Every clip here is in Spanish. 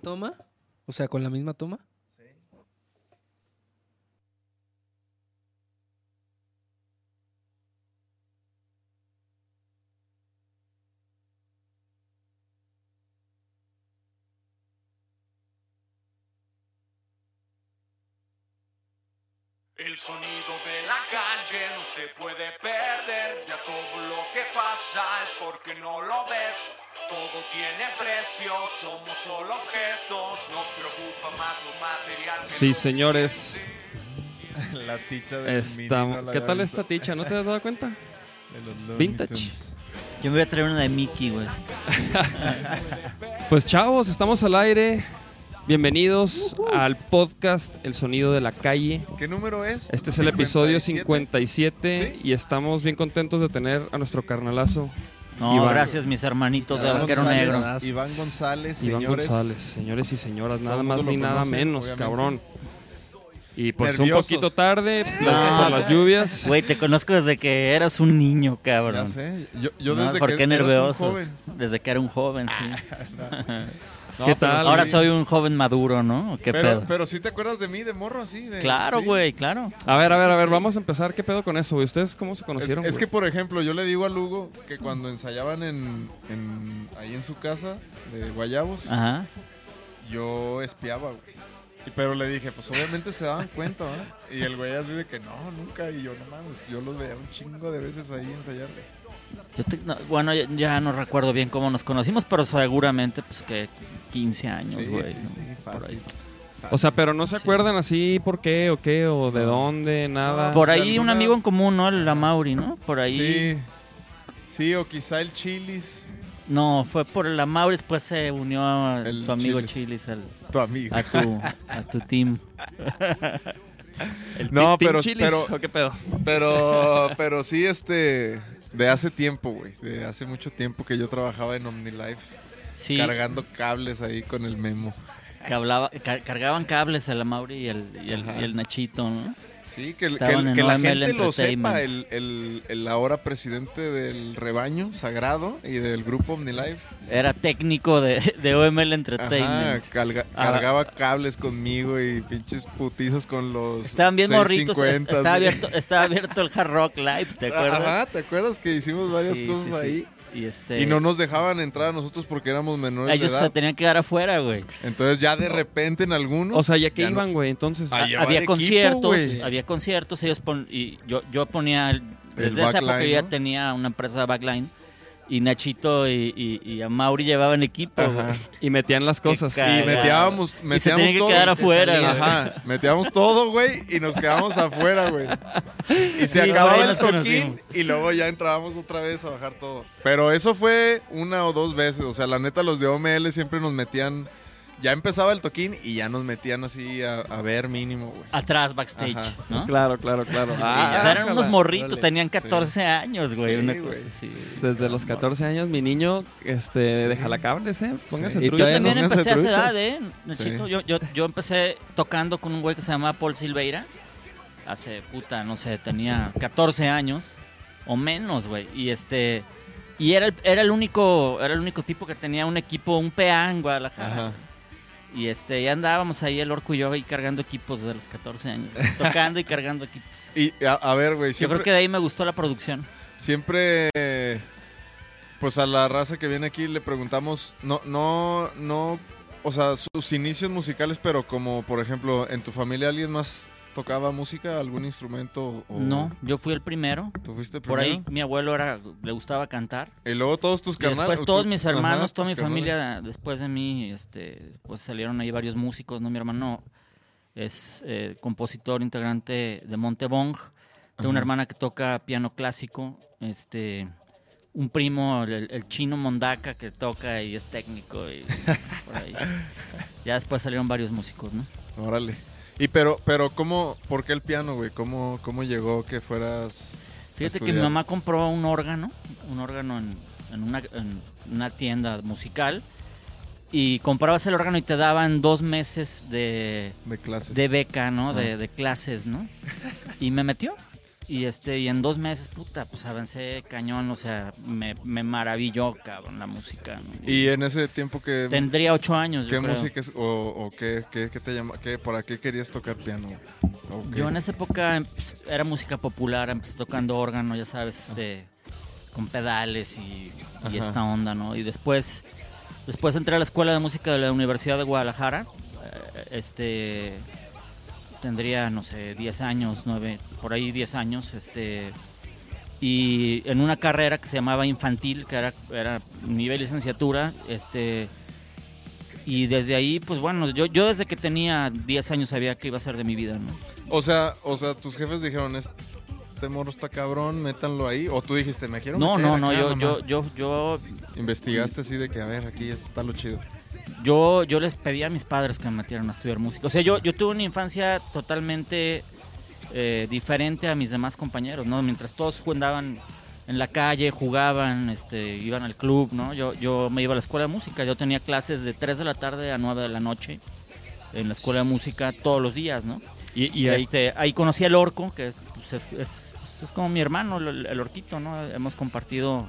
toma? O sea, con la misma toma. El sonido de la calle no se puede perder, ya todo lo que pasa es porque no lo ves. Todo tiene precio, somos solo objetos, nos preocupa más lo material. que Sí, señores. La ticha Está- Mini, no la ¿Qué tal visto. esta ticha? ¿No te has dado cuenta? De Vintage. Yo me voy a traer una de Mickey, güey. Pues chavos, estamos al aire. Bienvenidos al podcast El Sonido de la Calle. ¿Qué número es? Este es el episodio 57. 57 y estamos bien contentos de tener a nuestro carnalazo No, Iván. gracias, mis hermanitos de vaquero González, negro. Iván González, Iván señores. González. Señores y señoras, nada más ni nada conoce, menos, obviamente. cabrón. Y pues Nerviosos. un poquito tarde No. por las lluvias. Güey, te conozco desde que eras un niño, Ya cabrón. sé. Yo, yo No, desde ¿Por que qué eras un nerviosos? joven. Desde que era un joven, sí. No, ¿Qué pero tal? Ahora sí. soy un joven maduro, ¿no? ¿O ¿Qué Pero, pedo? pero sí te acuerdas de mí, de morro, así. De, Claro, sí. güey, claro. A ver, a ver, a ver, vamos a empezar. ¿Qué pedo con eso, güey? ¿Ustedes cómo se conocieron? es que, por ejemplo, yo le digo a Lugo que cuando ensayaban en, en- ahí en su casa de Guayabos, Ajá. yo espiaba, güey. Y- Pero le dije, pues obviamente se daban cuenta, ¿verdad? Y el güey así de que no, nunca. Y yo, no mames, yo los veía un chingo de veces ahí ensayar. Yo te- no, bueno, ya, ya no recuerdo bien cómo nos conocimos, pero seguramente, pues que 15 años, güey. sí, ¿no? sí, fácil. O sea, pero no se Sí. acuerdan así por qué o qué o de dónde, nada. Por ahí un amigo en común, ¿no? El Amauri, ¿no? Por ahí. Sí. Sí, o quizá el chilis, No, fue por el Amauri, después se unió a El tu amigo Chilis. Chilis al- tu amigo. a, tu, a tu team. No, Team pero, Chilis, pero, ¿o qué pedo? pero, pero sí, este, de hace tiempo, güey, de hace mucho tiempo que yo trabajaba en OmniLife, Sí, cargando cables ahí con el memo. que hablaba, car- cargaban cables el Amauri y el, y el, y el Nachito, ¿no? Sí, que, el- que, que la gente lo sepa, el, el, el ahora presidente del rebaño sagrado y del grupo OmniLife. Era técnico de, de OML Ajá, Entertainment. calga- Ah. cargaba cables conmigo y pinches putizas con los Estaban bien morritos, 650, est- estaba, abierto, estaba abierto el Hard Rock Live, ¿te acuerdas? Ajá, ¿te acuerdas que hicimos varias Sí, cosas sí, sí. Y, este, Y no nos dejaban entrar a nosotros porque éramos menores ellos de se tenían que quedar afuera, güey. Entonces ya de repente en algunos... O sea, ya que Ya iban, güey, entonces. Había equipo, conciertos, había conciertos, ellos pon- y yo, yo ponía, el- El desde esa época yo ya tenía una empresa de backline y Nachito y, y, y a Mauri llevaban equipo, güey. Y metían las cosas. Y metíamos, Y se metíamos tenían que todo. quedar afuera, salía. güey. Ajá, metíamos todo, güey, y nos quedamos afuera, güey. Y se acababa el toquín conocimos. y luego ya entrábamos otra vez a bajar todo. Pero eso fue una o dos veces, o sea, la neta los de OML siempre nos metían, ya empezaba el toquín y ya nos metían así a, a ver mínimo, güey. Atrás, backstage, Ajá. ¿no? Claro, claro, claro. O sea, eran unos morritos, tenían 14 años, güey. Sí. Desde los 14 años, mi niño, este, de jalacables, ¿eh? Póngase. Yo también empecé a esa edad, ¿eh? Nachito. Sí. Yo, yo, yo empecé tocando con un güey que se llamaba Paul Silveira. Hace, puta, no sé, tenía 14 años o menos, güey. Y este... Y era el, era el único era el único tipo que tenía un equipo, un PA en Guadalajara. Ajá. Y este, ya andábamos ahí el orco y yo ahí cargando equipos desde los 14 años. güey. tocando y cargando equipos. Y a, a ver, güey, Yo siempre, creo que de ahí me gustó la producción. siempre, pues a la raza que viene aquí le preguntamos, no, no, no, o sea, sus inicios musicales, pero como, por ejemplo, en tu familia alguien más tocaba música, algún instrumento? O No, yo fui el primero. ¿Tú fuiste el Por primero? ahí mi abuelo era, le gustaba cantar. Y luego todos tus carnales. después todos mis hermanos, toda mi carnales. familia, después de mí, este, pues salieron ahí varios músicos, ¿no? Mi hermano es eh, compositor, integrante de Montebong. Tengo una hermana que toca piano clásico, este, un primo, el, el chino Mondaca, que toca y es técnico y por ahí. Ya después salieron varios músicos, ¿no? Órale. Y pero, pero ¿cómo, por qué el piano, güey? ¿Cómo, ¿Cómo llegó que fueras Fíjate que mi mamá compró un órgano, un órgano en, en una, en una tienda musical y comprabas el órgano y te daban dos meses de, de clases? de beca, ¿no? De, Ah. de clases, ¿no? Y me metió. Y este, y en dos meses, puta, pues avancé cañón, o sea, me, me maravilló, cabrón, la música. ¿no? Y en ese tiempo que... Tendría ocho años, yo ¿Qué creo. música es, o, o qué, qué, qué te llama, qué, para qué querías tocar piano? Yo en esa época pues, era música popular, empecé tocando órgano, ya sabes, este, con pedales y, y esta onda, ¿no? Y después, después entré a la escuela de música de la Universidad de Guadalajara, eh, este, tendría, no sé, 10 años, 9, por ahí 10 años, este, y en una carrera que se llamaba infantil, que era, era nivel licenciatura, este, y desde ahí, pues bueno, yo, yo desde que tenía 10 años sabía que iba a ser de mi vida, ¿no? O sea, o sea, tus jefes dijeron, este morro está cabrón, métanlo ahí. O tú dijiste, me quiero No, meter no, no, acá, yo, mamá". yo, yo, yo, Investigaste así de que, a ver, aquí está lo chido. Yo, yo les pedí a mis padres que me metieran a estudiar música. O sea, yo, yo tuve una infancia totalmente eh, diferente a mis demás compañeros, ¿no? Mientras todos andaban en la calle, jugaban, este, iban al club, ¿no? Yo, yo me iba a la escuela de música. Yo tenía clases de 3 de la tarde a 9 de la noche en la escuela de música todos los días, ¿no? Y, y ahí, este, ahí conocí al orco, que pues, es, es- es como mi hermano, el, el orquito, ¿no? Hemos compartido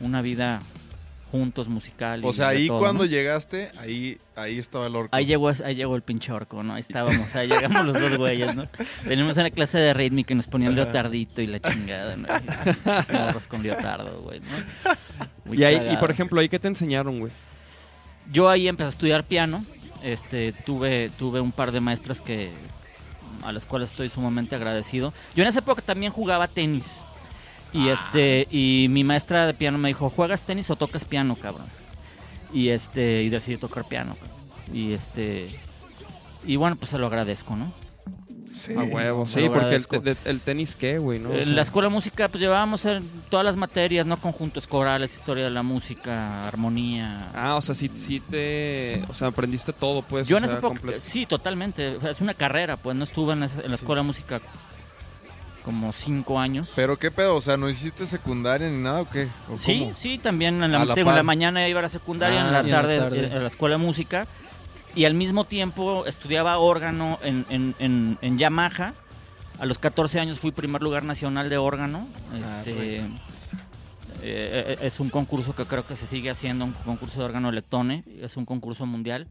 una vida juntos musical. y O sea, ahí todo, cuando ¿no? llegaste, ahí, ahí estaba el orco. Ahí llegó, ahí llegó el pinche orco, ¿no? Ahí estábamos, ahí llegamos los dos güeyes, ¿no? Venimos en la clase de rítmica y nos ponían leotardito y la chingada, ¿no? Morros con leotardo, güey, ¿no? Muy y, ahí- y, por ejemplo, ¿ahí qué te enseñaron, güey? Yo ahí empecé a estudiar piano. Este, tuve, tuve un par de maestras que a las cuales estoy sumamente agradecido. Yo en esa época también jugaba tenis. Y este, y mi maestra de piano me dijo, ¿juegas tenis o tocas piano, cabrón? Y este, y decidí tocar piano. Y este, y bueno, pues se lo agradezco, ¿no? Sí. A huevo, sí, porque el, te- el tenis, ¿qué, güey? ¿no? O En sea, la escuela de música pues llevábamos en todas las materias, ¿no? Conjuntos corales, historia de la música, armonía, Ah, o sea, sí, sí te... O sea, aprendiste todo, pues. Yo o en esa época, completo. sí, totalmente. O sea, es una carrera, pues no estuve en, esa- en la escuela de música como cinco años. Pero qué pedo, o sea, ¿no hiciste secundaria ni nada o qué? ¿O sí, cómo? sí, también en A la, la la mañana iba a la secundaria, Ah, en la en la tarde, eh, a la escuela de música. Y al mismo tiempo estudiaba órgano en, en, en, en Yamaha. A los 14 años fui primer lugar nacional de órgano. Este, eh, eh, es un concurso que creo que se sigue haciendo, un concurso de órgano lectone. Es un concurso mundial.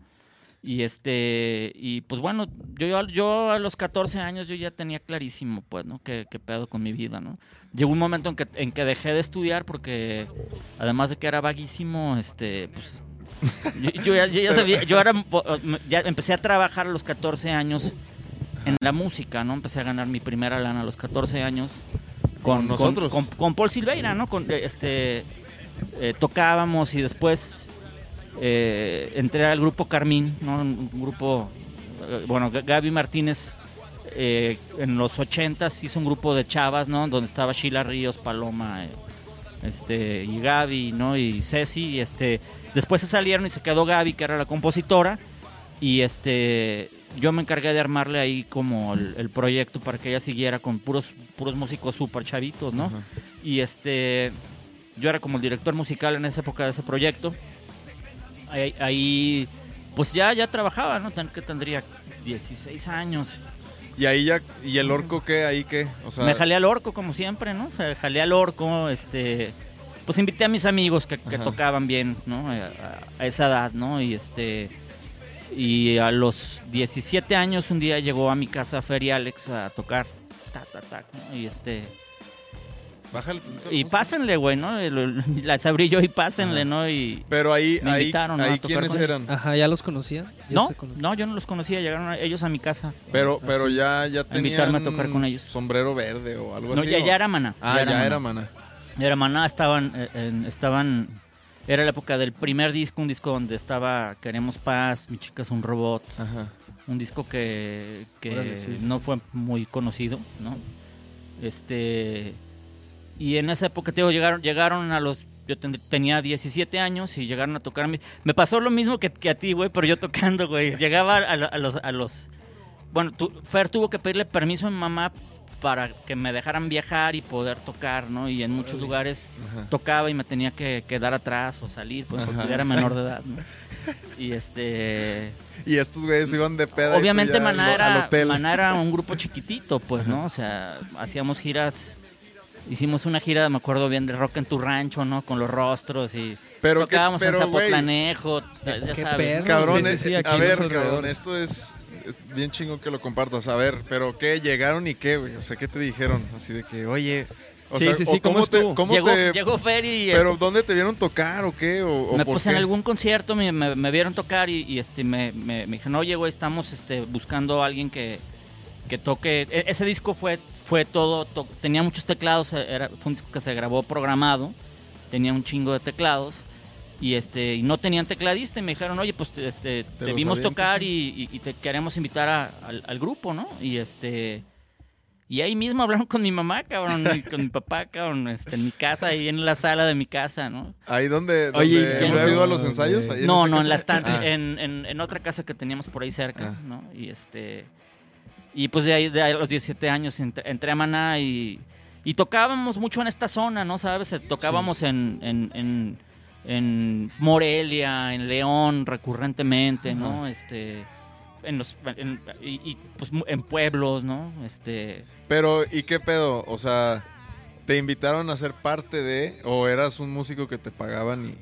Y este y pues bueno, yo, yo, a los 14 años yo ya tenía clarísimo, pues, ¿no? Qué, qué pedo con mi vida, ¿no? Llegó un momento en que, en que dejé de estudiar porque además de que era vaguísimo, este, pues yo, yo ya, yo ya sabía, yo era, ya empecé a trabajar a los 14 años en la música, ¿no? Empecé a ganar mi primera lana a los 14 años Con nosotros. Con, con Paul Silveira, ¿no? Con, este, eh, tocábamos y después eh, entré al grupo Carmín, ¿no? Un grupo, eh, bueno, Gaby Martínez eh, en los 80s hizo un grupo de chavas, ¿no? Donde estaba Sheila Ríos, Paloma, eh, este, y Gaby, ¿no? Y Ceci, y este, después se salieron y se quedó Gaby, que era la compositora, y este, yo me encargué de armarle ahí como el, el proyecto para que ella siguiera con puros, puros músicos súper chavitos, ¿no? Y este, yo era como el director musical en esa época de ese proyecto. Ahí, ahí, pues ya, ya trabajaba, ¿no? Que tendría 16 años. Y ahí ya, ¿y el orco qué? ¿Ahí qué? O sea, Me jalé al orco, como siempre, ¿no? O sea, jalé al orco, este... Pues invité a mis amigos que, tocaban bien, ¿no? A, a esa edad, ¿no? Y este... Y a los 17 años un día llegó a mi casa Ferry Alex a tocar. Ta, ta, ta, ¿no? Y este... bájale Y pásenle, güey, ¿no? Las abrí yo y pásenle, Ajá. ¿no? Y... Pero ahí, Me ahí, invitaron, a tocar ¿quiénes con ellos. eran? Ajá, ¿ya los conocía? ¿Ya No, se cono- no, yo no los conocía, llegaron a- ellos a mi casa. Pero, pero ya, ya tenían invitarme a tocar con ellos. sombrero verde o algo No, así. ya, ¿o? ya era maná. Ah, ya, maná. era mana. Ya era maná, estaban, eh, en- estaban, era la época del primer disco, un disco donde estaba Queremos Paz, Mi chica es un robot, Ajá. un disco que, que Órale, sí, sí. no fue muy conocido, ¿no? Este, y en esa época, te digo, llegaron, llegaron a los, yo ten- tenía 17 años y llegaron a tocar, me pasó lo mismo que, que a ti, güey, pero yo tocando, güey, llegaba a, lo- a los, a los, bueno, tu- Fer tuvo que pedirle permiso a mi mamá para que me dejaran viajar y poder tocar, ¿no? Y en muchos lugares Ajá. tocaba y me tenía que quedar atrás o salir, pues Ajá. porque era menor de edad, ¿no? Y este Y estos güeyes iban de tú Obviamente Maná era. Maná era un grupo chiquitito, pues, ¿no? O sea, hacíamos giras, hicimos una gira, me acuerdo bien, de Rock en tu Rancho, ¿no? Con los rostros y Pero qué- tocábamos en pero, güey, Zapotlanejo, ya qué sabes. Cabrón, Sí, sí, eh, sí, aquí a en ver, cabrón, esto es, es bien chingón que lo compartas. A ver, pero ¿qué? ¿Llegaron y qué, güey? O sea, ¿qué te dijeron? Así de que, oye... O Sí, sea, sí, o sí, ¿cómo ¿cómo te, estuvo? cómo Llegó, te- llegó Fer y pero este, ¿dónde te vieron tocar o qué? O, o me por puse qué? en algún concierto, me, me- me vieron tocar y, y, este me, me, me dijeron, oye, güey, estamos este, buscando a alguien que, que toque. E- ese disco fue, fue todo, to- tenía muchos teclados, eh, era, fue un disco que se grabó programado, tenía un chingo de teclados. Y este y no tenían tecladista y me dijeron, oye, pues te- este, te, los vimos tocar sí? y, y- y te queremos invitar a- al, al grupo, ¿no? Y este y ahí mismo hablaron con mi mamá, cabrón, y con mi papá, cabrón, este, en mi casa, ahí en la sala de mi casa, ¿no? Ahí donde, donde Oye, hemos ido a los ensayos. ahí No, no, en la estancia, Ah. en, en, en otra casa que teníamos por ahí cerca, Ah. ¿no? Y este y pues de ahí, de ahí a los 17 años ent- entré a Maná y, y tocábamos mucho en esta zona, ¿no? ¿Sabes? Eh, Tocábamos en, en, en, en Morelia, en León recurrentemente, ¿no? Este en los en- y, y, pues en pueblos, ¿no? Este Pero, ¿y qué pedo? O sea, ¿te invitaron a ser parte de o eras un músico que te pagaban y...?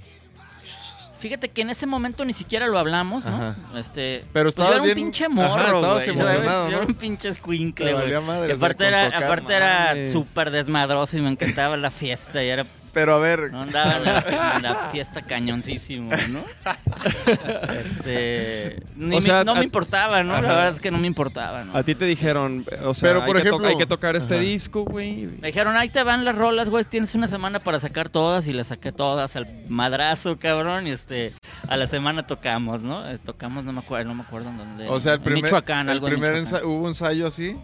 Fíjate que en ese momento ni siquiera lo hablamos, ¿no? Ajá. Este, Pero pues yo era un bien- pinche morro, güey. Yo era un pinche escuincle, güey. madre, Y aparte era, aparte era súper desmadroso y me encantaba la fiesta y era Pero a ver, no andaba en la, en la fiesta cañoncísimo, ¿no? Este, ni O me- sea, no a- me importaba, ¿no? La verdad es que no me importaba, ¿no? A ti te dijeron, o sea, Pero, hay, por que ejemplo- hay que tocar este Ajá. disco, güey. Me dijeron, ahí te van las rolas, güey, tienes una semana para sacar todas y las saqué todas al madrazo, cabrón, y este, a la semana tocamos, ¿no? Eh, Tocamos, no me acuerdo, no me acuerdo en dónde. o sea, el en primer, Michoacán, el algo en primer Michoacán. hubo ensayo así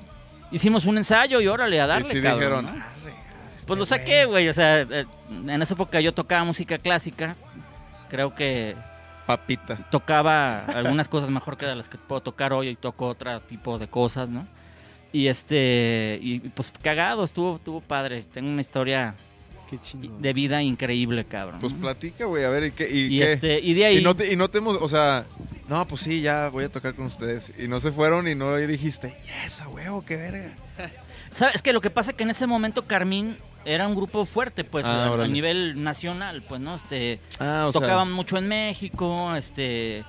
Hicimos un ensayo y órale, a darle, y sí cabrón, dijeron, ¿no? "Arre, Pues lo saqué, güey, o sea, eh, en esa época yo tocaba música clásica, creo que papita. tocaba algunas cosas mejor que de las que puedo tocar hoy y toco otro tipo de cosas, ¿no? Y este, y pues cagado, estuvo, estuvo padre, tengo una historia Qué de vida increíble, cabrón. Pues platica, güey, a ver, ¿y qué? ¿Y, y qué? este, y de ahí... Y no te, y no te emo- o sea, no, pues sí, ya voy a tocar con ustedes. Y no se fueron y no y dijiste, yes, a huevo, qué verga. ¿Sabes que Lo que pasa es que en ese momento Carmín era un grupo fuerte, pues, Ah, a, nivel nacional, pues, ¿no? Este, Ah, o tocaban mucho en México, este...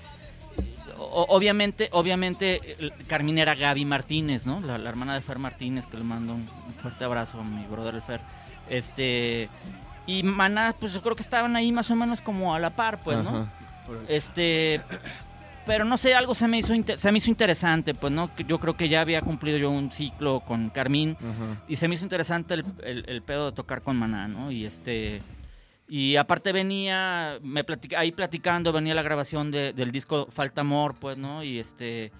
o- obviamente, obviamente, Carmín era Gaby Martínez, ¿no? La, la hermana de Fer Martínez, que le mando un un fuerte abrazo a mi brother el Fer. Este... Y Maná, pues yo creo que estaban ahí más o menos como a la par, pues, ¿no? Ajá. Este, pero no sé, algo se me hizo se me hizo interesante, pues no, yo creo que ya había cumplido yo un ciclo con Carmín y se me hizo interesante el, el- el pedo de tocar con Maná, ¿no? Y este y aparte venía me platica- ahí platicando venía la grabación de- del disco Falta Amor, pues, ¿no? Y este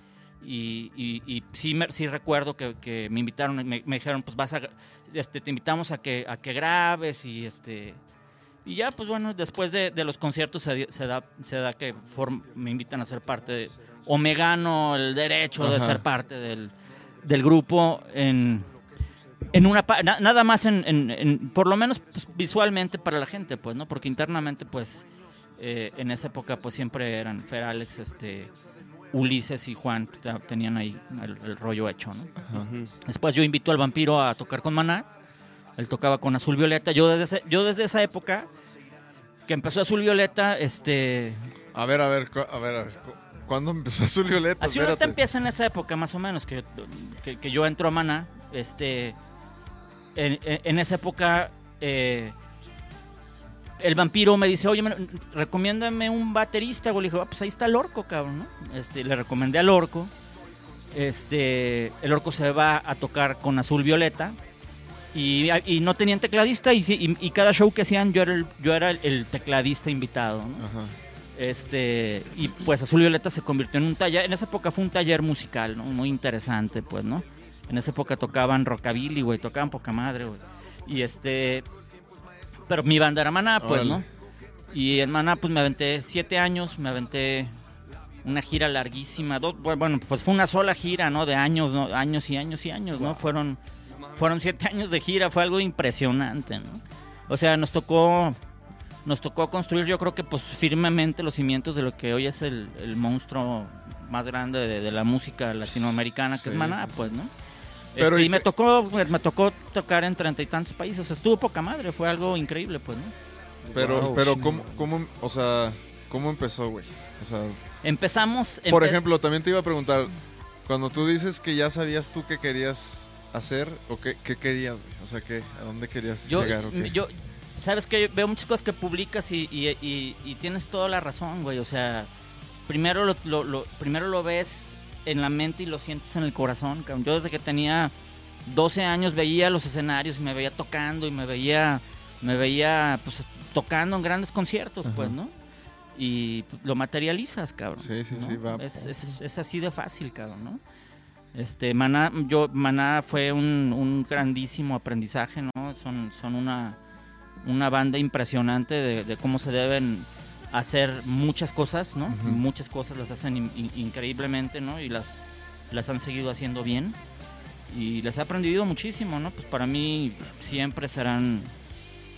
y, y- y sí, me- sí recuerdo que, que me invitaron, me, me dijeron, pues vas a, este, te invitamos a que, a que grabes y este, y ya, pues bueno, después de, de los conciertos se, se da, se da que form- me invitan a ser parte de, o me gano el derecho de ser parte del, del grupo en, en una, pa- na- nada más en, en- en- por lo menos pues, visualmente para la gente, pues, ¿no? Porque internamente, pues, eh, en esa época, pues siempre eran Fer Alex, este, Ulises y Juan, pues, te- tenían ahí el, el rollo hecho, ¿no? Después yo invito al vampiro a tocar con Maná. Él tocaba con Azul Violeta. Yo desde, ese- yo desde esa época que empezó Azul Violeta, este... A ver, a ver, a ver, a ver. cu- ¿Cuándo empezó Azul Violeta? Azul Violeta empieza en esa época más o menos que, que, que yo entro a Maná. Este, en, esa época eh, el vampiro me dice, oye, me- recomiéndame un baterista. güey. Le dije, "Ah, pues ahí está el orco, cabrón, ¿no? Este, le recomendé al orco. Este, el orco se va a tocar con Azul Violeta. Y, y no tenían tecladista y, sí- y- y cada show que hacían yo era el, yo era el, el tecladista invitado. ¿no? Ajá. Este, y pues Azul Violeta se convirtió en un taller, en esa época fue un taller musical, ¿no? Muy interesante, pues, ¿no? En esa época tocaban rockabilly, güey, tocaban poca madre, güey. Y este, pero mi banda era Maná, pues, Órale. ¿no? Y en Maná, pues me aventé siete años, me aventé una gira larguísima, dos, bueno, pues fue una sola gira, ¿no? De años, ¿no? Años y años y años, ¿no? Fueron, fueron siete años de gira, fue algo impresionante, ¿no? O sea, nos tocó nos tocó construir yo creo que pues firmemente los cimientos de lo que hoy es el, el monstruo más grande de, de la música latinoamericana, que Sí, es Maná, pues, ¿no? Pero Este, ¿y y me tocó, me tocó tocar en treinta y tantos países. Estuvo poca madre, fue algo increíble, pues, ¿no? Pero, Wow, pero sí. ¿cómo, cómo, o sea, ¿cómo empezó, güey? O sea, Empezamos. por empe- ejemplo, también te iba a preguntar, cuando tú dices que ya sabías tú qué querías hacer, o qué, qué querías, güey? O sea, ¿qué? ¿A dónde querías yo, llegar? o qué? yo, sabes que veo muchas cosas que publicas y, y- y- y tienes toda la razón, güey. O sea, primero lo, lo- lo- primero lo ves en la mente y lo sientes en el corazón. cabrón. Yo desde que tenía 12 años veía los escenarios y me veía tocando y me veía, me veía pues tocando en grandes conciertos, pues. ¿no? Y pues, lo materializas, cabrón. Sí, sí, ¿no? sí, va. Es, es- es así de fácil, cabrón, ¿no? Este, Maná, yo, Maná fue un, un grandísimo aprendizaje, ¿no? Son, son una, una banda impresionante de, de cómo se deben hacer muchas cosas, ¿no? Muchas cosas las hacen in- in- increíblemente, ¿no? Y las, las han seguido haciendo bien. Y les he aprendido muchísimo, ¿no? Pues para mí siempre serán,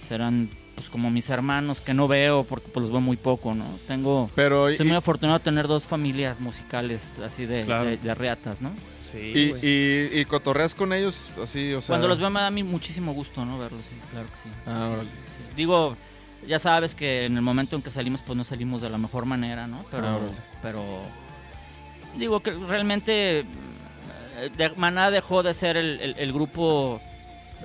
serán pues como mis hermanos que no veo porque pues los veo muy poco, ¿no? Tengo... Pero, y, Soy muy afortunado de tener dos familias musicales así de, Claro. de, de reatas, ¿no? Sí, y, güey. y- y cotorreas con ellos así, o sea... Cuando los veo me da a mí muchísimo gusto, ¿no? Verlos, sí, claro que sí. Ah, órale. Sí. Digo, ya sabes que en el momento en que salimos, pues no salimos de la mejor manera, ¿no? Pero, Ah, órale. pero digo que realmente eh, de- Maná dejó de ser el, el- el grupo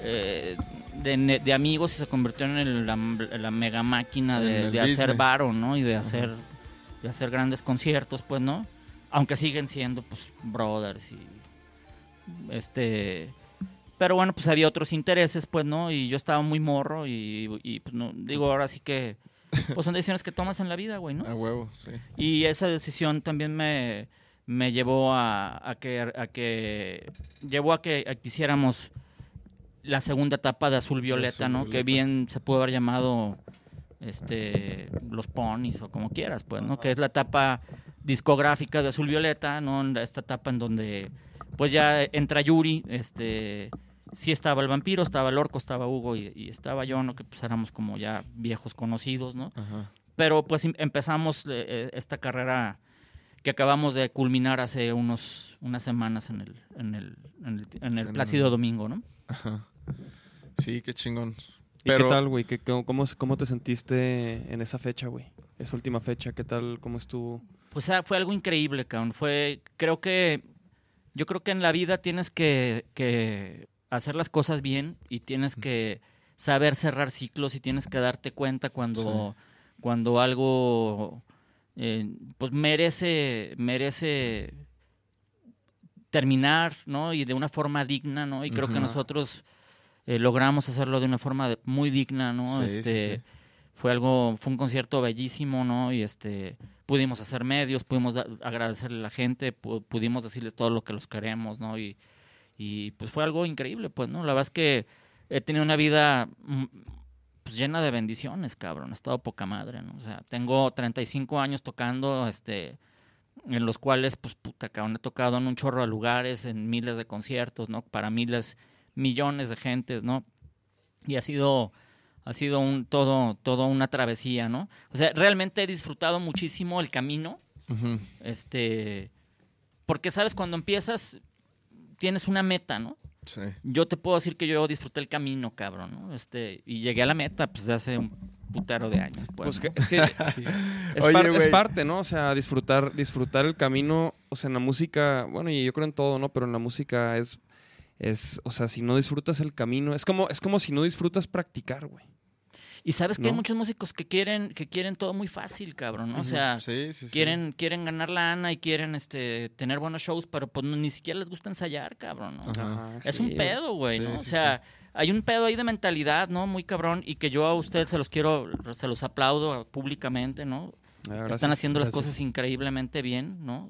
eh, de, amigos y se convirtió en el- la, la mega máquina de, hacer varo, ¿no? Y de hacer, de hacer grandes conciertos, pues, ¿no? Aunque siguen siendo, pues, brothers y este pero bueno pues había otros intereses pues no y yo estaba muy morro y, y, pues no digo ahora sí que pues son decisiones que tomas en la vida güey no A huevo, sí. y esa decisión también me, me llevó a, a que a que llevó a que, a que hiciéramos la segunda etapa de azul violeta Azul no que bien se puede haber llamado este los ponis o como quieras pues no que es la etapa discográfica de azul violeta no esta etapa en donde pues ya entra Yuri este sí estaba el vampiro estaba el orco estaba Hugo y, y estaba yo no que pues éramos como ya viejos conocidos no Ajá. pero pues em- empezamos eh, eh, esta carrera que acabamos de culminar hace unos unas semanas en el en el, en el, en el Plácido Domingo, ¿no? Ajá. Sí, qué chingón. ¿Y qué tal, güey? ¿Qué- cómo, cómo, cómo te sentiste en esa fecha, güey? Esa última fecha, ¿qué tal? ¿Cómo estuvo? Pues fue algo increíble, cabrón. Fue, creo que, yo creo que en la vida tienes que, que hacer las cosas bien y tienes que saber cerrar ciclos y tienes que darte cuenta cuando, cuando algo, eh, pues merece, merece terminar, ¿no? Y de una forma digna, ¿no? Y creo que nosotros eh, logramos hacerlo de una forma de- muy digna, ¿no? Sí, este, sí. fue algo, fue un concierto bellísimo, ¿no? Y este, pudimos hacer medios, pudimos da- agradecerle a la gente, pu- pudimos decirles todo lo que los queremos, ¿no? Y, y pues fue algo increíble, pues, ¿no? La verdad es que he tenido una vida mm, pues, llena de bendiciones, cabrón. He estado poca madre, ¿no? O sea, tengo 35 años tocando, este, en los cuales, pues, puta, cabrón, he tocado en un chorro de lugares, en miles de conciertos, ¿no? Para miles, millones de gentes, ¿no? Y ha sido, ha sido un, todo, todo una travesía, ¿no? O sea, realmente he disfrutado muchísimo el camino, este, porque, ¿sabes? Cuando empiezas, tienes una meta, ¿no? Sí. Yo te puedo decir que yo disfruté el camino, cabrón, ¿no? Este, y llegué a la meta, pues, hace un putero de años, pues. Pues ¿no? que, es que sí. es, Oye, par- es parte, ¿no? O sea, disfrutar, disfrutar el camino, o sea, en la música, bueno, y yo creo en todo, ¿no? Pero en la música es, es, o sea, si no disfrutas el camino, es como, es como si no disfrutas practicar, güey. Y sabes que hay muchos músicos que quieren, que quieren todo muy fácil, cabrón, ¿no? O sea, Sí, sí, sí. quieren, quieren ganar lana y quieren este tener buenos shows, pero pues ni siquiera les gusta ensayar, cabrón, ¿no? Ajá. Es sí, un pedo, güey, Sí, ¿no? o sí, sea, hay un pedo ahí de mentalidad, ¿no? Muy cabrón y que yo a ustedes se los quiero, se los aplaudo públicamente, ¿no? Ah, Están gracias, haciendo las cosas increíblemente bien, ¿no?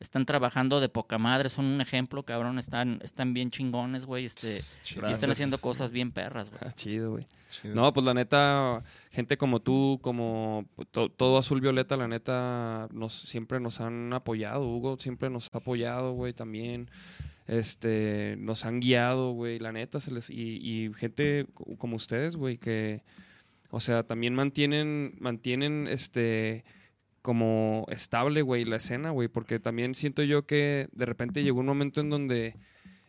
Están trabajando de poca madre, son un ejemplo, cabrón, están, están bien chingones, güey, este, y están haciendo cosas bien perras, güey. Ah, chido, güey. No, pues la neta, gente como tú, como to- todo Azul Violeta, la neta, nos, siempre nos han apoyado. Hugo siempre nos ha apoyado, güey, también. Este, nos han guiado, güey, la neta, se les, y, y gente co- como ustedes, güey, que, o sea, también mantienen, mantienen, este, como estable, güey, la escena, güey, porque también siento yo que de repente llegó un momento en donde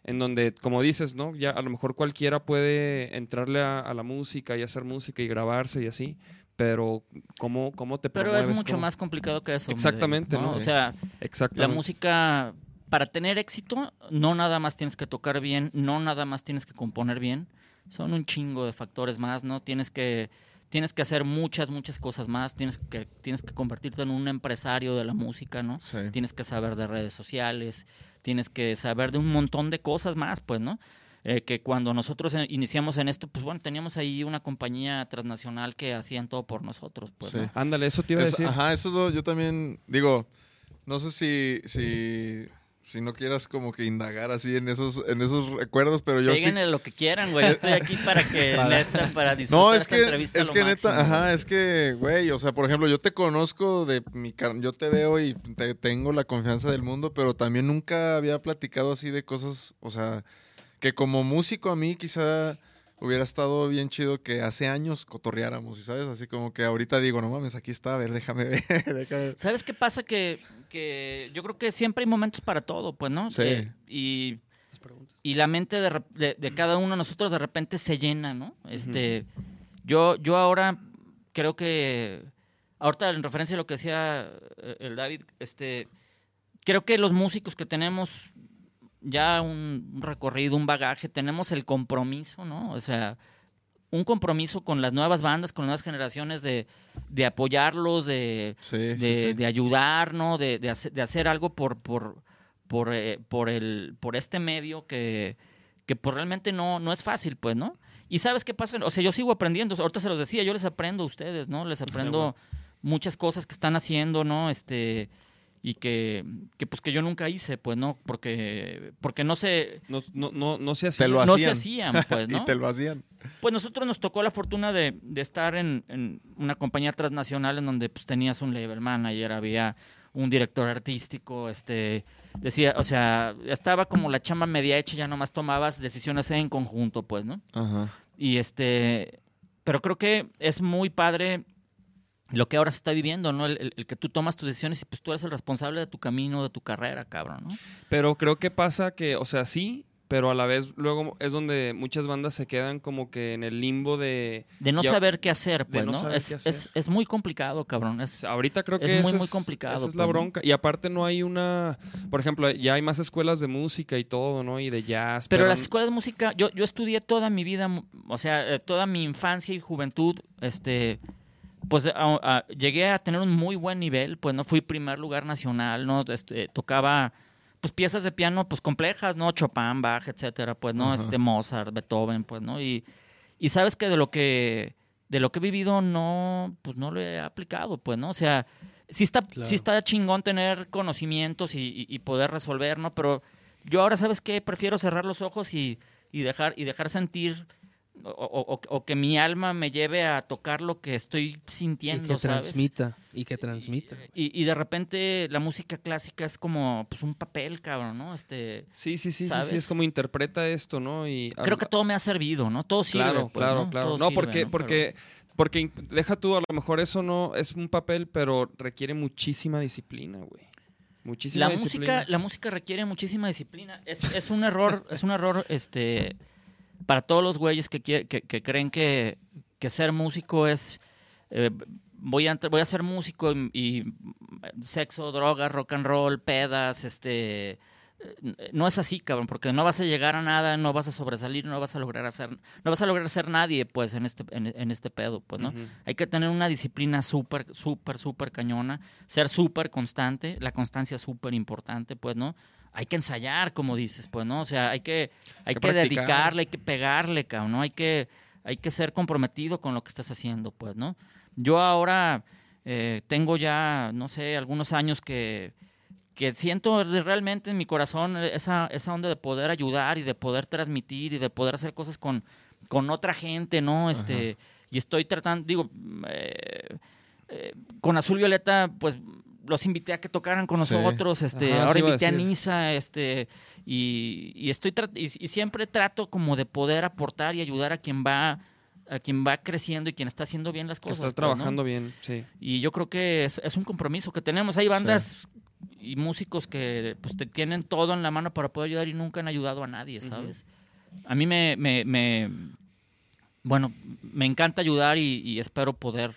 en donde, como dices, ¿no? Ya a lo mejor cualquiera puede entrarle a, a la música y hacer música y grabarse y así, pero ¿cómo, cómo te Pero es mucho ¿Cómo? más complicado que eso. hombre, Exactamente, ¿no? O sea, la música, para tener éxito, no nada más tienes que tocar bien, no nada más tienes que componer bien. Son un chingo de factores más, ¿no? Tienes que, tienes que hacer muchas, muchas cosas más. Tienes que, tienes que convertirte en un empresario de la música, ¿no? Sí. Tienes que saber de redes sociales, tienes que saber de un montón de cosas más, pues, ¿no? Eh, que cuando nosotros iniciamos en esto, pues bueno, teníamos ahí una compañía transnacional que hacían todo por nosotros, pues, Sí. ¿no? Ándale, eso te iba a decir. Ajá, eso lo- yo también digo, no sé si, si, si no quieras como que indagar así en esos, en esos recuerdos, pero yo sí. Díganle lo que quieran, güey. Yo estoy aquí para que, neta, para disfrutar No, es esta que, entrevista es lo que neta, ajá, es que, güey, o sea, por ejemplo, yo te conozco de mi yo te veo y te tengo la confianza del mundo, pero también nunca había platicado así de cosas, o sea, que como músico a mí quizá hubiera estado bien chido que hace años cotorreáramos, y sabes, así como que ahorita digo, no mames, aquí está, a ver, déjame ver, déjame ¿Sabes qué pasa? Que, que yo creo que siempre hay momentos para todo, pues, ¿no? Sí. Eh, y, y la mente de, de- de cada uno de nosotros de repente se llena, ¿no? Este, yo, yo ahora creo que, ahorita en referencia a lo que decía eh, el David, este, creo que los músicos que tenemos ya un, un recorrido, un bagaje, tenemos el compromiso, ¿no? O sea, un compromiso con las nuevas bandas, con las nuevas generaciones de, de apoyarlos, de, Sí, de, sí, sí. de ayudar, ¿no? De, hacer, de hacer algo por, por, por, eh, por, el, por este medio que, que pues realmente no, no es fácil, pues, ¿no? Y sabes qué pasa, o sea, yo sigo aprendiendo, ahorita se los decía, yo les aprendo a ustedes, ¿no? Les aprendo muchas cosas que están haciendo, ¿no? Este, y que, que pues que yo nunca hice, pues, ¿no? Porque, porque no se, No, no, no, no se. Te lo no se hacían. hacían, pues, ¿no? y te lo hacían. Pues nosotros nos tocó la fortuna de, de estar en, en una compañía transnacional en donde pues tenías un label manager, había un director artístico, este decía, o sea, estaba como la chamba media hecha, ya nomás tomabas decisiones en conjunto, pues, ¿no? Ajá. Y este, pero creo que es muy padre lo que ahora se está viviendo, ¿no? El, el- el que tú tomas tus decisiones y pues tú eres el responsable de tu camino, de tu carrera, cabrón, ¿no? Pero creo que pasa que, o sea, sí, pero a la vez luego es donde muchas bandas se quedan como que en el limbo de... De no Ya- saber qué hacer, pues, no Es, hacer. es, es muy complicado, cabrón. Es, Ahorita creo que Es muy, muy complicado, Esa es la pues, bronca. Y aparte no hay una... Por ejemplo, ya hay más escuelas de música y todo, ¿no? Y de jazz. Pero las escuelas de música, yo, yo estudié toda mi vida, o sea, eh, toda mi infancia y juventud, este, pues a- a- llegué a tener un muy buen nivel, pues no fui primer lugar nacional, no Este, tocaba pues piezas de piano pues complejas, ¿no? Chopin, Bach, etcétera, pues no, este Mozart, Beethoven, pues, ¿no? Y, y sabes que de lo que de lo que he vivido no pues no lo he aplicado, pues, ¿no? O sea, sí está Claro. sí está chingón tener conocimientos y, y- y poder resolver, ¿no? Pero yo ahora, ¿sabes qué? Prefiero cerrar los ojos y, y dejar, y dejar sentir o, o- o- o que mi alma me lleve a tocar lo que estoy Y sintiendo, que ¿sabes? transmita. Y que transmita. Y, y de repente la música clásica es como pues un papel, cabrón, ¿no? Este, Sí, sí, sí, sí, ¿sabes? sí, es como interpreta esto, ¿no? Y creo que todo me ha servido, ¿no? Todo sirve. Claro, pues, claro, ¿no? claro. Todo No, sirve, porque, ¿no? porque, porque deja tú, a lo mejor eso no es un papel, pero requiere muchísima disciplina, güey. Muchísima la disciplina. música, la música requiere muchísima disciplina. Es, es un error, es un error, este, para todos los güeyes que, que, que creen que, que ser músico es eh, voy a voy a ser músico y, y sexo, drogas, rock and roll, pedas, este eh, no es así, cabrón, porque no vas a llegar a nada, no vas a sobresalir, no vas a lograr hacer, no vas a lograr ser nadie, pues, en este, en, en este pedo, pues, ¿no? Hay que tener una disciplina súper, súper, súper cañona, ser súper constante, la constancia es súper importante, pues, ¿no? Hay que ensayar, como dices, pues, ¿no? O sea, hay que, hay Que dedicarle, hay que pegarle, cabrón, ¿no? Hay que, hay que ser comprometido con lo que estás haciendo, pues, ¿no? Yo ahora eh, tengo ya, no sé, algunos años que, que siento realmente en mi corazón esa, esa onda de poder ayudar y de poder transmitir y de poder hacer cosas con, con otra gente, ¿no? Este, y estoy tratando, digo, eh, eh, con Azul Violeta, pues los invité a que tocaran con Sí. nosotros, este, Ajá, ahora a invité a decir. Nisa, este, y, y estoy y, y siempre trato como de poder aportar y ayudar a quien va a quien va creciendo y quien está haciendo bien las Que cosas. estás pues, ¿no? trabajando bien, sí. Y yo creo que es, es un compromiso que tenemos. Hay bandas y músicos que pues te tienen todo en la mano para poder ayudar y nunca han ayudado a nadie, ¿sabes? A mí me, me, me- bueno, me encanta ayudar y, y espero poder,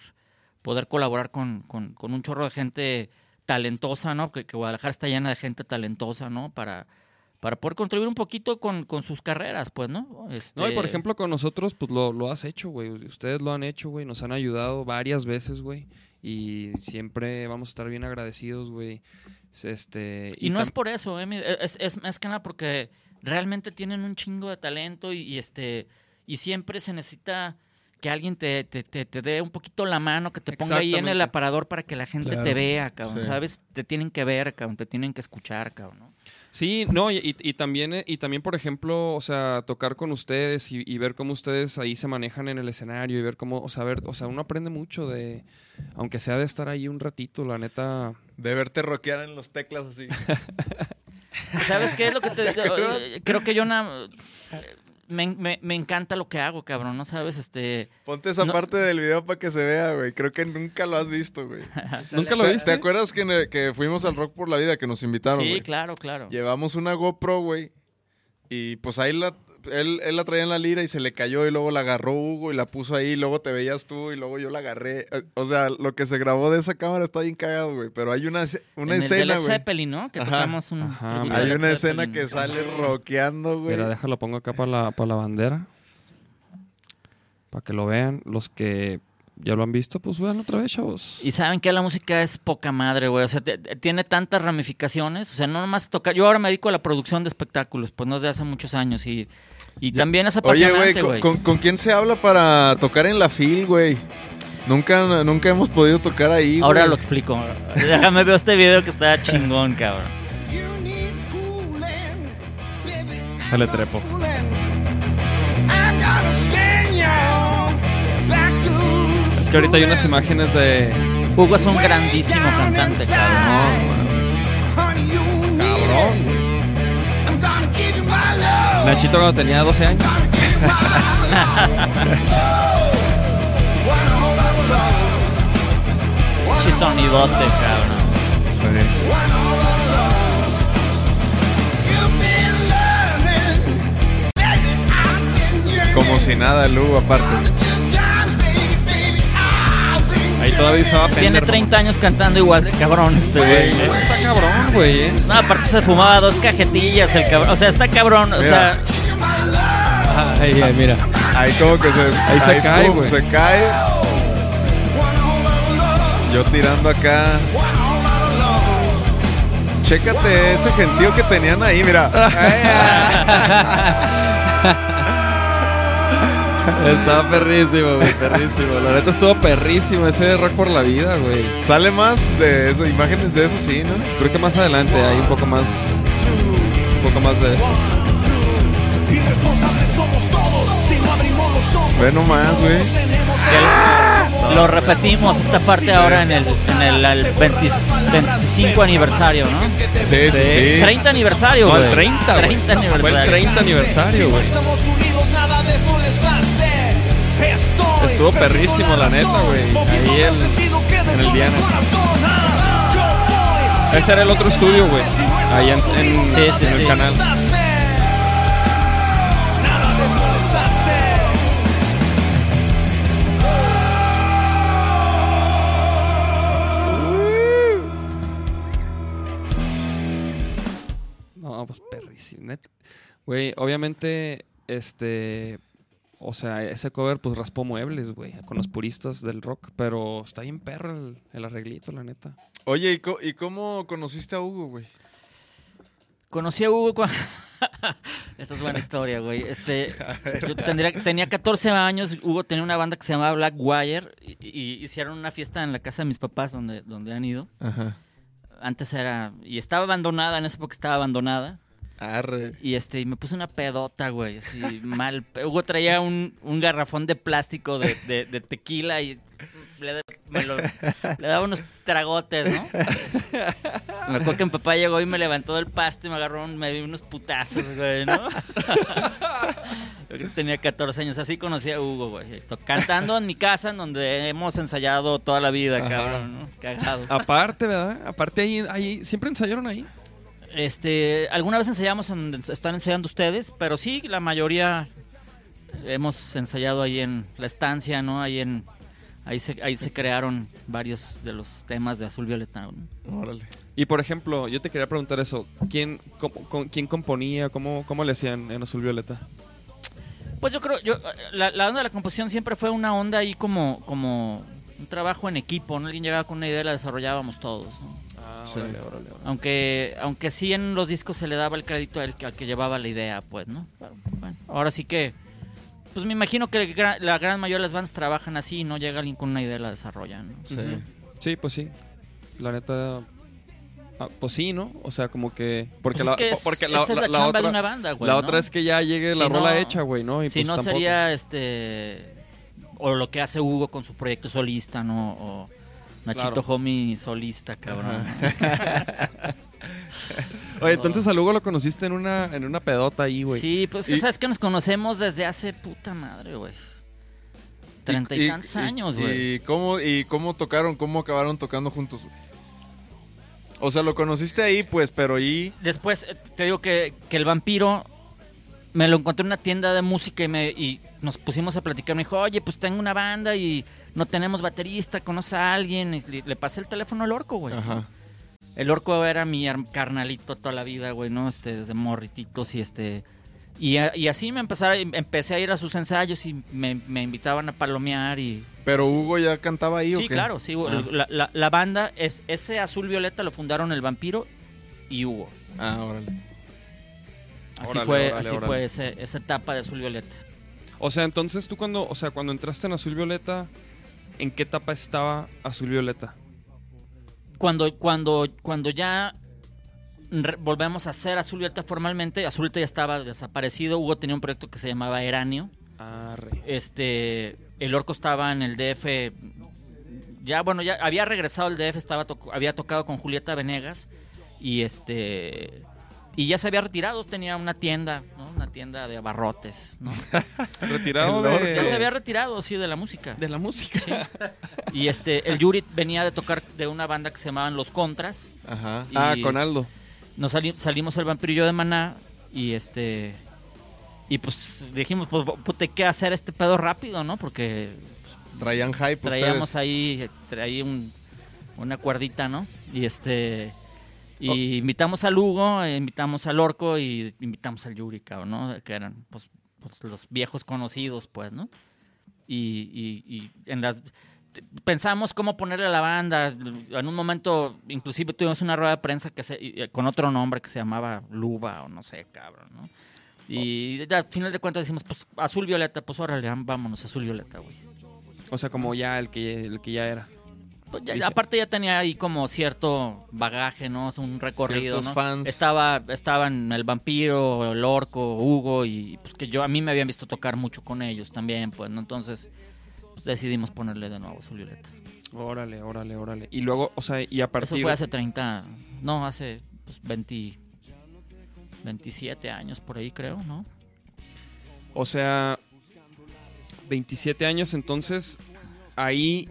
poder colaborar con, con- con un chorro de gente talentosa, ¿no? Que, que Guadalajara está llena de gente talentosa, ¿no? Para, para poder contribuir un poquito con, con sus carreras, pues, ¿no? No, y por Este, ejemplo con nosotros, pues lo, lo has hecho, güey. Ustedes lo han hecho, güey. Nos han ayudado varias veces, güey. Y siempre vamos a estar bien agradecidos, güey. Este, Y no es por eso, eh, es, es más que nada porque realmente tienen un chingo de talento y, y, este y siempre se necesita que alguien te, te, te- te dé un poquito la mano, que te ponga ahí en el aparador para que la gente Claro. te vea, cabrón, Sí. ¿sabes? Te tienen que ver, cabrón, te tienen que escuchar, cabrón, ¿no? Sí, no, y, y- y también, eh, y también, por ejemplo, o sea, tocar con ustedes y, y ver cómo ustedes ahí se manejan en el escenario y ver cómo, o sea, ver, o sea, uno aprende mucho de, aunque sea de estar ahí un ratito, la neta. De verte rockear en los teclas así. ¿Sabes qué es lo que te eh, creo que yo na- me, me- me encanta lo que hago, cabrón, ¿no sabes? Este Ponte esa No. parte del video para que se vea, güey. Creo que nunca lo has visto, güey. ¿Nunca lo ¿Te, viste? te acuerdas que, el- que fuimos al Rock por la Vida que nos invitaron, Sí, claro, claro. Llevamos una GoPro, güey. Y pues ahí la, él, él la traía en la lira y se le cayó y luego la agarró Hugo y la puso ahí y luego te veías tú y luego yo la agarré. Eh, O sea, lo que se grabó de esa cámara está bien cagado, güey. Pero hay una, una en el de escena, Led güey. Zeppelin, ¿no? Que tocamos un Ajá, Hay Led una escena que sale rockeando, güey. Mira, déjalo, pongo acá para la, para la bandera. Para que lo vean. Los que ya lo han visto, pues vean otra vez, chavos. Y saben que la música es poca madre, güey. O sea, tiene tantas ramificaciones. O sea, no nomás tocar. Yo ahora me dedico a la producción de espectáculos, pues no desde hace muchos años. Y, y también es Oye, apasionante, güey, güey. ¿con, con, con quién se habla para tocar en la FIL, güey? Nunca, nunca hemos podido tocar ahí, Ahora lo explico. Déjame ver este video que está chingón, cabrón. Dale trepo. Es que ahorita hay unas imágenes de. Hugo es un grandísimo cantante, cabrón. Cabrón, güey. Nachito cuando tenía 12 años. Chisonidote, cabrón. Como si nada, Hugo, aparte. Ahí todavía usaba Tiene Fender, 30 años cantando igual de cabrón este güey. Eso está cabrón, güey. ¿eh? No, aparte se fumaba dos cajetillas el cabrón. O sea, está cabrón. O Mira. sea, Ay, ay, mira. Ahí como que se, Ahí se cae, güey. Se cae. Yo tirando acá. Chécate ese gentío que tenían ahí, mira. Estaba perrísimo, güey, perrísimo. La neta estuvo perrísimo ese rock por la vida, güey. Sale más de eso, imágenes de eso, sí, ¿no? Creo que más adelante hay un poco más. Un poco más de eso. Somos todos si no abrimos los ojos. Ve nomás, güey. lo repetimos esta parte ahora en el, en el, al 20 25 aniversario, ¿no? Sí, sí, sí. 30 aniversario, No, güey. el 30, güey. 30 Fue el aniversario. 30 aniversario, güey. Estuvo perrísimo, la neta, güey. Ahí el en el Diana. voy, Ese era el otro estudio, güey. Ahí en, en- Sí, sí, en el sí. canal. No, pues perrísimo. neta. Güey, obviamente, este. O sea, ese cover, pues raspó muebles, güey, con los puristas del rock. Pero está bien perro el, el arreglito, la neta. Oye, ¿y, co- y cómo conociste a Hugo, güey? Conocí a Hugo cuando... Esta es buena historia, güey. Este, yo tendría, tenía 14 años, Hugo tenía una banda que se llamaba Black Wire y, y hicieron una fiesta en la casa de mis papás donde, donde han ido. Ajá. Antes era... Y estaba abandonada, en esa época estaba abandonada. Arre. Y este, y me puse una pedota, güey, así mal. Hugo traía un, un garrafón de plástico de, de- de tequila y le, me lo- le daba unos tragotes, ¿no? Me acuerdo que mi papá llegó y me levantó del pasto y me agarró, un- me dio unos putazos, güey, ¿no? Tenía 14 años, así conocí a Hugo, güey. Cantando en mi casa, en donde hemos ensayado toda la vida, cabrón, ¿no? Cagado. Aparte, ¿verdad? Aparte ahí, ahí siempre ensayaron ahí. Este, alguna vez ensayamos en donde están ensayando ustedes, pero sí, la mayoría hemos ensayado ahí en la estancia, ¿no? Ahí en ahí se, ahí se crearon varios de los temas de Azul Violeta. ¿no? Órale. Y por ejemplo, yo te quería preguntar eso. ¿Quién, cómo- con- quién componía? ¿Cómo, ¿Cómo le hacían en Azul Violeta? Pues yo creo, yo la, la onda de la composición siempre fue una onda ahí como, como un trabajo en equipo, ¿no? Alguien llegaba con una idea y la desarrollábamos todos, ¿no? Ah, Sí. órale, órale, órale. Aunque, aunque sí en los discos se le daba el crédito al, que- al que llevaba la idea, pues, ¿no? Bueno, ahora sí que, pues me imagino que el gra- la gran mayoría de las bandas trabajan así, no llega alguien con una idea y la desarrollan, ¿no? Sí. Sí, pues sí. La neta. ah, pues sí, ¿no? O sea, como que. Porque Pues la, es que es- porque esa es la chamba otra, de una banda, güey, La ¿no? otra es que ya llegue la Si rola no- hecha, güey, ¿no? Y si pues no tampoco. sería este o lo que hace Hugo con su proyecto solista, ¿no? O Nachito Claro. Homie solista, cabrón. Oye, entonces a Lugo lo conociste en una, en una pedota ahí, güey. Sí, pues que Y- sabes que nos conocemos desde hace puta madre, güey. Treinta y, tantos años, güey. ¿Y cómo, ¿Y cómo tocaron? ¿Cómo acabaron tocando juntos? güey? O sea, lo conociste ahí, pues, pero ahí... Después eh, te digo que, que el vampiro me lo encontré en una tienda de música y, me, y nos pusimos a platicar. Me dijo, oye, pues tengo una banda y no tenemos baterista, conoce a alguien. Y le, le pasé el teléfono al orco, güey. Ajá. El orco era mi ar- carnalito toda la vida, güey, ¿no? Este, desde morrititos y este... Y, y así me empezara, empecé a ir a sus ensayos y me, me invitaban a palomear y... ¿Pero Hugo ya cantaba ahí o Sí, qué? claro, sí. Ah. La, la- la banda, es ese Azul Violeta lo fundaron El Vampiro y Hugo. Ah, órale. Así Órale, fue, órale, así órale. fue ese- esa etapa de Azul Violeta. O sea, entonces tú cuando, o sea, cuando entraste en Azul Violeta, ¿en qué etapa estaba Azul Violeta? Cuando, cuando, cuando ya volvemos a hacer Azul Violeta formalmente, Azul Violeta ya estaba desaparecido. Hugo tenía un proyecto que se llamaba Eranio. Ah, re. Este, el orco estaba en el DF. Ya, bueno, ya había regresado al DF, estaba to- había tocado con Julieta Venegas. Y este. Y ya se había retirado, tenía una tienda, ¿no? Una tienda de abarrotes, ¿no? Retirado de, Ya se había retirado, sí, de la música. de la música. Y este, el Yuri venía de tocar de una banda que se llamaban Los Contras. Ajá. Ah, con Aldo. nos sali- salimos el vampirillo de Maná y este y pues dijimos pues puta, qué hacer este pedo rápido, ¿no? Porque Traían hype traíamos ustedes. ahí traí un, una cuerdita, ¿no? Y este y invitamos al Hugo, eh, invitamos al Orco y invitamos al Yuri, cabrón, ¿no? Que eran pues, pues, los viejos conocidos, pues, ¿no? Y, y- y en las pensamos cómo ponerle a la banda. En un momento, inclusive tuvimos una rueda de prensa que se, y- con otro nombre que se llamaba Luba o no sé, cabrón, ¿no? Y al final de cuentas decimos, pues azul violeta, pues órale, vámonos, azul violeta, güey. O sea, como ya el que, el que ya era. Pues ya- aparte ya tenía ahí como cierto bagaje, ¿no? Un recorrido, Ciertos ¿no? fans. Estaba, estaban el vampiro, el orco, Hugo y pues que yo a mí me habían visto tocar mucho con ellos también, pues, ¿no? Entonces pues, decidimos ponerle de nuevo Azul Violeta. Órale, órale, órale. Y luego, o sea, y a Eso partir fue hace 30, no, hace pues 20, 27 años por ahí creo, ¿no? O sea, 27 años, entonces ahí,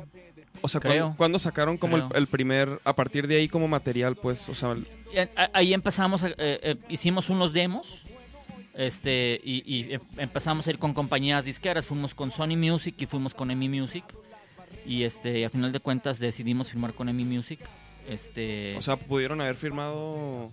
o sea, Creo. ¿cuándo, cuándo sacaron como el, primer, a partir de ahí como material, pues, o sea, el- ahí empezamos, a- eh, eh, hicimos unos demos. Este, y, y em- empezamos a ir con compañías disqueras, fuimos con Sony Music y fuimos con EMI Music. Y este, y a final de cuentas decidimos firmar con EMI Music. Este, o sea, pudieron haber firmado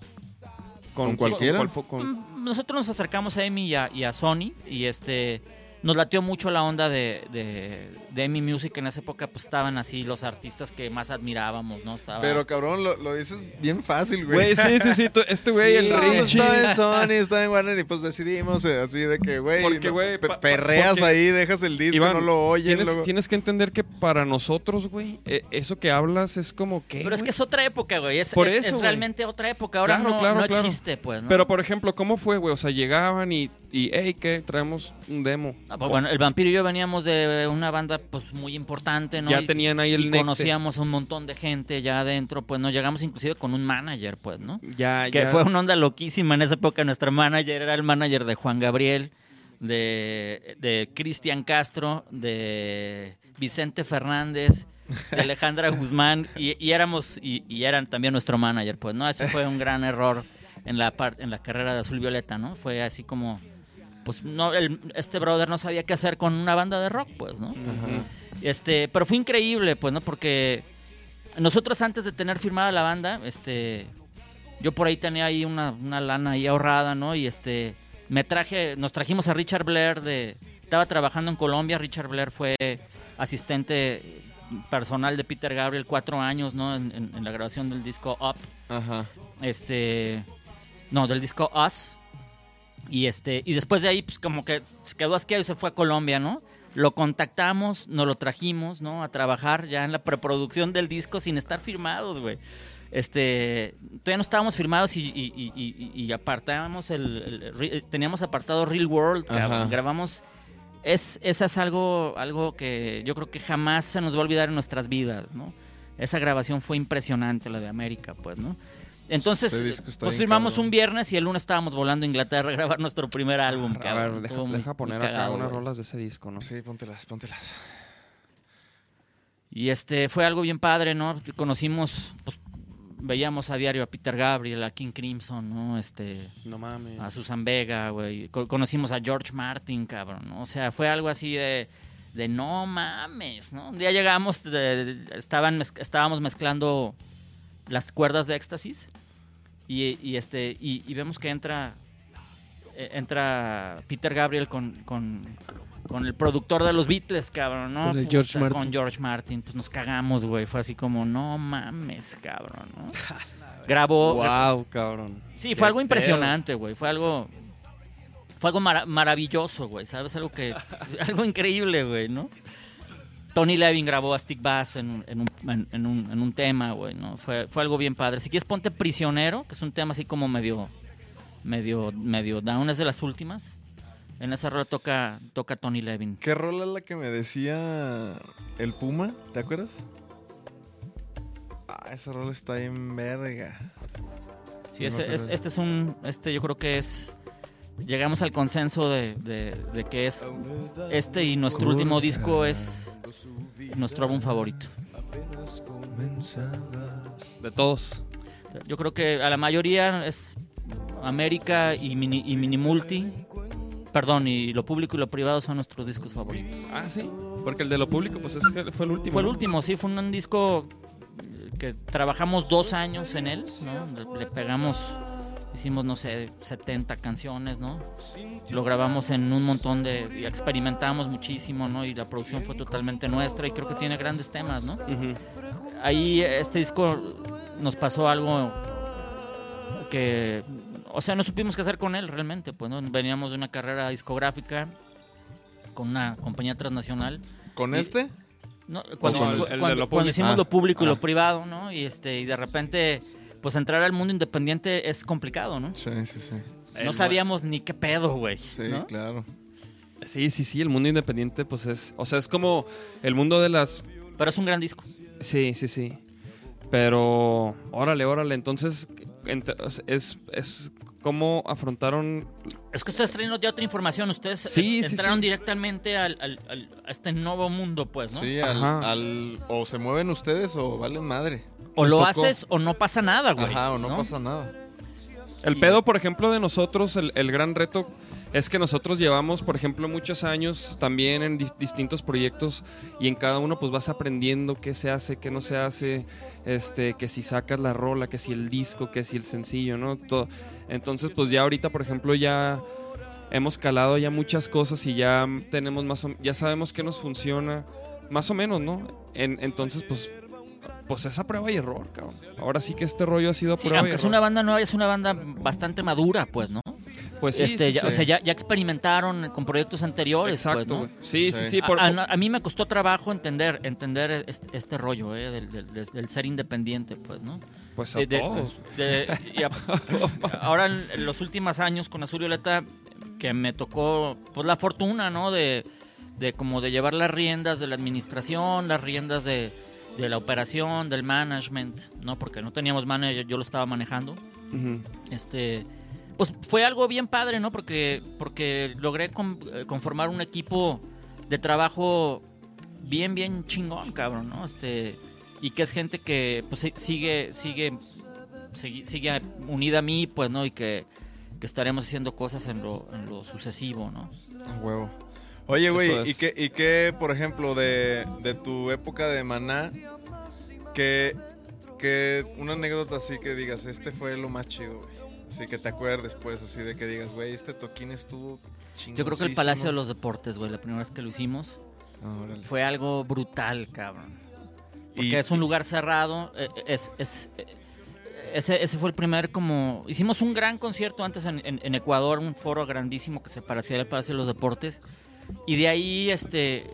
¿Con cualquiera? Con- Mm, nosotros nos acercamos a EMI y a, y a Sony y este nos latió mucho la onda de, de, de EMI Music en esa época pues estaban así los artistas que más admirábamos no estaba Pero cabrón, lo, lo dices bien fácil, güey. Güey, sí, sí, sí, tú- este güey, el No, Richie. Estaba en Sony, estaba en Warner y pues decidimos eh, así de que, güey, Porque, no, güey, pe- pa- pa- perreas porque- ahí, dejas el disco, Iván, no lo oyes. tienes, luego- tienes que entender que para nosotros, güey, eh, eso que hablas es como que. pero es que es otra época güey es, Por es- eso, es güey. realmente otra época ahora Claro, no, claro, no claro. existe pues ¿no? Pero por ejemplo, ¿cómo fue, güey? O sea, llegaban y, y hey, ¿qué? Traemos un demo. No, pues, bueno el vampiro y yo veníamos de una banda pues muy importante no Ya Y- tenían ahí el y conocíamos a un montón de gente ya adentro pues no llegamos inclusive con un manager pues no Ya, Que ya. fue una onda loquísima en esa época. Nuestro manager era el manager de Juan Gabriel. de, de Cristian Castro, de Vicente Fernández, de Alejandra Guzmán, y, y éramos, y, y eran también nuestro manager, pues, ¿no? Ese fue un gran error en la, par- en la carrera de Azul Violeta, ¿no? Fue así como, pues, no, el- este brother no sabía qué hacer con una banda de rock, pues, ¿no? Este, pero fue increíble, pues, ¿no? Porque nosotros antes de tener firmada la banda, este, yo por ahí tenía ahí una, una lana ahí ahorrada, ¿no? Y este, me traje, nos trajimos a Richard Blair de, estaba trabajando en Colombia, Richard Blair fue asistente personal de Peter Gabriel cuatro años, ¿no? En, en- en la grabación del disco Up, Ajá. este, no, del disco Us. Y este, y después de ahí, pues como que se quedó asqueado y se fue a Colombia, ¿no? Lo contactamos, nos lo trajimos, ¿no? A trabajar ya en la preproducción del disco sin estar firmados, güey. Este, todavía no estábamos firmados y, y, y- y- apartábamos el, el- re- teníamos apartado Real World, cabrón. Grabamos. Es, esa es algo, algo que yo creo que jamás se nos va a olvidar en nuestras vidas, ¿no? Esa grabación fue impresionante, la de América, pues, ¿no? Entonces, pues firmamos cabrón. un viernes y el lunes estábamos volando a Inglaterra a grabar nuestro primer álbum, A cabrón. ver, deja, poner acá cagado, unas güey. rolas de ese disco, ¿no? Sí, póntelas, póntelas. Y este fue algo bien padre, ¿no? Conocimos, pues veíamos a diario a Peter Gabriel, a King Crimson, ¿no? Este, No mames. a Susan Vega, güey. Co- conocimos a George Martin, cabrón, ¿no? O sea, fue algo así de, de no mames, ¿no? Un día llegamos, de- de- estaban, estábamos mezclando las cuerdas de éxtasis y, y este, y, y vemos que entra, eh, entra Peter Gabriel con, con, con el productor de los Beatles, cabrón, ¿no? Con el George Puta, Martin. Con George Martin, pues nos cagamos, güey. Fue así como, no mames, cabrón, ¿no? Grabó, Wow, cabrón. Sí, fue algo impresionante, güey. Fue algo. Fue algo mara- maravilloso, güey. ¿Sabes? Algo que. algo increíble, güey, ¿no? Tony Levin grabó a Stick Bass en, un- en un, en, en un, tema, güey, ¿no? Fue, fue algo bien padre. Si quieres, ponte Prisionero, que es un tema así como medio. medio. medio down, es de las últimas. En esa rola toca, toca Tony Levin. ¿Qué rola es la que me decía el Puma? ¿Te acuerdas? Ah, esa rola está en verga. Sí, No ese- me es- este es un. Este yo creo que es. Llegamos al consenso de, de- de que es. Este y nuestro último disco es nuestro álbum favorito. De todos. Yo creo que a la mayoría es América y Mini, y Minimulti. Perdón, y lo público y lo privado son nuestros discos favoritos. Ah, sí. Porque el de lo público, pues es que fue el último. Fue el ¿no? último, sí, fue un disco que trabajamos dos años en él, ¿no? Le pegamos, hicimos, no sé, 70 canciones, ¿no? Lo grabamos en un montón de... y experimentamos muchísimo, ¿no? Y la producción fue totalmente nuestra y creo que tiene grandes temas, ¿no? Ahí este disco nos pasó algo que... O sea, no supimos qué hacer con él realmente, pues, ¿no? Veníamos de una carrera discográfica con una compañía transnacional. ¿Con Y- este? ¿no? Cuando, No, hici- el- el de cuando- hicimos Ah, lo público y ah. lo privado, ¿no? Y este y de repente, pues entrar al mundo independiente es complicado, ¿no? Sí, sí, sí. No sabíamos ni qué pedo, güey. Sí, ¿no? claro. Sí, sí, sí. El mundo independiente, pues es. O sea, es como el mundo de las. Pero es un gran disco. Sí, sí, sí. Pero. Órale, órale. Entonces, es. es ¿Cómo afrontaron Es que ustedes traen ya otra información. Ustedes Sí, es- sí, entraron sí. directamente al, al- al- a este nuevo mundo, pues, ¿no? Sí, al, o se mueven ustedes o valen madre. o Nos lo tocó. haces o no pasa nada, güey. Ajá, o no, pasa nada. El pedo, por ejemplo, de nosotros, el, el gran reto es que nosotros llevamos, por ejemplo, muchos años también en di- distintos proyectos y en cada uno pues vas aprendiendo qué se hace, qué no se hace, este, que si sacas la rola, que si el disco, que si el sencillo, ¿no? Todo. Entonces, pues ya ahorita, por ejemplo, ya hemos calado ya muchas cosas y ya tenemos más o- ya sabemos qué nos funciona, más o menos, ¿no? En- entonces, pues pues esa prueba y error, cabrón. Ahora sí que este rollo ha sido a Sí, prueba y es error. una banda nueva, es una banda bastante madura, pues, ¿no? Pues sí, este, sí, ya- sí. O sea, ya, ya experimentaron con proyectos anteriores, Exacto, pues, ¿no? güey. Sí, sí, Sí. por- a, a- a mí me costó trabajo entender entender este, este rollo eh, del, del- del- del ser independiente, pues, ¿no? pues a De- de- todos. de- y a- ahora en, los últimos años con Azul Violeta que me tocó pues la fortuna, ¿no? De, de como de llevar las riendas de la administración, las riendas de, de la operación, del management, ¿no? Porque no teníamos manager, yo lo estaba manejando Ujú. este pues fue algo bien padre, ¿no? Porque, porque logré con- eh, conformar un equipo de trabajo bien, bien chingón, cabrón, ¿no? Este, y que es gente que pues sigue, sigue, sigue, sigue unida a mí, pues, ¿no? Y que, que estaremos haciendo cosas en lo, en lo sucesivo, ¿no? Huevo. Oye, güey, es. ¿y qué, ¿y qué, por ejemplo, de, de tu época de Maná, que, que una anécdota así que digas, este fue lo más chido, güey? Así que te acuerdes, pues, así de que digas, güey, este toquín estuvo chingón. Yo creo que el Palacio de los Deportes, güey, la primera vez que lo hicimos, fue algo brutal, cabrón. Porque Y- es un lugar cerrado. eh, Es, es- eh, ese, ese fue el primer como... Hicimos un gran concierto antes en, en- en Ecuador, un foro grandísimo que se parecía al Palacio de los Deportes. Y de ahí este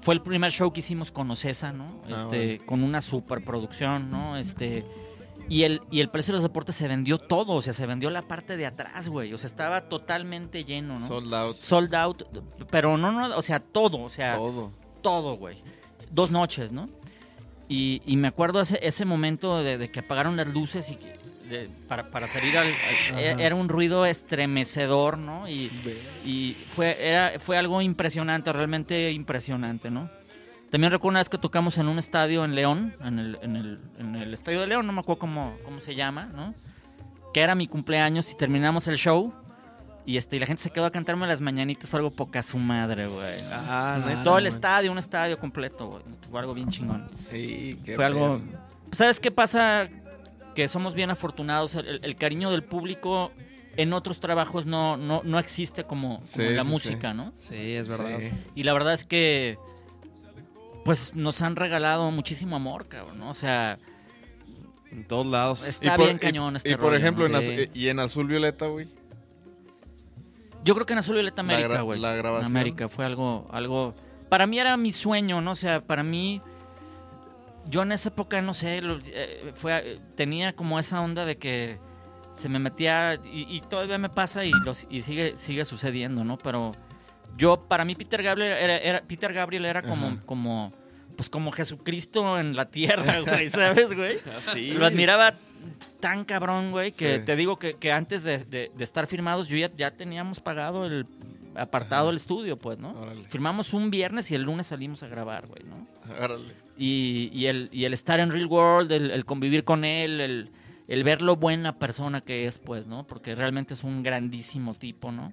fue el primer show que hicimos con Ocesa, ¿no? Ah, Este, Con una superproducción, ¿no? Este, y, el, y el Palacio de los Deportes se vendió todo, o sea, se vendió la parte de atrás, güey. O sea, estaba totalmente lleno, ¿no? Sold out. Sold out, pero no, no, o sea, todo, o sea, Todo. todo, güey. Dos noches, ¿no? Y, y me acuerdo ese, ese momento de, de que apagaron las luces y que- de- para, para salir al, al- e- era un ruido estremecedor, ¿no? Y, y fue, era, fue algo impresionante, realmente impresionante, ¿no? También recuerdo una vez que tocamos en un estadio en León, en el, en el, en el estadio de León, no me acuerdo cómo, cómo se llama, ¿no? Que era mi cumpleaños y terminamos el show. Y este, y la gente se quedó a cantarme las mañanitas, fue algo poca su madre, güey. Ah, Todo el estadio, un estadio completo, güey. Fue algo bien chingón. Sí, qué Fue algo. pedo. ¿Sabes qué pasa? Que somos bien afortunados. El, el cariño del público en otros trabajos no, no, no existe como, como Sí, en la sí, música, ¿no? Sí, es verdad. Sí. Y la verdad es que. Pues nos han regalado muchísimo amor, cabrón, ¿no? O sea, En todos lados. está Y por- bien y- cañón este Y por rollo, ejemplo, ¿no? en Sí. azul- y en azul violeta, güey. Yo creo que en Azul Violeta La América, gra- güey. la grabación. En América fue algo, algo. Para mí era mi sueño, ¿no? O sea, para mí. Yo en esa época, no sé, lo- eh, fue, eh, tenía como esa onda de que se me metía. Y, y todavía me pasa y, los, y sigue, sigue sucediendo, ¿no? Pero yo, para mí, Peter Gabriel era, era- Peter Gabriel era como, Ajá. como. Pues como Jesucristo en la tierra, güey, ¿sabes, güey? Así. Lo admiraba tan cabrón, güey, que Sí. te digo que, que antes de, de- de estar firmados, yo ya, ya teníamos pagado el apartado del estudio, pues, ¿no? Órale. Firmamos un viernes y el lunes salimos a grabar, güey, ¿no? Árale. Y, y el, y el estar en Real World, el, el convivir con él, el, el ver lo buena persona que es, pues, ¿no? Porque realmente es un grandísimo tipo, ¿no?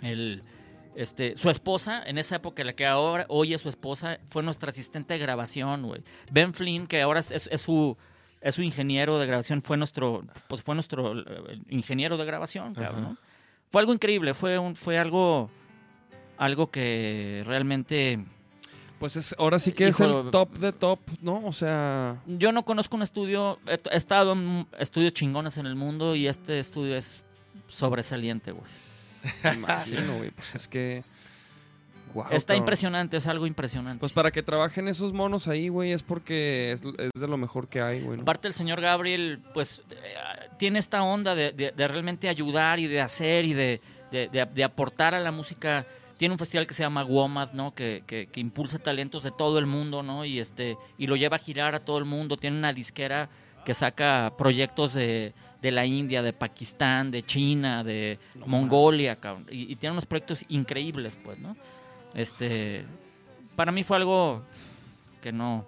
El, este, su esposa, en esa época, la que ahora, hoy es su esposa, fue nuestra asistente de grabación, güey. Ben Flynn, que ahora es, es- es su, es su ingeniero de grabación, fue nuestro, pues fue nuestro ingeniero de grabación, cabrón. ¿no? Fue algo increíble, fue, un, fue algo, algo que realmente... Pues es, ahora sí que es el top de top, ¿no? O sea, Yo no conozco un estudio, he, he estado en estudios chingones en el mundo y este estudio es sobresaliente, güey. Me imagino, güey. Pues es que. guau, Está cabrón. impresionante, es algo impresionante. Pues para que trabajen esos monos ahí, güey, es porque es, es de lo mejor que hay, güey. ¿no? Aparte el señor Gabriel, pues eh, tiene esta onda de, de- de realmente ayudar y de hacer y de, de- de- de aportar a la música. Tiene un festival que se llama WOMAD, ¿no? Que, que- que impulsa talentos de todo el mundo, ¿no? Y este y lo lleva a girar a todo el mundo. Tiene una disquera que saca proyectos de, de la India, de Pakistán, de China, de Mongolia, cabrón. Y, y tiene unos proyectos increíbles, pues, ¿no? Este, para mí fue algo que no,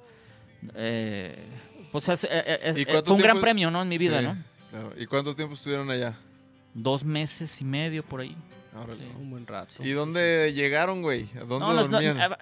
eh, pues es, eh, es- ¿Y eh, fue un gran premio, ¿no? En mi vida, Sí, ¿no? claro. ¿Y cuánto tiempo estuvieron allá? Dos meses y medio por ahí. Órale. Sí. Un buen rato. ¿Y dónde llegaron, güey? ¿A ¿Dónde No, los- no, dormían? ah,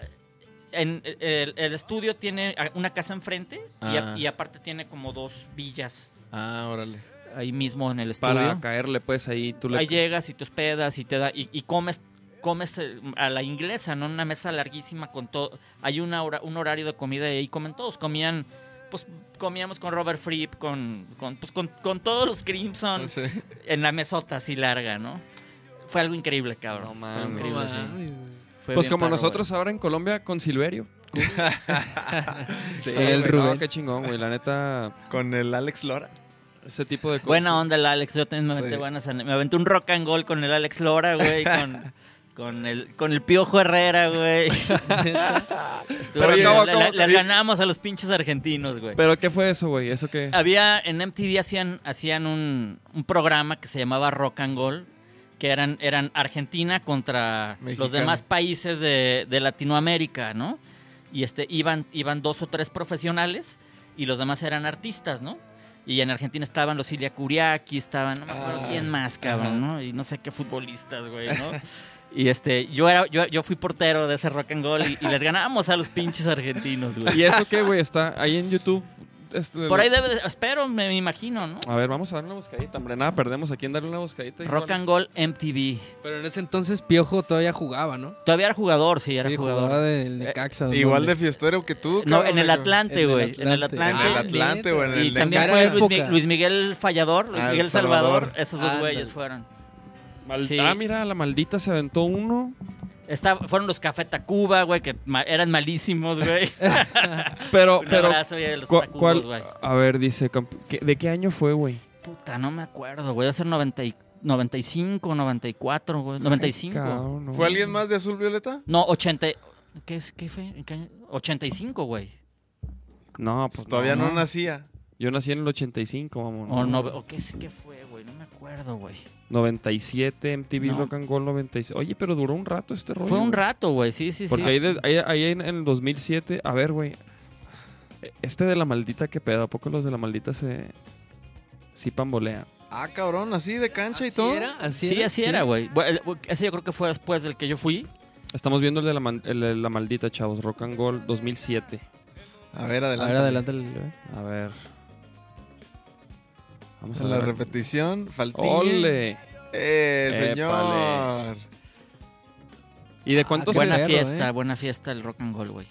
en, el, el estudio tiene una casa enfrente y a- Ah. y, aparte tiene como dos villas Ah, órale. Ahí mismo en el estudio. Para caerle, pues ahí tú le. Ahí llegas y te hospedas y te da y, y comes comes eh, a la inglesa, ¿no? Una mesa larguísima con todo. Hay una hora, un horario de comida y ahí comen todos. Comían, pues comíamos con Robert Fripp, con, con, pues, con, con todos los Crimson Sí. en la mesota así larga, ¿no? Fue algo increíble, cabrón. No mames. increíble, No sí. mames. Fue Pues como nosotros ahora en Colombia con Silverio. sí, El Rubén. no, qué chingón, güey. La neta, Con el Alex Lora. Ese tipo de cosas. Buena onda el Alex, yo también me aventé Sí. buenas Me aventé un rock and roll con el Alex Lora, güey, con, Con el, con el Piojo Herrera, güey. Estuvo- Oye, acabo- acabo- les y- ganamos a los pinches argentinos, güey. ¿Pero qué fue eso, güey? ¿Eso qué? Había, en MTV hacían, hacían un, un programa que se llamaba Rock and Gold, que eran, eran Argentina contra los demás países de, de Latinoamérica, ¿no? Y este, iban, iban dos o tres profesionales y los demás eran artistas, ¿no? Y en Argentina estaban los Ilia Kuriaki, estaban, no me acuerdo Ah, quién más, cabrón. ¿no? Y no sé qué futbolistas, güey, ¿no? Y este, yo era, yo, yo fui portero de ese rock and y, y les ganábamos a los pinches argentinos, güey. ¿Y eso qué, güey? Está ahí en YouTube. Este, Por ahí debe, de- espero, me, me imagino, ¿no? A ver, vamos a darle una buscadita, hombre. Nada, perdemos aquí en darle una buscadita. Rock igual. and Gold MTV. Pero en ese entonces Piojo todavía jugaba, ¿no? Todavía era jugador, sí, era sí, jugador. jugaba del Necaxa. ¿o Igual de fiestero que tú, No, cabrón, en el Atlante, güey. En el Atlante. En el Atlante o en el y también fue Luis. Mi- Luis Miguel Fallador, Luis Ah, El Miguel Salvador. Salvador. Esos dos güeyes fueron. Mal- Sí. Ah, mira, la maldita se aventó uno. Está- fueron los Café Tacuba, güey, que ma- eran malísimos, güey. Pero, Un pero. abrazo los ¿cu- Tacubos, cuál- güey. a ver, dice. camp- ¿qué- ¿De qué año fue, güey? Puta, no me acuerdo, güey. Debe ser 90 y- 95, 94, güey. 95. Cabrón, no. ¿Fue alguien más de azul violeta? No, 80. ¿Qué, es, qué fue? ¿En qué año? 85, güey. No, pues. Todavía no, no. nacía. Yo nací en el 85, vamos. O, no, o qué, qué fue, güey. No me acuerdo, güey. 97, MTV No. Rock and Roll 96. Oye, pero duró un rato este rollo. Fue un rato, güey. Sí, sí, Porque sí. ahí, de- ahí, ahí en el 2007, a ver, güey. Este de la maldita, ¿qué pedo? ¿A poco los de la maldita se. sí pambolean? Ah, cabrón, así de cancha y ¿Así todo. era? ¿Así Sí, era? así era, güey. Bueno, el- Ese yo creo que fue después del que yo fui. Estamos viendo el de la, man- el de la maldita, chavos. Rock and Roll 2007. A ver, A adelante. ver, adelante. A ver. Vamos a En la ver. repetición, faltilla. ¡Ole! ¡Eh, Épale. señor! ¿Y de cuántos qué Buena fiesta, ¿eh? buena fiesta el rock and roll, güey.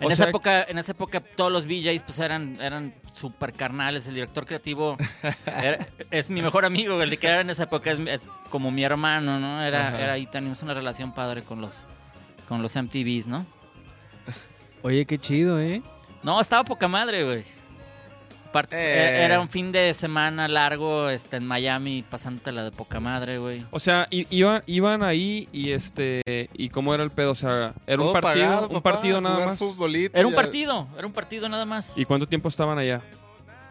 En O esa sea- época, en esa época todos los VJs pues eran, eran super carnales. El director creativo era- es mi mejor amigo, el que era en esa época es, es como mi hermano, ¿no? Era, Ajá. era ahí teníamos una relación padre con los con los MTVs, ¿no? Oye, qué chido, ¿eh? No, estaba poca madre, güey. Aparte, Eh. Era un fin de semana largo este, en Miami, pasándotela de poca madre, güey. O sea, iban, iban ahí y este. ¿Y cómo era el pedo? O sea, era un partido, pagado, un papá, partido nada más. Era un ya- partido, era un partido nada más. ¿Y cuánto tiempo estaban allá?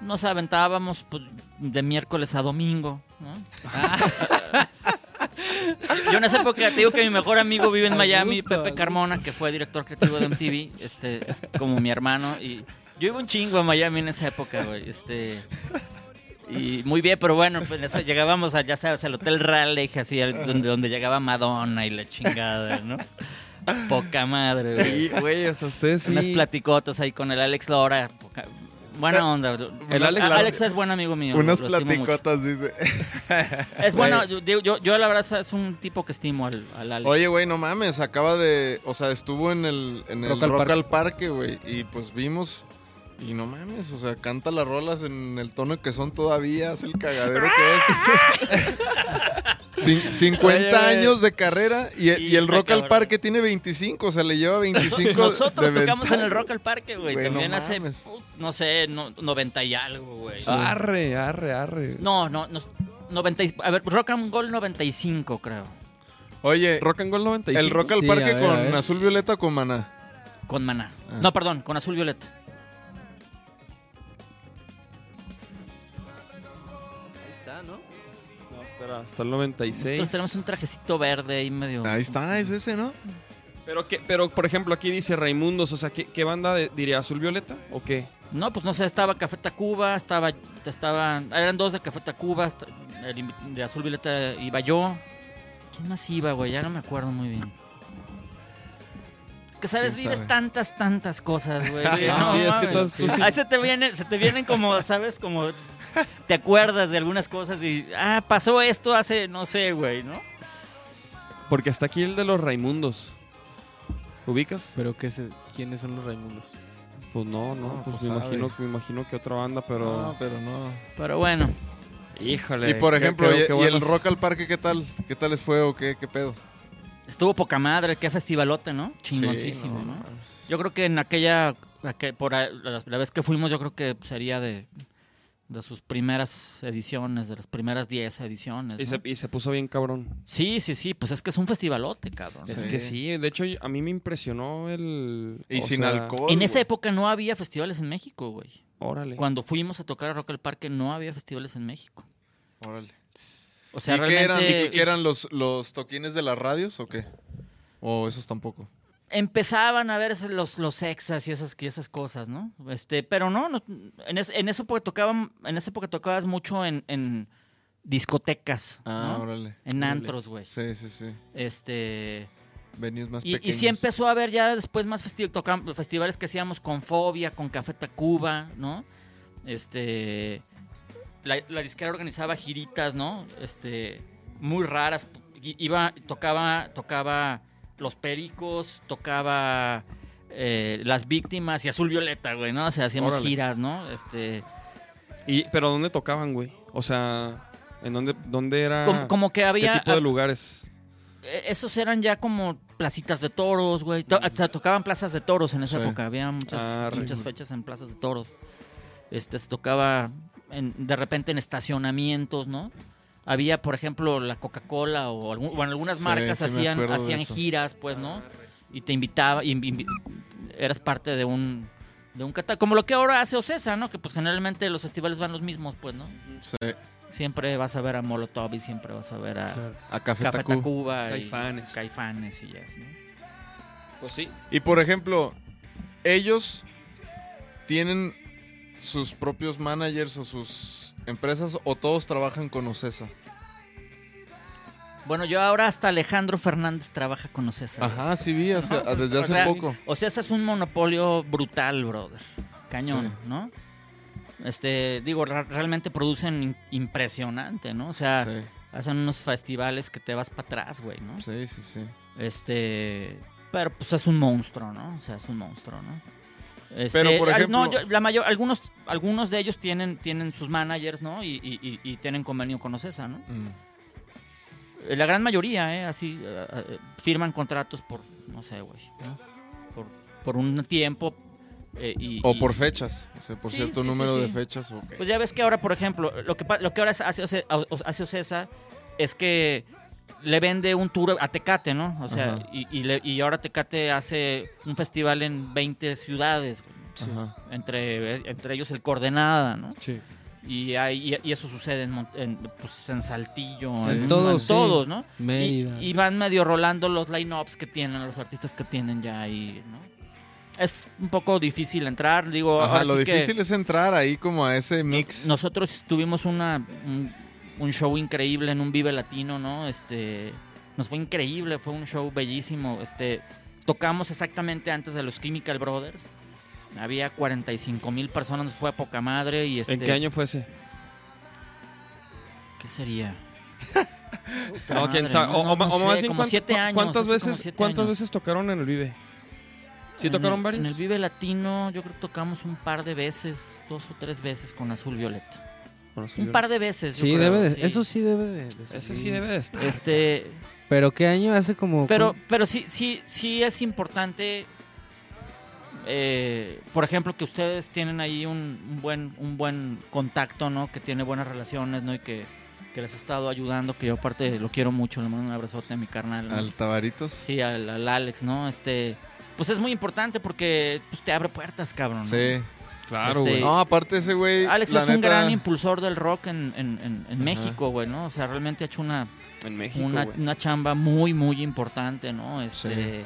Nos aventábamos pues, de miércoles a domingo, ¿no? Yo en esa época te digo que mi mejor amigo vive en Miami, Pepe. Carmona, que fue director creativo de MTV, este, es como mi hermano. Y yo iba un chingo a Miami en esa época, güey. Este, y muy bien, pero bueno, pues en eso llegábamos a, ya sabes, al Hotel Raleigh, así, donde, donde llegaba Madonna y la chingada, ¿no? Poca madre, güey. Sí, güey, o sea, ustedes sí. Unas platicotas ahí con el Alex Lora. poca- Buena onda. El Alex- Alex es buen amigo mío. Unas lo estimo mucho. platicotas, dice. Es bueno, yo, yo, yo la verdad es un tipo que estimo al, al Alex. Oye, güey, no mames, acaba de... O sea, estuvo en el, en el Rock Rock, al Parque. al Parque, güey. Y pues vimos... Y no mames, o sea, canta las rolas en el tono que son todavía, hace el cagadero que es. Cin- 50 Oye, güey. años de carrera y, Sí, y el Rock al. Parque tiene 25, o sea, le lleva 25 Nosotros tocamos en el Rock al Parque, güey. También hace, mames. no sé, no, 90 y algo, güey. Arre, arre, arre. No, no, no. 90, y- a ver, Rock and Gold 95, creo. Oye, Rock and Roll 95. el Rock al Sí, Parque ver, con. Azul Violeta o con Maná. Con Maná. Ah. No, perdón, con Azul Violeta. Hasta el 96. Nosotros tenemos un trajecito verde ahí medio. Ahí está, es ese, ¿no? Pero, pero, por ejemplo, aquí dice Raimundos. O sea, ¿qué, qué banda de- diría? ¿Azul Violeta o qué? No, pues no sé, estaba Café Tacuba, estaba, estaba, eran dos de Café Tacuba, el de Azul Violeta iba yo. ¿Quién más iba, güey? Ya no me acuerdo muy bien. Es que, ¿sabes? ¿Quién Vives sabe? tantas, tantas cosas, güey. Sí, No sí, es que todas- tú sí- Ahí se te, vienen, se te vienen como, ¿sabes? Como te acuerdas de algunas cosas y, ah, pasó esto hace, no sé, güey, ¿no? Porque está aquí el de los Raimundos. ¿Ubicas? Pero ¿qué es, ¿quiénes son los Raimundos? Pues no, no, No, pues, pues me, imagino, me imagino que otra banda, pero... No, pero no. Pero bueno, Híjole. Y por ejemplo, qué- y, qué y el Rock al Parque qué tal? ¿Qué tal les fue o qué, qué pedo? estuvo poca madre, qué festivalote, ¿no? Chingoncísimo, Sí, ¿no? Yo creo que en aquella, aquel- por ahí, la, la vez que fuimos, yo creo que sería de, de sus primeras ediciones, de las primeras 10 ediciones. Y, ¿no? se, y se puso bien cabrón. Sí, sí, sí, pues es que es un festivalote, cabrón. Es Sí. que sí, de hecho a mí me impresionó el... Y o sin sea, alcohol. En esa época no había festivales en México, güey. Órale. Cuando fuimos a tocar a Rock al Parque no había festivales en México. Órale. O sea, ¿Y qué eran, ¿Y qué eran los, los toquines de las radios o qué? O esos tampoco. Empezaban a verse los, los exas y esas, y esas cosas, ¿no? Este, pero no, no, en, es- en esa época tocaban, en esa época tocabas mucho en, en discotecas, Ah, ¿no? órale. En Órale. antros, güey. Sí, sí, sí. Este, Venues más y, y sí empezó a haber ya después más festi- festivales que hacíamos con Fobia, con Café Tacuba, ¿no? Este, la, la disquera organizaba giritas, ¿no? Este, muy raras. Iba, tocaba, tocaba Los Pericos, tocaba eh, Las Víctimas y Azul Violeta, güey, ¿no? O sea, hacíamos Órale. giras, ¿no? Este, Y, ¿Pero dónde tocaban, güey? O sea, ¿en dónde, dónde era...? como, como que ¿Qué había... tipo de lugares? Eh, Esos eran ya como placitas de toros, güey. To- hasta tocaban plazas de toros en esa Sí. época. Había muchas, Ah, muchas rico. fechas en plazas de toros. Este, se tocaba en- de repente en estacionamientos, ¿no? Había, por ejemplo, la Coca-Cola o algún- bueno, algunas marcas sí hacían, hacían giras, pues, ¿no? Y te invitaba, y, invi- eras parte de un de un cata- como lo que ahora hace Ocesa, ¿no? Que pues generalmente los festivales van los mismos, pues, ¿no? Sí. Siempre vas a ver a Molotov y siempre vas a ver a Claro. A Café, Café Tacu. Tacuba y Caifanes. Caifanes y ya, ¿no? Pues sí. Y por ejemplo, ellos tienen sus propios managers o sus empresas o todos trabajan con Ocesa. Bueno, yo ahora hasta Alejandro Fernández trabaja con Ocesa. Ajá, sí vi hace- Ajá. desde O hace sea, poco. Ocesa es un monopolio brutal, brother. Cañón, Sí. ¿no? Este, digo, realmente producen impresionante, ¿no? O sea, Sí, hacen unos festivales que te vas para atrás, güey, ¿no? sí, sí, sí. Este, pero pues es un monstruo, ¿no? O sea, es un monstruo, ¿no? Este, Pero, por al- no, ejemplo- yo- la mayor, algunos, algunos de ellos tienen, tienen sus managers, ¿no? Y, y- y- y tienen convenio con Ocesa, ¿no? Mm. Eh, La gran mayoría, ¿eh? Así, eh, eh, firman contratos por, no sé, güey, ¿no? Por, por un tiempo. eh, y, O y- por fechas, o sea, por Sí, cierto sí, número sí, de fechas. ok. Pues ya ves que ahora, por ejemplo, lo que, lo que ahora hace, hace Ocesa es que le vende un tour a Tecate, ¿no? O sea, y, y le- y ahora Tecate hace un festival en 20 ciudades, güey. Ajá. entre, entre ellos el Coordenada, ¿no? Sí. Y, hay- y, y eso sucede en, Mon- en, pues, en Saltillo, Sí. en Todos, sí. todos, ¿no? Y, Mérida. y van medio rolando los line-ups que tienen, los artistas que tienen ya ahí, ¿no? Es un poco difícil entrar, digo, Ajá, ahora lo que difícil es entrar ahí como a ese mix. nosotros tuvimos una, un, un show increíble en un Vive Latino, ¿no? Este, nos fue increíble, fue un show bellísimo, este, tocamos exactamente antes de los Chemical Brothers. Había 45 mil personas, nos fue a poca madre y este, ¿En qué año fue ese? ¿Qué sería? No, quién madre, sabe. no, O, no, o- no o sé, más bien, como ¿cuánto- siete años, ¿Cuántas veces, siete cuántas años. veces tocaron en el Vive? ¿Sí En tocaron el- varios? En el Vive Latino, yo creo que tocamos un par de veces, dos o tres veces con Azul Violeta. Bueno, Un yo- par de veces. yo Sí, creo, debe de, sí. eso sí debe de, de Ese ser. sí debe de estar. Este, Pero qué año hace como pero, pero sí, sí, sí es importante. eh, por ejemplo, que ustedes tienen ahí un, un buen, un buen contacto, ¿no? Que tiene buenas relaciones, ¿no? Y que, que les ha estado ayudando, que yo aparte lo quiero mucho, le mando un abrazote a mi carnal. ¿no? Al Tabaritos. Sí, al, al Alex, ¿no? Este, pues es muy importante porque pues, te abre puertas, cabrón. ¿no? Sí. Claro, Este, güey. No, aparte ese güey. Alex la es un neta, gran impulsor del rock en, en- en-. México, güey, ¿no? O sea, realmente ha hecho una, en México, una, una chamba muy, muy importante, ¿no? Este,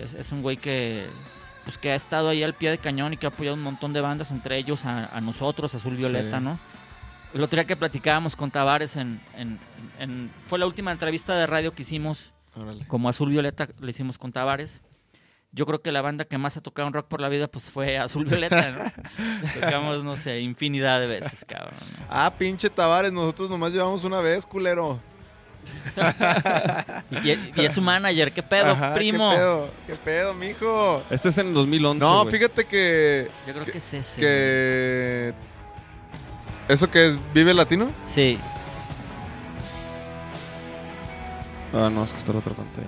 es, es un güey que, pues, que ha estado ahí al pie de cañón y que ha apoyado un montón de bandas, entre ellos a, a nosotros, Azul Violeta, Sí. ¿no? El otro día que platicábamos con Tavares en, en- en- Fue la última entrevista de radio que hicimos Órale. como Azul Violeta, le hicimos con Tavares. Yo creo que la banda que más ha tocado en rock por la vida pues fue Azul Violeta, ¿no? Tocamos, no sé, infinidad de veces, cabrón. ¿no? Ah, pinche Tavares, nosotros nomás llevamos una vez, culero. Y, y es su manager, ¿qué pedo, Ajá, primo? ¿Qué pedo? ¿Qué pedo, mijo? Este es en el 2011, No, fíjate que. Yo creo que, es ese. que. ¿Eso que es? ¿Vive Latino? Sí. Ah, no, es que esto lo otro conté.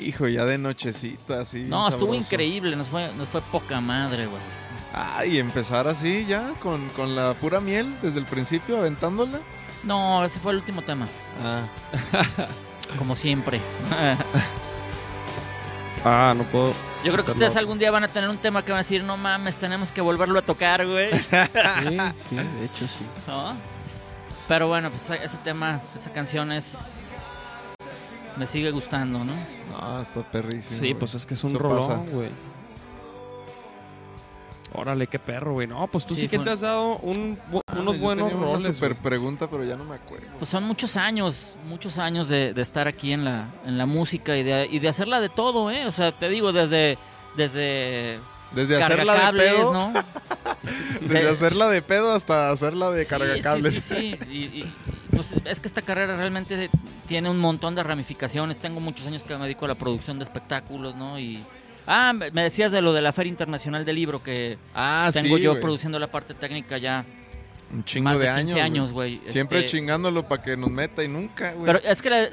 Hijo, ya de nochecita, así. No, estuvo sabroso. increíble, nos fue, nos fue poca madre, güey. Ay, empezar así ya, con, con la pura miel, desde el principio, aventándola. No, ese fue el último tema, Ah, como siempre. Ah, no puedo. Yo creo que ustedes loco. algún día van a tener un tema que van a decir, no mames, tenemos que volverlo a tocar, güey. Sí, sí, de hecho sí. ¿No? Pero bueno, pues ese tema, esa canción es... Me sigue gustando, ¿no? no, está perrísimo. Sí, pues es que es un Eso rolón, güey. Órale, qué perro, güey. No, pues tú Sí, sí, que fue- te has dado un bu- Ah, unos yo buenos tenía una roles. super güey. pregunta, pero ya no me acuerdo. Pues son muchos años, muchos años de, de estar aquí en la, en la música y de, y de hacerla de todo, ¿eh? O sea, te digo, desde... Desde Desde hacerla de pedo, ¿no? desde De- hacerla de pedo hasta hacerla de Sí, cargacables. Sí, sí, sí. Y, y, pues, es que esta carrera realmente tiene un montón de ramificaciones. Tengo muchos años que me dedico a la producción de espectáculos, ¿no? Y ah, me decías de lo de la Feria Internacional del Libro que Ah, tengo sí, yo produciendo la parte técnica ya Un chingo más de de 15 años. güey. Siempre Este, chingándolo para que nos meta y nunca, güey. Pero es que la-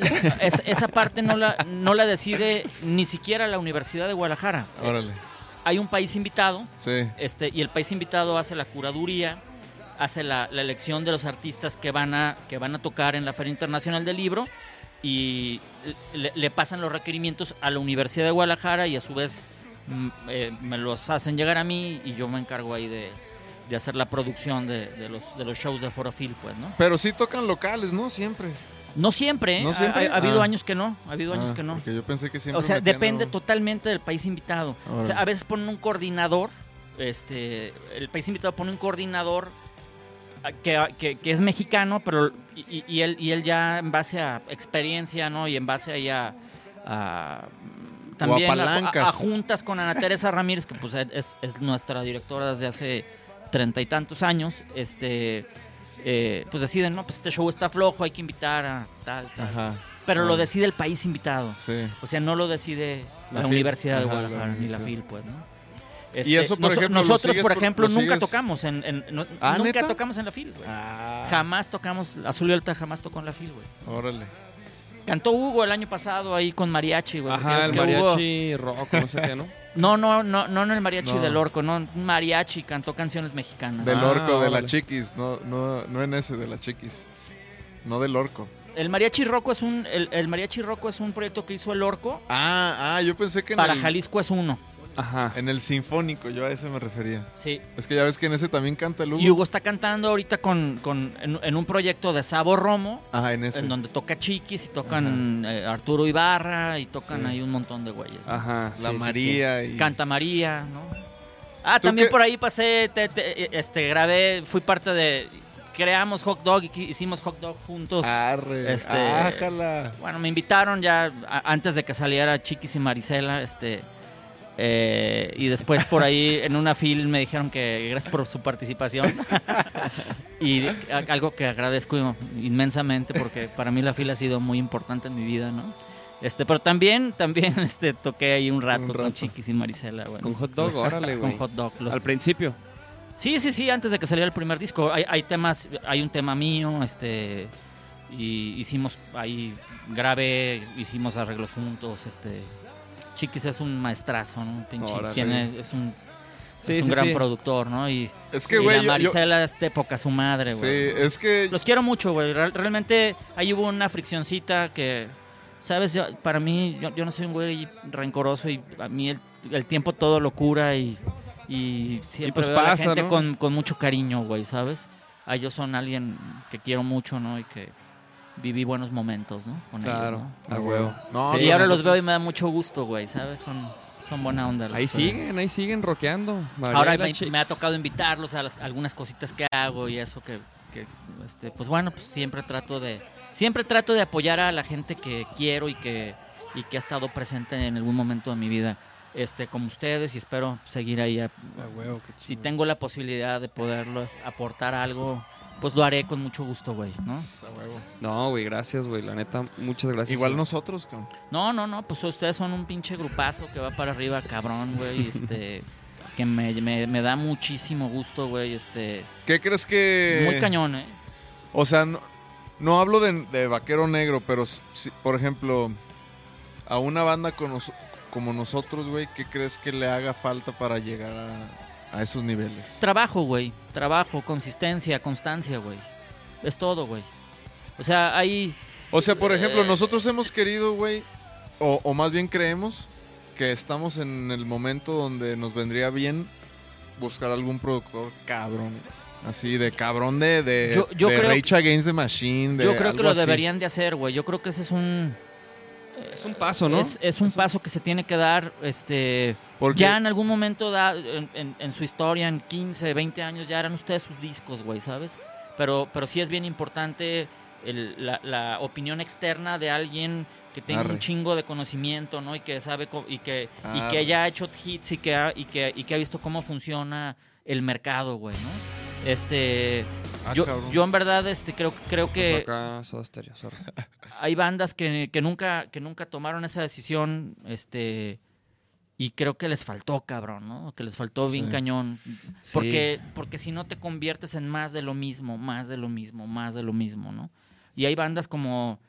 es- esa parte no la, no la decide ni siquiera la Universidad de Guadalajara. Órale. Hay un país invitado Sí. este, y el país invitado hace la curaduría, hace la, la elección de los artistas que van, a, que van a tocar en la Feria Internacional del Libro y le, le pasan los requerimientos a la Universidad de Guadalajara y a su vez mm, eh, me los hacen llegar a mí y yo me encargo ahí de, de hacer la producción de, de los, de los shows de Forofil, pues, ¿no? Pero sí tocan locales, ¿no? Siempre. No siempre, ¿eh? ¿No siempre? Ha, ha habido Ah. años que no, ha habido años Ah, que no. Porque yo pensé que siempre O sea, depende algo. totalmente del país invitado. O sea, a veces ponen un coordinador, este, el país invitado pone un coordinador que, que- que es mexicano, pero y, y- él y él ya en base a experiencia, ¿no? Y en base ahí a, a, también a- a, palancas. a juntas con Ana Teresa Ramírez, que pues es, es nuestra directora desde hace treinta y tantos años, este eh, pues deciden, no, pues este show está flojo, hay que invitar a tal, tal. Ajá. Pero lo decide el país invitado. Sí. O sea, no lo decide la. Universidad de Ajá, Guadalajara ni la. FIL, pues, ¿no? Y Este, eso, por noso- ejemplo, lo nosotros, sigues por ejemplo, lo nunca sigues- tocamos en, en- no- Ah, nunca ¿neta? tocamos en la FIL, güey. Ah. Jamás tocamos, Azul y Alta jamás tocó en la FIL, güey. Órale. Cantó Hugo el año pasado ahí con mariachi, güey. Ajá, el que Hugo- mariachi rock, no sé qué, ¿no? No, no, no, no en el mariachi No. del Orco, no, un mariachi cantó canciones mexicanas. Del Ah, orco, de la chiquis. No, no, no en ese, de la chiquis. No del orco. El mariachi Rocco es un el, el mariachi Rocco es un proyecto que hizo el Orco. Ah, ah, yo pensé que en, Para el, Jalisco es uno. Ajá. en el sinfónico, yo a ese me refería. Sí. Es que ya ves que en ese también canta el Hugo. Y Hugo está cantando ahorita con, con- en, en un proyecto de Sabo Romo. Ajá, en ese. En donde toca Chiquis y tocan eh, Arturo Ibarra y tocan Sí. ahí un montón de güeyes. ¿no? Ajá. La sí, sí, sí. María y... Canta María, ¿no? Ah, ¿Tú también qué- por ahí pasé, te- te- este, grabé, fui parte de, creamos Hot Dog y hicimos Hot Dog juntos. Arre. Este- Ájala. Bueno, me invitaron ya a- antes de que saliera Chiquis y Marisela, este, eh, y después por ahí en una fil me dijeron que gracias por su participación. y algo que agradezco inmensamente porque para mí la fila ha sido muy importante en mi vida, ¿no? Este, pero también, también este, toqué ahí un rato, Un con rato. Chiquis y Marisela, bueno. Con hot dog, órale, Con güey. hot dog. los- Al principio. Sí, sí, sí, antes de que saliera el primer disco. Hay, hay temas, hay un tema mío, este, y hicimos ahí, grabé, hicimos arreglos juntos, este. Chiquis es un maestrazo, ¿no? Pinche, tiene, es un, Sí, es un sí, gran sí. productor, ¿no? Y, Es que, y güey, la yo- yo- Marisela es de poca su madre, Sí, güey. es que... Los quiero mucho, güey. Real- realmente ahí hubo una friccioncita que, ¿sabes? Yo- para mí, yo, yo no soy un güey rencoroso y a mí el, el tiempo todo lo cura y, y siempre pues veo a la pasa, gente ¿no? con, con mucho cariño, güey, ¿sabes? A ellos son alguien que quiero mucho, ¿no? Y que viví buenos momentos, ¿no? Con Claro, ellos, a huevo. No, ¿no? Sí, y ahora los veo y me da mucho gusto, güey, ¿sabes? Son, son buena onda. los- Ahí siguen, ahí siguen rockeando. María Ahora me, ha tocado invitarlos a las- algunas cositas que hago y eso que, que, este, pues bueno, pues siempre trato de siempre trato de apoyar a la gente que quiero y que y que ha estado presente en algún momento de mi vida, este como ustedes y espero seguir ahí. a- A huevo, qué si tengo la posibilidad de poderlo aportar algo, pues lo haré con mucho gusto, güey, ¿no? No, güey, gracias, güey. La neta, muchas gracias. Igual nosotros, cabrón. No, no, no, pues ustedes son un pinche grupazo que va para arriba, cabrón, güey, este que me, me, me da muchísimo gusto, güey, este ¿Qué crees que...? muy cañón, ¿eh? O sea, no, no hablo de, de vaquero negro, pero si- por ejemplo, a una banda con nos- como nosotros, güey, ¿qué crees que le haga falta para llegar a, a esos niveles? Trabajo, güey. Trabajo, consistencia, constancia, güey. Es todo, güey. O sea, hay... O sea, por ejemplo, Eh. nosotros hemos querido, güey, o, o más bien creemos que estamos en el momento donde nos vendría bien buscar algún productor cabrón. Así, de cabrón de, de, Yo- yo de creo Rage Against the Machine. de Yo creo que lo así. deberían de hacer, güey. Yo creo que ese es un... Es un paso, ¿no? Es, es un paso que se tiene que dar, este... Porque Ya en algún momento da, en, en- en su historia, en 15, 20 años, ya eran ustedes sus discos, güey, ¿sabes? Pero, pero sí es bien importante el- la, la opinión externa de alguien que tenga Arre. un chingo de conocimiento, ¿no? Y que sabe y que, y que haya hecho hits y que, ha, y, que, y que ha visto cómo funciona el mercado, güey, ¿no? Este, Ah, yo, yo en verdad este, creo, creo que Acá, Stereo, sorry. hay bandas que, que nunca que nunca tomaron esa decisión este y creo que les faltó cabrón no que les faltó bien Sí. cañón Sí. porque porque si no te conviertes en más de lo mismo más de lo mismo más de lo mismo no y hay bandas como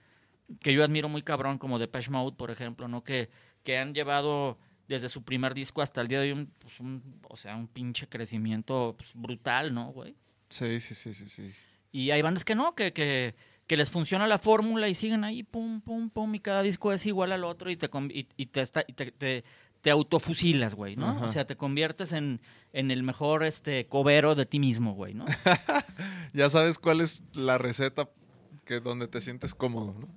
que yo admiro muy cabrón como Depeche Mode por ejemplo no que que han llevado desde su primer disco hasta el día de hoy un, pues, un- o sea un pinche crecimiento pues, brutal no güey Sí, sí, sí, sí, sí. y hay bandas que no, que, que, que les funciona la fórmula y siguen ahí, pum, pum, pum, y cada disco es igual al otro y te, y, y te, está- y te, te- te autofusilas, güey, ¿no? Ajá. O sea, te conviertes en, en el mejor este, cobero de ti mismo, güey, ¿no? Ya sabes cuál es la receta que donde te sientes cómodo, ¿no?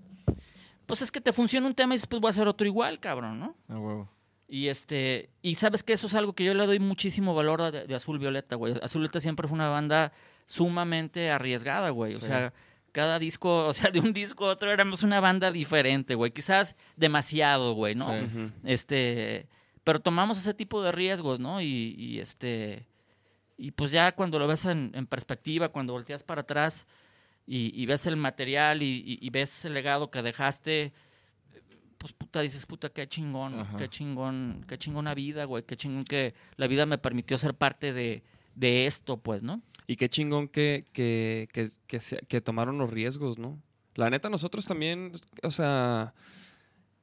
Pues es que te funciona un tema y después voy a hacer otro igual, cabrón, ¿no? A huevo. Y este, y sabes que eso es algo que yo le doy muchísimo valor a de, de Azul Violeta, güey. Azul Violeta siempre fue una banda sumamente arriesgada, güey. O Sí. sea, cada disco, o sea, de un disco a otro éramos una banda diferente, güey. Quizás demasiado, güey, ¿no? Sí. Este, pero tomamos ese tipo de riesgos, ¿no? Y, y, este, y pues ya cuando lo ves en, en perspectiva, cuando volteas para atrás y, y ves el material y, y- y ves el legado que dejaste, pues puta, dices, puta, qué chingón, Ajá. qué chingón, qué chingona vida, güey, qué chingón que la vida me permitió ser parte de, de esto, pues, ¿no? Y qué chingón que, que, que, que, se- que tomaron los riesgos, ¿no? La neta, nosotros también, o sea,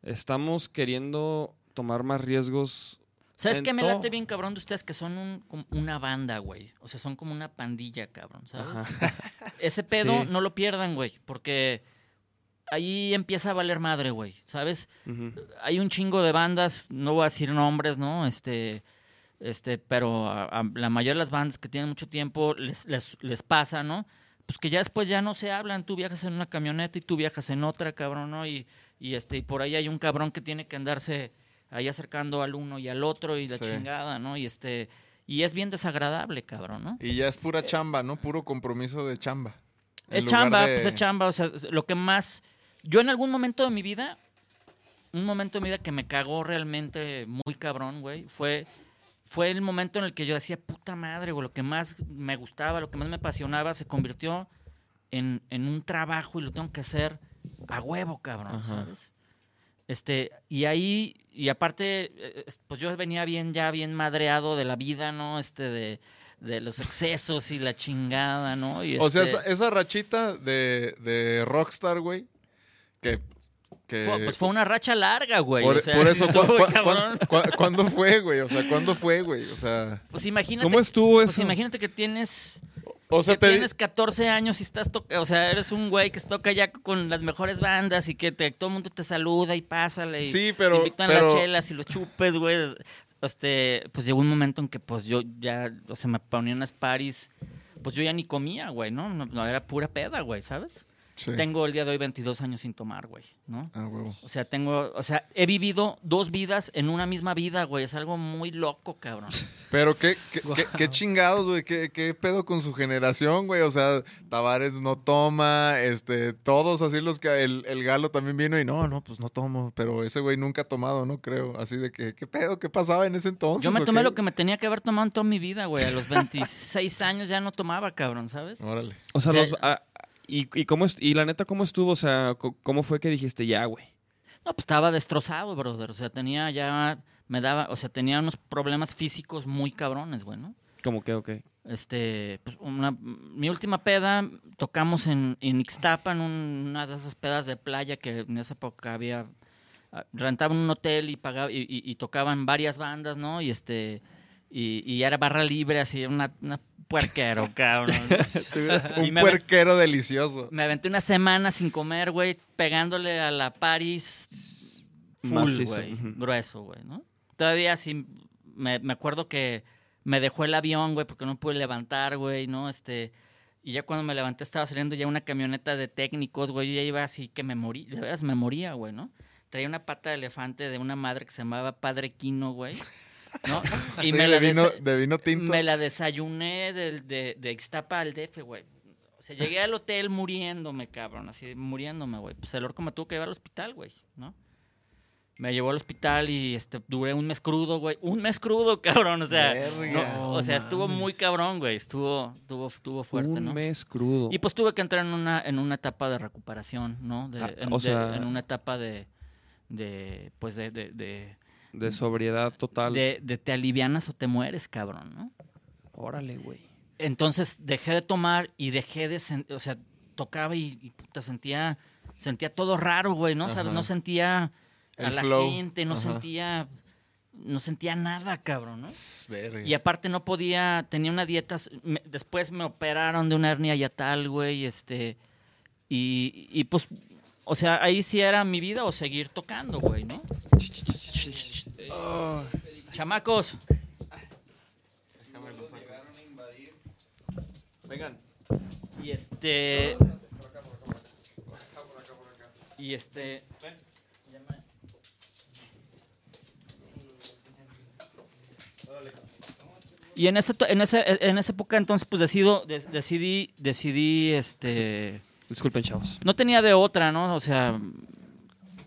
estamos queriendo tomar más riesgos. ¿Sabes qué me late bien, cabrón, de ustedes? Que son un- una banda, güey. O sea, son como una pandilla, cabrón, ¿sabes? Ese pedo Sí. no lo pierdan, güey, porque ahí empieza a valer madre, güey, ¿sabes? Hay un chingo de bandas, no voy a decir nombres, ¿no? Este, este, pero a, a la mayoría de las bandas que tienen mucho tiempo les, les, les pasa, ¿no? Pues que ya después ya no se hablan, tú viajas en una camioneta y tú viajas en otra, cabrón, ¿no? Y, y este, y por ahí hay un cabrón que tiene que andarse ahí acercando al uno y al otro y la Sí. chingada, ¿no? Y este, y es bien desagradable, cabrón, ¿no? Y ya es pura chamba, ¿no? Puro compromiso de chamba. Es chamba, de- pues es chamba. O sea, lo que más. Yo en algún momento de mi vida, un momento de mi vida que me cagó realmente muy cabrón, güey, fue, fue el momento en el que yo decía, puta madre, güey, lo que más me gustaba, lo que más me apasionaba, se convirtió en, en un trabajo y lo tengo que hacer a huevo, cabrón, Ajá. ¿sabes? Este, y ahí, y aparte, eh, pues yo venía bien, ya bien madreado de la vida, ¿no? Este, de, de los excesos y la chingada, ¿no? Y O sea, este- esa, esa rachita de, de Rockstar, güey, que... que Fue, pues fue una racha larga, güey. por, o sea, por eso, ¿cu- ¿cuándo fue, güey? O sea, ¿cuándo fue, güey? O sea... Pues imagínate. ¿Cómo estuvo pues eso? imagínate que tienes, O sea, que te tienes 14 años y estás toca, o sea, eres un güey que toca ya con las mejores bandas y que te- todo el mundo te saluda y pásale y Sí, te pero... invitan pero las chelas y los chupes, güey. Este, pues llegó un momento en que pues yo ya, o sea, me ponían unas paris, pues yo ya ni comía, güey, ¿no? No, no, era pura peda, güey, ¿sabes? Sí. Tengo el día de hoy 22 años sin tomar, güey, ¿no? Ah, huevo. O sea, tengo, o sea, he vivido dos vidas en una misma vida, güey. Es algo muy loco, cabrón. Pero qué, qué, qué- qué chingados, güey, ¿Qué, qué pedo con su generación, güey. O sea, Tavares no toma, este, todos así los que el, el galo también vino y no, no, pues no tomo. Pero ese güey nunca ha tomado, no creo. Así de que, ¿qué pedo? ¿Qué pasaba en ese entonces? Yo me tomé qué? lo que me tenía que haber tomado en toda mi vida, güey. A los 26 años ya no tomaba, cabrón, ¿sabes? Órale. O sea, O sea, los- ah, y, y, cómo y la neta, ¿cómo estuvo? O sea, ¿cómo fue que dijiste ya, güey? No, pues estaba destrozado, brother. O sea, tenía ya, me daba, o sea, tenía unos problemas físicos muy cabrones, güey, ¿no? Como que, ok. Este, pues una, mi última peda, tocamos en, en Ixtapa, en un- una de esas pedas de playa que en esa época había, ah, rentaban un hotel y pagaba, y, y- y tocaban varias bandas, ¿no? Y este, y, y era barra libre, así, una, una puerquero, cabrón. Un puerquero delicioso. Me aventé una semana sin comer, güey, pegándole a la Paris full, güey, grueso, güey, ¿no? Todavía sí, me, me acuerdo que me dejó el avión, güey, porque no pude levantar, güey, ¿no? Este, y ya cuando me levanté estaba saliendo ya una camioneta de técnicos, güey, yo ya iba así que me morí, de veras me moría, güey, ¿no? Traía una pata de elefante de una madre que se llamaba Padre Quino, güey, ¿no? Y Sí, me de, la vino, desa- de vino tinto. me la desayuné del- de, de Ixtapa al DF, güey. O sea, llegué al hotel muriéndome, cabrón, así, muriéndome, güey. Pues el orco me tuvo que llevar al hospital, güey, ¿no? Me llevó al hospital y este, duré un mes crudo, güey. Un mes crudo, cabrón, o sea. No, o sea, estuvo muy cabrón, güey. Estuvo, estuvo, estuvo fuerte, Un ¿no? mes crudo. Y pues tuve que entrar en una, en una etapa de recuperación, ¿no? De- Ah, en, o de- sea- en una etapa de, de pues de, de, de, de sobriedad total. de- de te alivianas o te mueres, cabrón, ¿no? Órale, güey. Entonces dejé de tomar y dejé de, sen- o sea, tocaba y, y, puta, sentía, sentía todo raro, güey, ¿no? ¿Sabes? Ajá. No sentía a El la flow. gente, no Ajá. sentía, no sentía nada, cabrón, ¿no? Verga. Y aparte no podía, tenía una dieta, me- después me operaron de una hernia yatal, güey, este, y, y pues, o sea, ahí sí era mi vida o seguir tocando, güey, ¿no? Oh, chamacos. Vengan. Y este. Y este. Y en to- en ese, en esa época entonces pues decido, de- decidí, decidí, este, Disculpen, chavos. no tenía de otra, ¿no? O sea,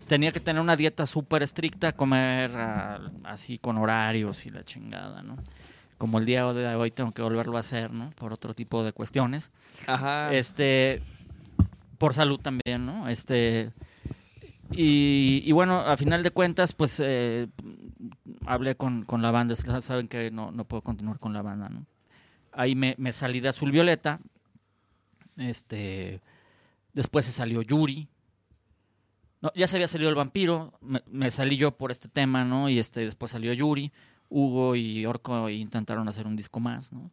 tenía que tener una dieta súper estricta, comer ah, así con horarios y la chingada, ¿no? Como el día de hoy tengo que volverlo a hacer, ¿no? Por otro tipo de cuestiones. Ajá. Este, por salud también, ¿no? Este, y, y bueno, a final de cuentas, pues eh, hablé con, con la banda, saben que no, no puedo continuar con la banda, ¿no? Ahí me, me salí de Azul Violeta, este, después se salió Yuri, no, ya se había salido el vampiro, me, me salí yo por este tema, ¿no? Y este, después salió Yuri, Hugo y Orco intentaron hacer un disco más, ¿no?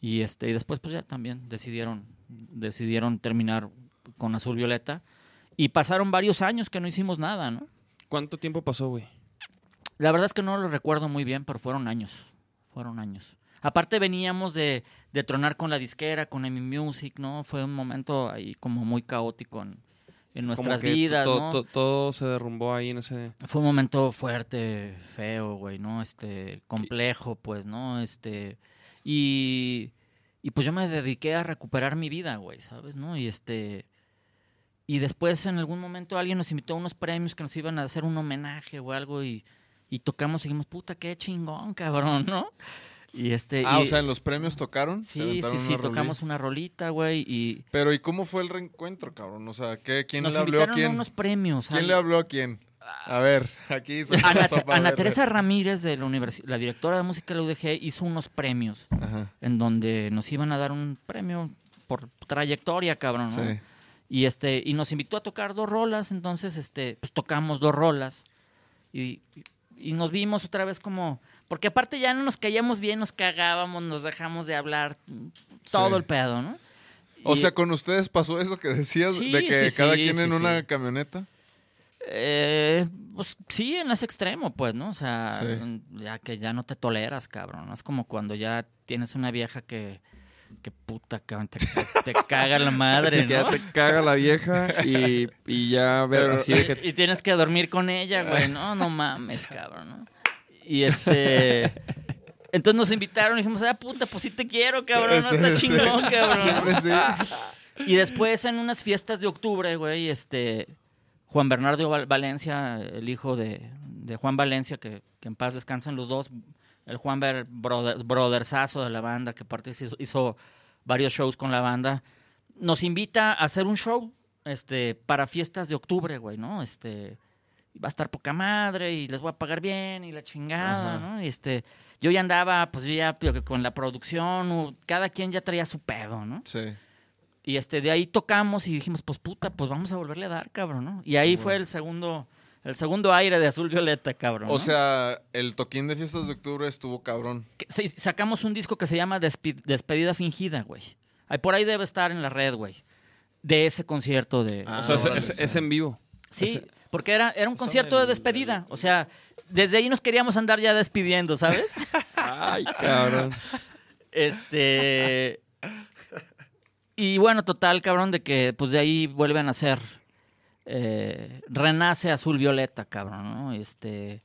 Y este, y después pues ya también decidieron, decidieron terminar con Azul Violeta. Y pasaron varios años que no hicimos nada, ¿no? ¿Cuánto tiempo pasó, güey? La verdad es que no lo recuerdo muy bien, pero fueron años. Fueron años. Aparte veníamos de, de tronar con la disquera, con Emi Music, ¿no? Fue un momento ahí como muy caótico en, en Como nuestras que vidas, to- ¿no? to- todo se derrumbó ahí en ese. Fue un momento fuerte, feo, güey, ¿no? Este, complejo, pues, ¿no? Este, y, y pues yo me dediqué a recuperar mi vida, güey, ¿sabes? ¿No? Y este, y después en algún momento alguien nos invitó a unos premios que nos iban a hacer un homenaje o algo y, y tocamos y dijimos, puta, qué chingón, cabrón, ¿no? Y este, Ah, y- o sea, en los premios tocaron. Sí, sí, sí, una tocamos una rolita, güey, y Pero ¿y cómo fue el reencuentro, cabrón? O sea, ¿qué, ¿quién nos le habló a invitaron a quién? unos premios. ¿Quién al- le habló a quién? A ver, aquí Ana, Ana. Teresa Ramírez, de la, universi- la directora de música de la UDG, hizo unos premios Ajá, en donde nos iban a dar un premio por trayectoria, cabrón, ¿no? sí. Y este y nos invitó a tocar dos rolas, entonces este pues tocamos dos rolas y, y nos vimos otra vez como porque aparte ya no nos caíamos bien, nos cagábamos, nos dejamos de hablar todo Sí. el pedo, ¿no? O Y- sea, ¿con ustedes pasó eso que decías? Sí, de que sí, cada sí, quien en sí, una camioneta. Eh, pues sí, en ese extremo, pues, ¿no? O sea, Sí. ya que ya no te toleras, cabrón. ¿no? Es como cuando ya tienes una vieja que, que puta, cabrón, te, te- caga la madre, Así que ya te caga la vieja y, y ya ver Pero- así de que Y tienes que dormir con ella, güey. No, no mames, cabrón, ¿no? Y este... Entonces nos invitaron y dijimos, ah, puta, pues sí te quiero, cabrón. No está chingón, cabrón. Y después en unas fiestas de octubre, güey, este Juan Bernardo Val- Valencia, el hijo de, de Juan Valencia, que, que en paz descansan los dos, el Juan Ver brother, brothersazo de la banda, que aparte hizo, hizo varios shows con la banda, nos invita a hacer un show este, para fiestas de octubre, güey, ¿no? Este, va a estar poca madre y les voy a pagar bien y la chingada, Ajá. ¿no? Y este, yo ya andaba, pues yo ya con la producción, cada quien ya traía su pedo, ¿no? Sí. Y este, de ahí tocamos y dijimos, pues puta, pues vamos a volverle a dar, cabrón, ¿no? Y ahí Ah, fue el segundo, El segundo aire de azul violeta, cabrón. O ¿no? sea, el toquín de fiestas de octubre estuvo cabrón. Que- sacamos un disco que se llama Despi- Despedida Fingida, güey. Ahí por ahí debe estar en la red, güey. De ese concierto de. Ah, O sea, es, en vivo. sí, porque era, era un concierto de despedida. O sea, desde ahí nos queríamos andar ya despidiendo, ¿sabes? Ay, cabrón. Este. Y bueno, total, cabrón, de que pues de ahí vuelven a ser. eh, renace azul violeta, cabrón, ¿no? Este.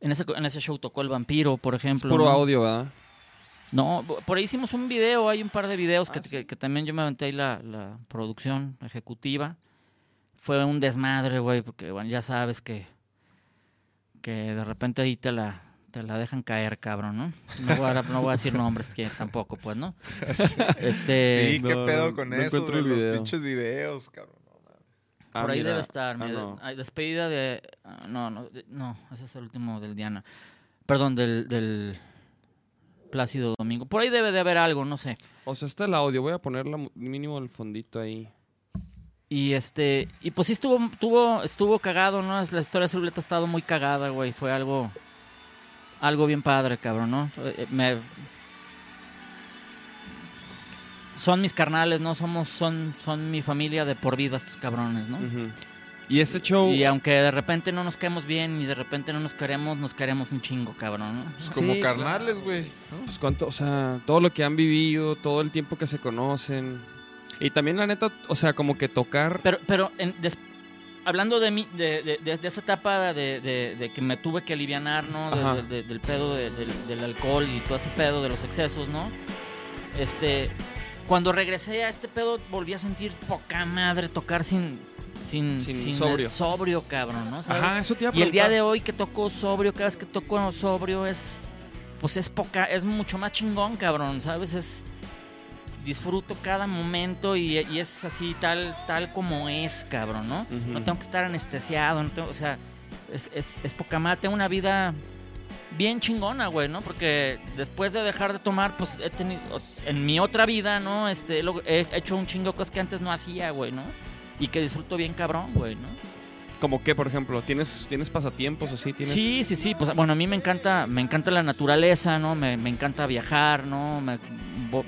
En ese, en ese show tocó el vampiro, por ejemplo. Puro ¿no? audio, ¿verdad? No, por ahí hicimos un video, hay un par de videos Ah, que, que- que también yo me aventé ahí la, la producción ejecutiva. Fue un desmadre, güey, porque bueno, ya sabes que, que de repente ahí te la, te la dejan caer, cabrón, ¿no? No voy a, no voy a decir nombres que tampoco, pues, ¿no? Este, sí, qué no, pedo con no eso de los video. pinches videos, cabrón. Ah, por ahí mira. debe estar, Ah, mira, no. hay despedida de... ah, No, no, no, ese es el último del Diana. Perdón, del, del Plácido Domingo. Por ahí debe de haber algo, no sé. O sea, está el audio. Voy a poner la mu- mínimo el fondito ahí. Y este, y pues sí estuvo, estuvo, estuvo cagado, ¿no? La historia de Zuleta ha estado muy cagada, güey. Fue algo, algo bien padre, cabrón, ¿no? Eh, Me, son mis carnales, ¿no? Somos, son, son mi familia de por vida estos cabrones, ¿no? Y ese show. Y aunque de repente no nos quedemos bien y de repente no nos queremos, nos queremos un chingo, cabrón, ¿no? Pues como Sí, carnales, güey. ¿no? Pues cuánto, o sea, todo lo que han vivido, todo el tiempo que se conocen. Y también la neta, o sea, como que tocar. Pero, pero en- des- hablando de, mí, de, de- de- de esa etapa de, de- de que me tuve que alivianar, ¿no? Del pedo de- del, alcohol y todo ese pedo de los excesos, ¿no? Este, cuando regresé a este pedo volví a sentir poca madre tocar sin, sin, Sin sin sobrio. sobrio, cabrón, ¿no? ¿Sabes? Ajá, eso te iba a Y el día de hoy que toco sobrio, cada vez que toco sobrio es, pues es poca, es mucho más chingón, cabrón, ¿sabes? Es disfruto cada momento y, y es así tal, tal como es, cabrón, ¿no? No tengo que estar anestesiado, no tengo, o sea, es, es, es poca madre. Tengo una vida bien chingona, güey, ¿no? Porque después de dejar de tomar, pues he tenido, en mi otra vida, ¿no? Este, he hecho un chingo de cosas que antes no hacía, güey, ¿no? Y que disfruto bien cabrón, güey, ¿no? Como que, por ejemplo, ¿tienes, tienes pasatiempos así? ¿Tienes... Sí, sí, sí. Pues bueno, a mí me encanta, me encanta la naturaleza, ¿no? Me, me encanta viajar, ¿no? Me,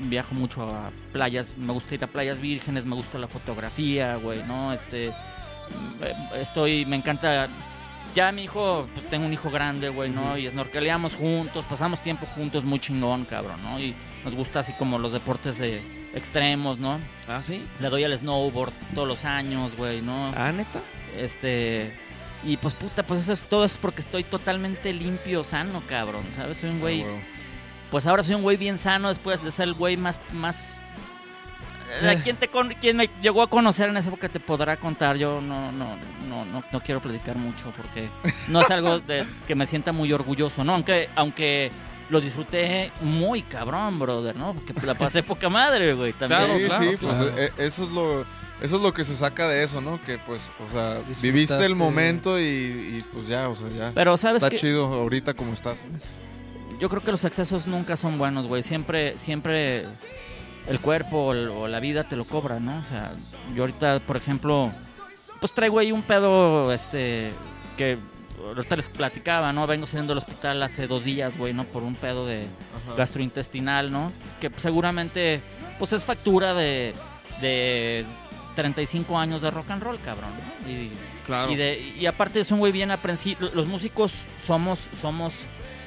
viajo mucho a playas, me gusta ir a playas vírgenes, me gusta la fotografía, güey, ¿no? Este, eh, estoy, me encanta. Ya mi hijo, pues tengo un hijo grande, güey, ¿no? Y snorkeleamos juntos, pasamos tiempo juntos, muy chingón, cabrón, ¿no? Y nos gusta así como los deportes de extremos, ¿no? Ah, sí. Le doy al snowboard todos los años, güey, ¿no? Ah, neta. Este. Y pues puta, pues eso es todo es porque estoy totalmente limpio, sano, cabrón. ¿Sabes? Soy un güey. Ah, huevo. Pues ahora soy un güey bien sano después de ser el güey más. más Eh. ¿Quién, te con- quién me llegó a conocer en esa época te podrá contar? Yo no, no, no, no, no quiero platicar mucho porque no es algo de que me sienta muy orgulloso, ¿no? Aunque, aunque lo disfruté muy cabrón, brother, ¿no? Porque la pasé poca madre, güey. También. Claro, sí, claro, sí, pues claro. eh, eso es lo eso es lo que se saca de eso, ¿no? Que pues, o sea, viviste el momento y, y, pues ya, o sea, ya. Pero sabes Está que chido ahorita como estás. Yo creo que los excesos nunca son buenos, güey. Siempre, siempre el cuerpo o el- o la vida te lo cobra, ¿no? O sea, yo ahorita, por ejemplo, pues traigo ahí un pedo, este, que ahorita les platicaba, ¿no? Vengo saliendo del hospital hace dos días, güey, ¿no? Por un pedo de gastrointestinal, ¿no? Que seguramente, pues es factura de, de 35 años de rock and roll, cabrón, ¿no? Y, Claro. y, de, y aparte es un güey bien aprensivo. Los músicos somos, somos,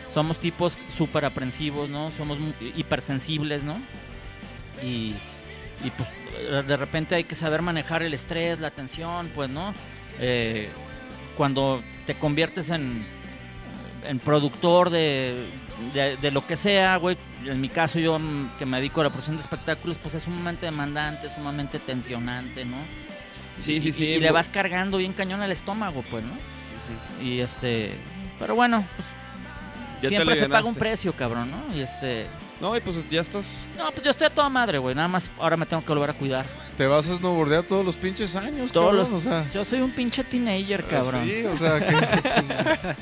somos tipos súper aprensivos, ¿no? Somos hipersensibles, ¿no? Y, y pues de repente hay que saber manejar el estrés, la tensión, pues, ¿no? Eh, cuando te conviertes en, en productor de, de, de lo que sea, güey. En mi caso, yo mm, que me dedico a la producción de espectáculos, pues es sumamente demandante, sumamente tensionante, ¿no? Sí, sí, Y- sí. Y, le vas cargando bien cañón al estómago, pues, ¿no? Y este. Pero bueno, pues. Ya siempre se paga un precio, cabrón, ¿no? Y este. No, y pues ya estás. No, pues yo estoy a toda madre, güey. Nada más ahora me tengo que volver a cuidar. Te vas a snowboardear todos los pinches años, Todos cabrón, los. o sea. Yo soy un pinche teenager, cabrón. Sí, o sea, que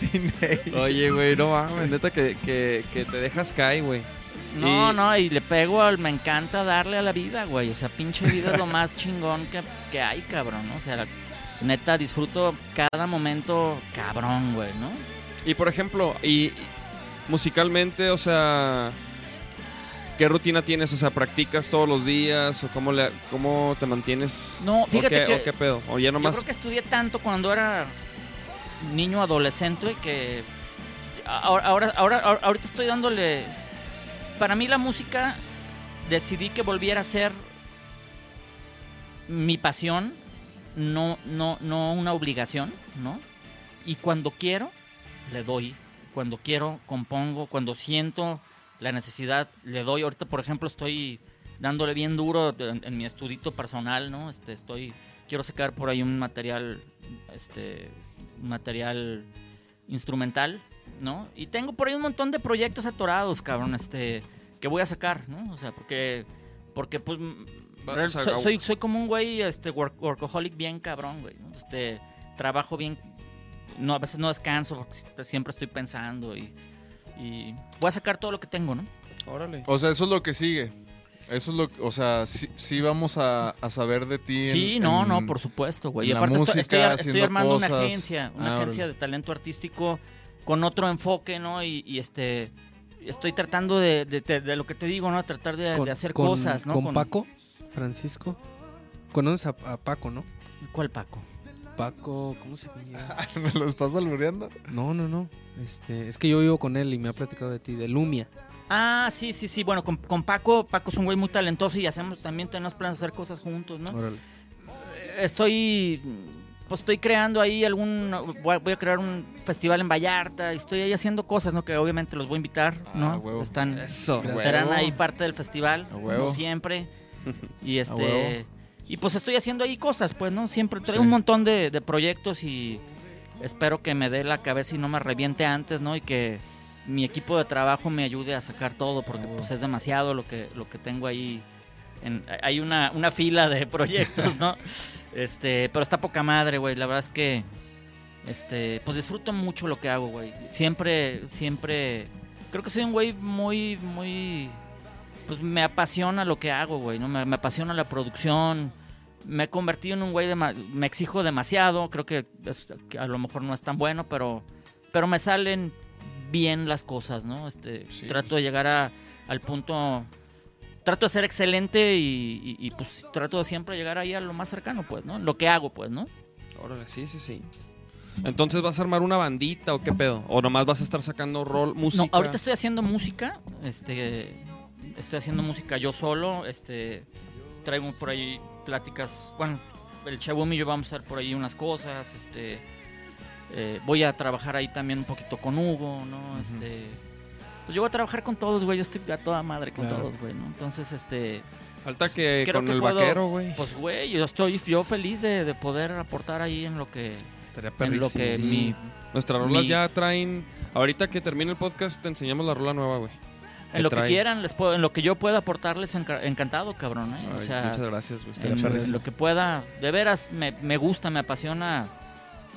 Teenage. Oye, güey, no mames. Neta que, que, que te dejas caer, güey. No, Y- no, y le pego al. Me encanta darle a la vida, güey. O sea, pinche vida es lo más chingón que, que hay, cabrón. ¿no? O sea, neta disfruto cada momento cabrón, güey, ¿no? Y por ejemplo, y musicalmente, o sea, ¿qué rutina tienes? O sea, ¿practicas todos los días? ¿O cómo, le, cómo te mantienes? No, ¿O fíjate qué, que o qué pedo? ¿O ya yo nomás? creo que estudié tanto cuando era niño adolescente que ahora, ahora, ahora, ahora- ahorita estoy dándole... Para mí la música decidí que volviera a ser mi pasión, no, no, no una obligación, ¿no? Y cuando quiero, le doy. Cuando quiero, compongo. Cuando siento la necesidad, le doy. Ahorita, por ejemplo, estoy dándole bien duro en, en mi estudito personal, ¿no? Este, estoy, quiero sacar por ahí un material, este, un material instrumental, ¿no? Y tengo por ahí un montón de proyectos atorados, cabrón, este, que voy a sacar, ¿no? O sea, porque, porque pues, soy, soy, soy como un güey, este, work- workaholic bien cabrón, güey, ¿no? Este, trabajo bien, no, a veces no descanso, porque si- siempre estoy pensando y, y voy a sacar todo lo que tengo, ¿no? Órale. O sea, eso es lo que sigue. Eso es lo que, o sea, sí, sí vamos a, a saber de ti. en- Sí, no, en- no, por supuesto, güey. Y aparte estoy, música, estoy, estoy armando una agencia, una Ah, agencia órale. de talento artístico con otro enfoque, ¿no? Y, y, este, estoy tratando de, de- de- de lo que te digo, ¿no? Tratar de, de hacer con- cosas, ¿no? Con Paco, Francisco. Conoces a, a Paco, ¿no? ¿Cuál Paco? Paco, ¿cómo se llama? ¿Me lo estás albureando? No, no, no. Este, es que yo vivo con él y me ha platicado de ti, de Lumia. Ah, sí, sí, sí. Bueno, con, con Paco, Paco es un güey muy talentoso y hacemos también tenemos planes de hacer cosas juntos, ¿no? Órale. estoy pues estoy creando ahí algún voy a, crear un festival en Vallarta y estoy ahí haciendo cosas no que obviamente los voy a invitar Ah, no huevo. están Eso. Serán Huevo. ahí parte del festival A huevo. como siempre y huevo. este y pues estoy haciendo ahí cosas pues no siempre traigo Sí. un montón de, de proyectos y espero que me dé la cabeza y no me reviente antes no y que mi equipo de trabajo me ayude a sacar todo porque pues es demasiado lo que lo que tengo ahí en- hay una, una fila de proyectos, ¿no? Este, pero está poca madre, güey. La verdad es que, este, pues disfruto mucho lo que hago, güey. Siempre, siempre, creo que soy un güey muy, muy, pues me apasiona lo que hago, güey, ¿no? Me, me apasiona la producción. Me he convertido en un güey, dema- me exijo demasiado. Creo que, es- que a lo mejor no es tan bueno, pero, pero me salen bien las cosas, ¿no? Este, Sí, trato pues. de llegar a, al punto trato de ser excelente y, y- y, pues trato de siempre llegar ahí a lo más cercano, pues, ¿no? Lo que hago, pues, ¿no? Órale, sí, sí, sí. Entonces, ¿vas a armar una bandita o qué pedo? ¿O nomás vas a estar sacando rol, música? No, ahorita estoy haciendo música, este, estoy haciendo música yo solo, este, traigo por ahí pláticas, bueno, el Chabumi y yo vamos a hacer por ahí unas cosas, este, eh, voy a trabajar ahí también un poquito con Hugo, ¿no? Este, pues yo voy a trabajar con todos, güey, yo estoy a toda madre con Claro. todos, güey, ¿no? Entonces, este, Falta que Creo con que el puedo- vaquero, güey. pues, güey, yo estoy yo feliz de, de poder aportar ahí en lo que, Estaría en lo que mi, Nuestras rolas mi- ya traen... Ahorita que termine el podcast te enseñamos la rola nueva, güey. En lo que quieran, les puedo, en lo que yo pueda aportarles, enca- encantado, cabrón, ¿eh? O sea, muchas gracias, güey. Estaría en lo que pueda, de veras me, me gusta, me apasiona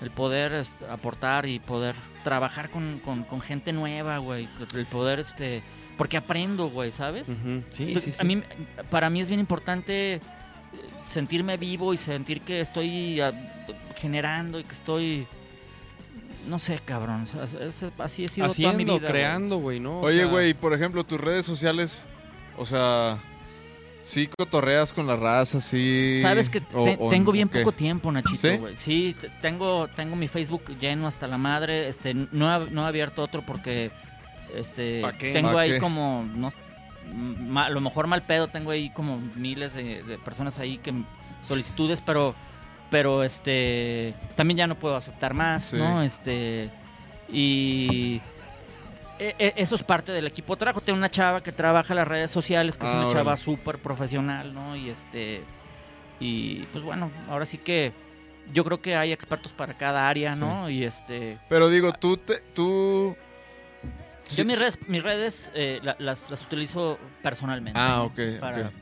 el poder este, aportar y poder trabajar con, con, con gente nueva, güey, el poder, este, porque aprendo, güey, ¿sabes? Sí, Entonces, sí, sí. A mí, para mí es bien importante eh, sentirme vivo y sentir que estoy ah, generando y que estoy, no sé, cabrón, es- es- así he sido toda mi Haciendo, vida. creando, güey, ¿no? O Oye, sea, güey, por ejemplo, tus redes sociales, o sea, sí cotorreas con la raza, sí. Sabes que o- te- o- tengo bien poco tiempo, Nachito, ¿Sí? güey. Sí, tengo, tengo mi Facebook lleno hasta la madre. Este, no he, no he abierto otro porque este tengo ¿Pa ahí qué? como no ma- a lo mejor mal pedo, tengo ahí como miles de, de personas ahí que solicitudes, pero pero este también ya no puedo aceptar más, Sí. ¿no? Este y e- e- eso es parte del equipo de trabajo. Tengo una chava que trabaja en las redes sociales, que es Ah, una órale. chava súper profesional, ¿no? Y este. Y pues bueno, ahora sí que yo creo que hay expertos para cada área, Sí. ¿no? Y este. Pero digo, tú, te, tú... Yo sí- mis redes, mis redes eh, la- las, las utilizo personalmente. Ah, ¿no? ok, Para, ok.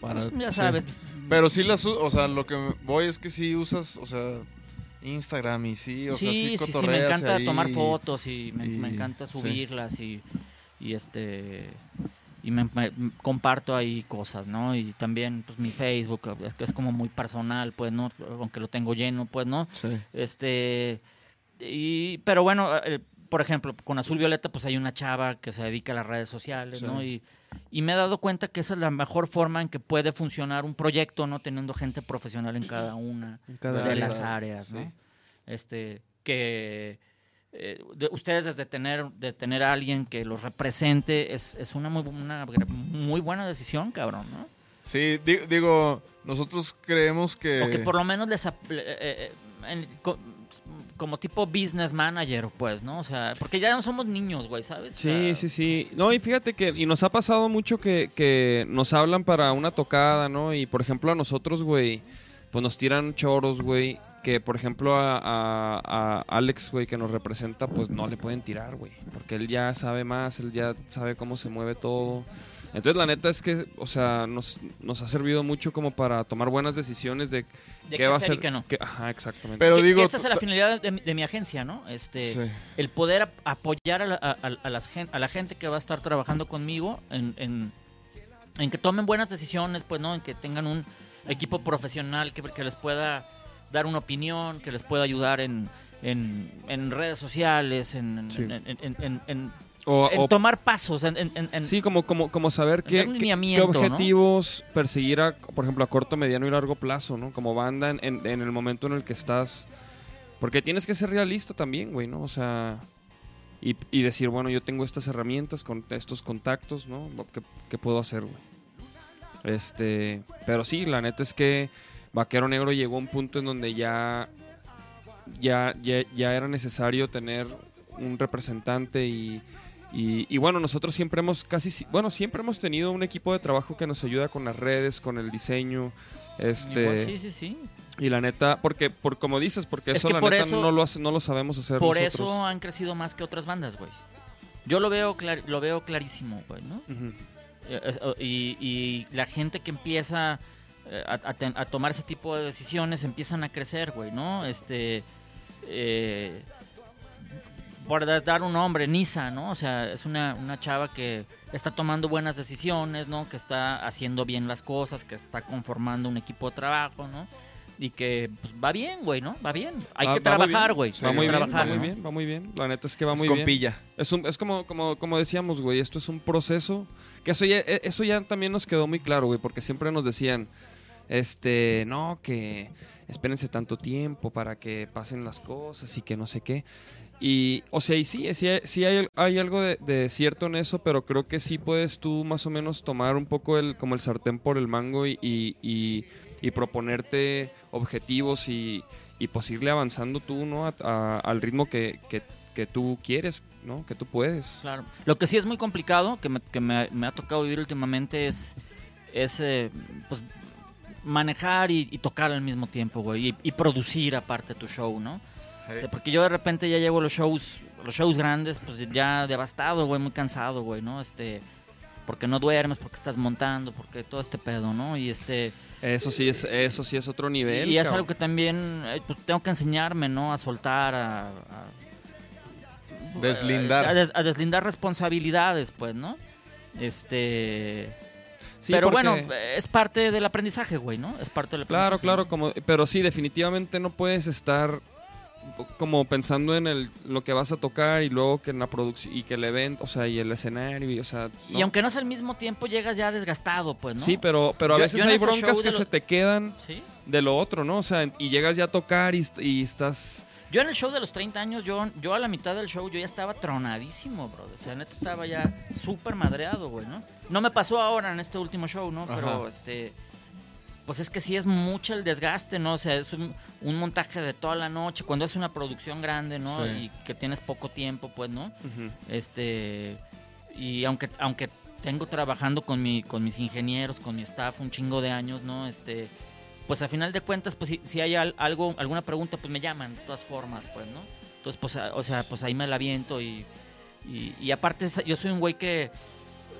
Para- pues, ya sabes. Pero sí las, o sea, lo que voy es que sí usas, o sea, Instagram y sí, o sea, sí sí, sí, sí, me encanta ahí tomar fotos y me, y- me encanta sí. subirlas y, y este y me, me- comparto ahí cosas, ¿no? Y también, pues, mi Facebook, es, que es como muy personal, pues, ¿no? Aunque lo tengo lleno, pues, ¿no? Sí. Este. Y, pero bueno, eh, por ejemplo, con Azul Violeta, pues hay una chava que se dedica a las redes sociales, Sí. ¿no? Y, y me he dado cuenta que esa es la mejor forma en que puede funcionar un proyecto, ¿no? Teniendo gente profesional en cada una En cada de área. las áreas, ¿no? Sí. Este, que eh, de- ustedes desde tener, de tener a alguien que los represente es, es una, muy, una muy buena decisión, cabrón, ¿no? Sí, di- digo, nosotros creemos que... O que por lo menos les... eh, eh, en- como tipo business manager, pues, ¿no? O sea, porque ya no somos niños, güey, ¿sabes? O Sí, sea, sí, sí. No, y fíjate que y nos ha pasado mucho que, que nos hablan para una tocada, ¿no? Y por ejemplo a nosotros, güey, pues nos tiran choros, güey, que por ejemplo a, a- a Alex, güey, que nos representa, pues no le pueden tirar, güey. Porque él ya sabe más, él ya sabe cómo se mueve todo. Entonces la neta es que, o sea, nos, nos ha servido mucho como para tomar buenas decisiones de, de qué qué va a hacer y ser. qué no. qué- ajá, exactamente. Pero Que- que digo... esa es la finalidad de, mi- de mi agencia, ¿no? Este, Sí. el poder ap- apoyar a la, a- a- las la gente que va a estar trabajando conmigo en, en- en que tomen buenas decisiones, pues, ¿no? En que tengan un equipo profesional que, que les pueda dar una opinión, que les pueda ayudar en, en, en redes sociales, en, en- Sí. en- en- en- en- O- en o- tomar pasos, en, en- en- en- Sí, como, como, como saber qué, qué- objetivos perseguir, a, por ejemplo, a corto, mediano y largo plazo, ¿no? Como banda en el momento en el que estás. Porque tienes que ser realista también, güey, ¿no? O sea, y, y decir, bueno, yo tengo estas herramientas, con estos contactos, ¿no? ¿Qué, qué puedo hacer, güey? Este, pero sí, la neta es que Vaquero Negro llegó a un punto en donde ya, ya, ya, ya era necesario tener un representante y, y, y bueno, nosotros siempre hemos casi, si- bueno, siempre hemos tenido un equipo de trabajo que nos ayuda con las redes, con el diseño, este, sí, sí, sí. y la neta, porque, por como dices, porque Es eso la por neta eso- no lo hace- no lo sabemos hacer Por nosotros. eso han crecido más que otras bandas, güey. Yo lo veo, clar- lo veo clarísimo, güey, ¿no? Eh, Y, y la gente que empieza eh, a, a ten- a tomar ese tipo de decisiones empiezan a crecer, güey, ¿no? Este. eh, por da- dar un nombre, Nisa, ¿no? O sea, es una, una chava que está tomando buenas decisiones, ¿no? Que está haciendo bien las cosas, que está conformando un equipo de trabajo, ¿no? Y que pues, va bien, güey, ¿no? Va bien. Hay Va- que va muy trabajar, bien. güey. Va muy bien, trabajar, va muy ¿no? bien, va muy bien. La neta es que va Es muy con bien. pilla. Es, un- es como, como, como decíamos, güey, esto es un proceso. Que eso ya, e- eso ya también nos quedó muy claro, güey, porque siempre nos decían, este, no, que espérense tanto tiempo para que pasen las cosas y que no sé qué. Y, o sea, y sí, sí, sí hay, hay algo de, cierto en eso, pero creo que sí puedes tú más o menos tomar un poco el, como el sartén por el mango y, y, y- y proponerte objetivos y, pues avanzando tú, ¿no? Al ritmo que, que, que tú quieres, ¿no? Que tú puedes. Claro. Lo que sí es muy complicado, que me, que me, me ha tocado vivir últimamente, es, es eh, pues, manejar y, tocar al mismo tiempo, güey. Y producir aparte tu show, ¿no? O sea, porque yo de repente ya llego a los shows, los shows grandes, pues ya devastado, güey, muy cansado, güey, ¿no? Este, porque no duermes, porque estás montando, porque todo este pedo, ¿no? Y este, Eso sí es, eso sí es otro nivel. y es algo que también eh, pues, tengo que enseñarme, ¿no? A soltar, a, a- Deslindar. a, des- a deslindar responsabilidades, pues, ¿no? Este, Sí, pero porque- bueno, es parte del aprendizaje, güey, ¿no? Es parte del Claro, aprendizaje. claro, ¿no? como, pero sí, definitivamente no puedes estar como pensando en el, lo que vas a tocar y luego que en la producción y que el evento, o sea, y el escenario, y, o sea, Y aunque no es al mismo tiempo, llegas ya desgastado, pues, ¿no? Sí, pero, pero a Yo- veces yo en hay broncas que se te quedan Sí. de lo otro, ¿no? O sea, y llegas ya a tocar y, est- y estás... Yo en el show de los 30 años, yo, yo a la mitad del show, yo ya estaba tronadísimo, bro. O sea, neta estaba ya súper madreado, güey, ¿no? No me pasó ahora en este último show, ¿no? Pero, Ajá. este... Pues es que sí es mucho el desgaste, ¿no? O sea, es un, un montaje de toda la noche. Cuando es una producción grande, ¿no? Sí. Y que tienes poco tiempo, pues, ¿no? Este... Y aunque, aunque tengo trabajando con, mi, con mis ingenieros, con mi staff un chingo de años, ¿no? Este... Pues a final de cuentas, pues si, si hay al- algo, alguna pregunta, pues me llaman de todas formas, pues, ¿no? Entonces, pues, o sea, pues ahí me la aviento y, y, y aparte yo soy un güey que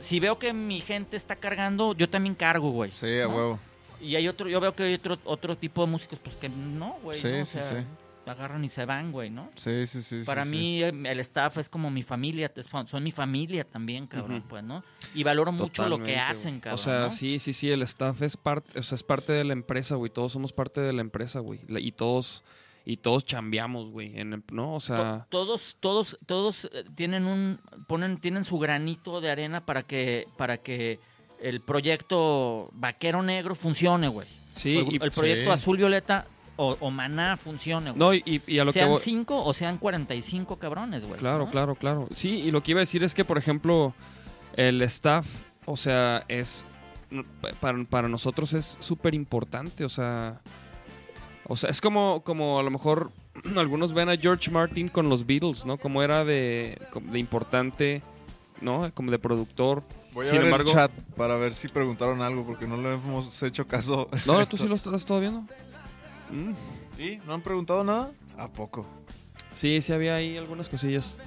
si veo que mi gente está cargando, yo también cargo, güey. Sí, a ¿no? huevo. Y hay otro, yo veo que hay otro, otro tipo de músicos, pues que no, güey. Sí, ¿no? O sí, sea, sí. agarran y se van, güey, ¿no? Sí, sí, sí. Para sí, mí el staff es como mi familia, son mi familia también, cabrón, pues, ¿no? Y valoro mucho lo que hacen, cabrón. O sea, ¿no? sí, sí, sí, el staff es parte, o sea, es parte de la empresa, güey. Todos somos parte de la empresa, güey. Y todos, y todos chambeamos, güey. en ¿No? O sea, To- todos, todos, todos eh, tienen un, ponen, tienen su granito de arena para que, para que el proyecto Vaquero Negro funcione, güey. sí. el, y- el proyecto sí. Azul Violeta o, o Maná funcione, güey. no, y, y a lo que sean voy- cinco o sean 45 cabrones, güey. Claro, ¿no? claro, claro. Sí, y lo que iba a decir es que, por ejemplo, el staff, o sea, es. Para, para nosotros es súper importante, o sea. O sea, es como, como a lo mejor algunos ven a George Martin con los Beatles, ¿no? Como era de, de importante, ¿no? Como de productor. Voy a Sin ver embargo- el chat para ver si preguntaron algo, porque no le hemos hecho caso. No, ¿tú sí lo estás todo viendo? Mm. ¿Y? ¿No han preguntado nada? ¿A poco? Sí, sí había ahí algunas cosillas.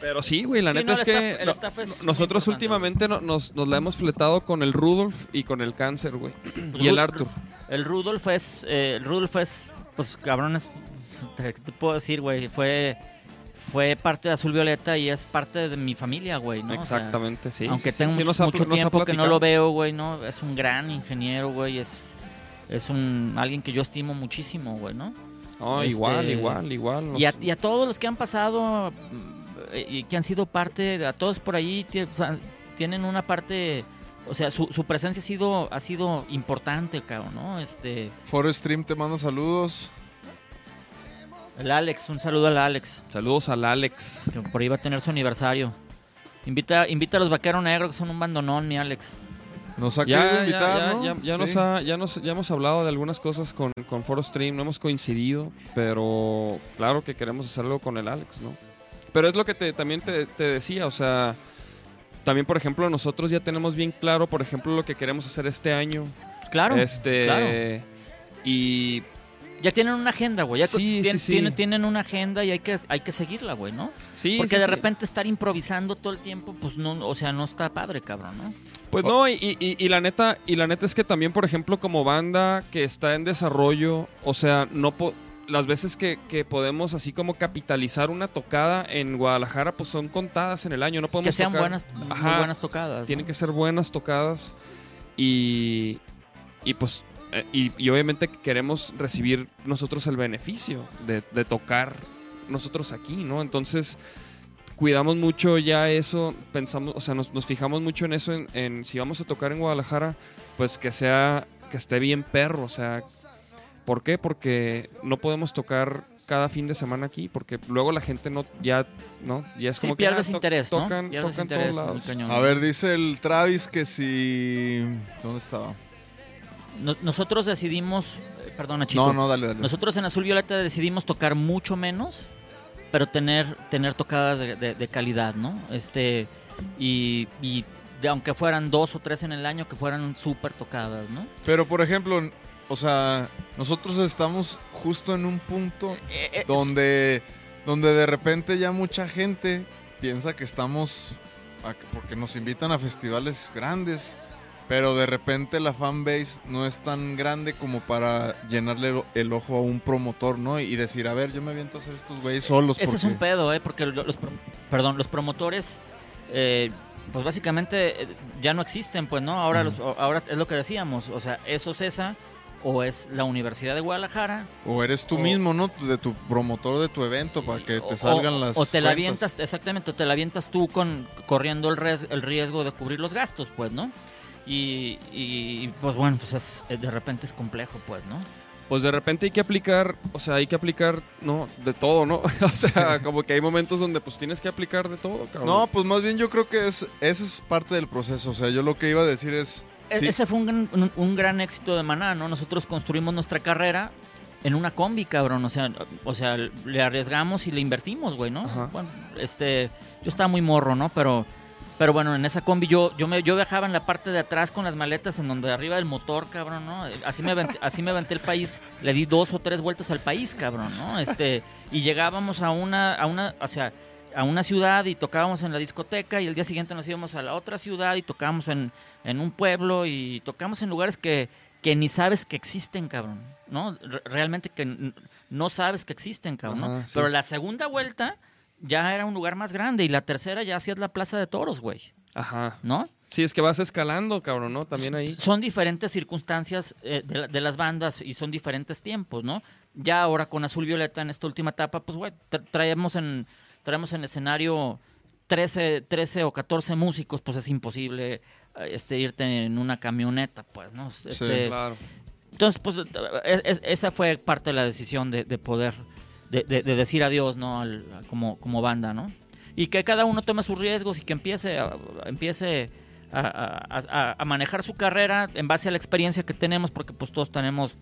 Pero sí, güey, la Sí, neta no, es que staff- el no- staff es muy nosotros últimamente no- nos, nos la hemos fletado con el Rudolf y con el cáncer, güey. y el Arthur. El Rudolf es, eh, el Rudolf es, pues cabrones, te, te puedo decir, güey, fue, fue parte de Azul Violeta y es parte de mi familia, güey, ¿no? O sea, Exactamente, sí. aunque sí, sí, tengo sí, nos ha- mucho tiempo que no lo veo, güey, ¿no? Es un gran ingeniero, güey, es, es un, alguien que yo estimo muchísimo, güey, ¿no? No, Este, igual, igual, igual. Y a, y a todos los que han pasado mm, y que han sido parte, a todos por ahí o sea, tienen una parte, o sea, su, su presencia ha sido, ha sido importante, cabrón, ¿no? Este, Forest Stream te manda saludos. El Alex, un saludo al Alex, Saludos al Alex. que por ahí va a tener su aniversario. Invita, invita a los vaqueros negros, que son un bandonón, mi Alex. Nos ha querido Ya, ya, invitar, ya, ¿no? ya, ya Sí. nos ha- ya, nos, ya hemos hablado de algunas cosas con, con Foro Stream, no hemos coincidido, pero claro que queremos hacerlo con el Alex, ¿no? Pero es lo que te, también te, te decía, o sea, también por ejemplo nosotros ya tenemos bien claro, por ejemplo, lo que queremos hacer este año. Claro, este claro. y ya tienen una agenda, güey. Ya Sí, tien- sí, sí. Tienen, tienen una agenda y hay que, hay que seguirla, güey, ¿no? sí, Porque de repente estar improvisando todo el tiempo, pues no, o sea, no está padre, cabrón, ¿no? Pues no, y, y- y la neta, y la neta es que también, por ejemplo, como banda que está en desarrollo, o sea, no po- las veces que, que podemos así como capitalizar una tocada en Guadalajara, pues son contadas en el año. No podemos Que sean tocar- buenas, muy buenas tocadas. ¿no? Tienen que ser buenas tocadas y, y pues eh, y, y obviamente queremos recibir nosotros el beneficio de, de tocar nosotros aquí, ¿no? Entonces cuidamos mucho ya eso, pensamos, o sea, nos, nos fijamos mucho en eso, en, en si vamos a tocar en Guadalajara, pues que sea, que esté bien perro, o sea, ¿por qué? Porque no podemos tocar cada fin de semana aquí, porque luego la gente no, ya, ¿no? Ya es Sí, como que pierdes ah, to- interés, ¿no? Pierdes tocan interés, todos lados. A ver, dice el Travis que si... ¿Dónde estaba? No- nosotros decidimos, eh, perdona, Chito. No, no, dale, dale. Nosotros en Azul Violeta decidimos tocar mucho menos, pero tener, tener tocadas de, de- de calidad, ¿no? Este, y, y de- aunque fueran dos o tres en el año, que fueran súper tocadas, ¿no? Pero, por ejemplo, o sea, nosotros estamos justo en un punto Eh, eh, donde, donde de repente ya mucha gente piensa que estamos... a- Porque nos invitan a festivales grandes. Pero de repente la fanbase no es tan grande como para llenarle el, ojo a un promotor, ¿no? Y decir, a ver, yo me aviento a hacer estos güeyes solos. Ese es un pedo, ¿eh? Porque lo- los, perdón, los promotores, eh, pues básicamente eh, ya no existen, pues, ¿no? Ahora, los, ahora es lo que decíamos, o sea, eso cesa o es la Universidad de Guadalajara. O eres tú O- mismo, ¿no? De tu promotor de tu evento para que te salgan o- las O te la cuentas. avientas, exactamente, o te la avientas tú con corriendo el, res- el riesgo de cubrir los gastos, pues, ¿no? Y, y, pues bueno, pues es- de repente es complejo, pues, ¿no? Pues de repente hay que aplicar, o sea, hay que aplicar, no, de todo, ¿no? o sea, como que hay momentos donde pues tienes que aplicar de todo, cabrón. No, pues más bien yo creo que es esa es parte del proceso. O sea, yo lo que iba a decir es... E- sí, Ese fue un, gran- un- un gran éxito de Maná, ¿no? Nosotros construimos nuestra carrera en una combi, cabrón. O sea, o sea le arriesgamos y le invertimos, güey, ¿no? Ajá. Bueno, este, yo estaba muy morro, ¿no? Pero, pero bueno, en esa combi yo, yo, me, yo viajaba en la parte de atrás con las maletas, en donde arriba del motor, cabrón, ¿no? Así me, aventé, así me aventé el país, le di dos o tres vueltas al país, cabrón, ¿no? Este, y llegábamos a una, a una, o sea, a una ciudad y tocábamos en la discoteca y el día siguiente nos íbamos a la otra ciudad y tocábamos en, en un pueblo y tocamos en lugares que, que ni sabes que existen, cabrón. ¿No? Re- realmente que no sabes que existen, cabrón. ¿no? Ajá, sí. Pero la segunda vuelta ya era un lugar más grande y la tercera ya hacías la Plaza de Toros, güey. Ajá. ¿No? Sí, es que vas escalando, cabrón, ¿no? También ahí. Son diferentes circunstancias eh, de, la- de las bandas y son diferentes tiempos, ¿no? Ya ahora con Azul Violeta en esta última etapa, pues, güey, tra- traemos en, traemos en escenario 13, 13 o 14 músicos, pues es imposible eh, este, irte en una camioneta, pues, ¿no? Este, Claro. Entonces, pues, es- es- esa fue parte de la decisión de, de poder, de, de- de decir adiós, ¿no? Al- como, como banda, ¿no? Y que cada uno tome sus riesgos y que empiece a, empiece a, a- a- a manejar su carrera en base a la experiencia que tenemos, porque pues todos tenemos,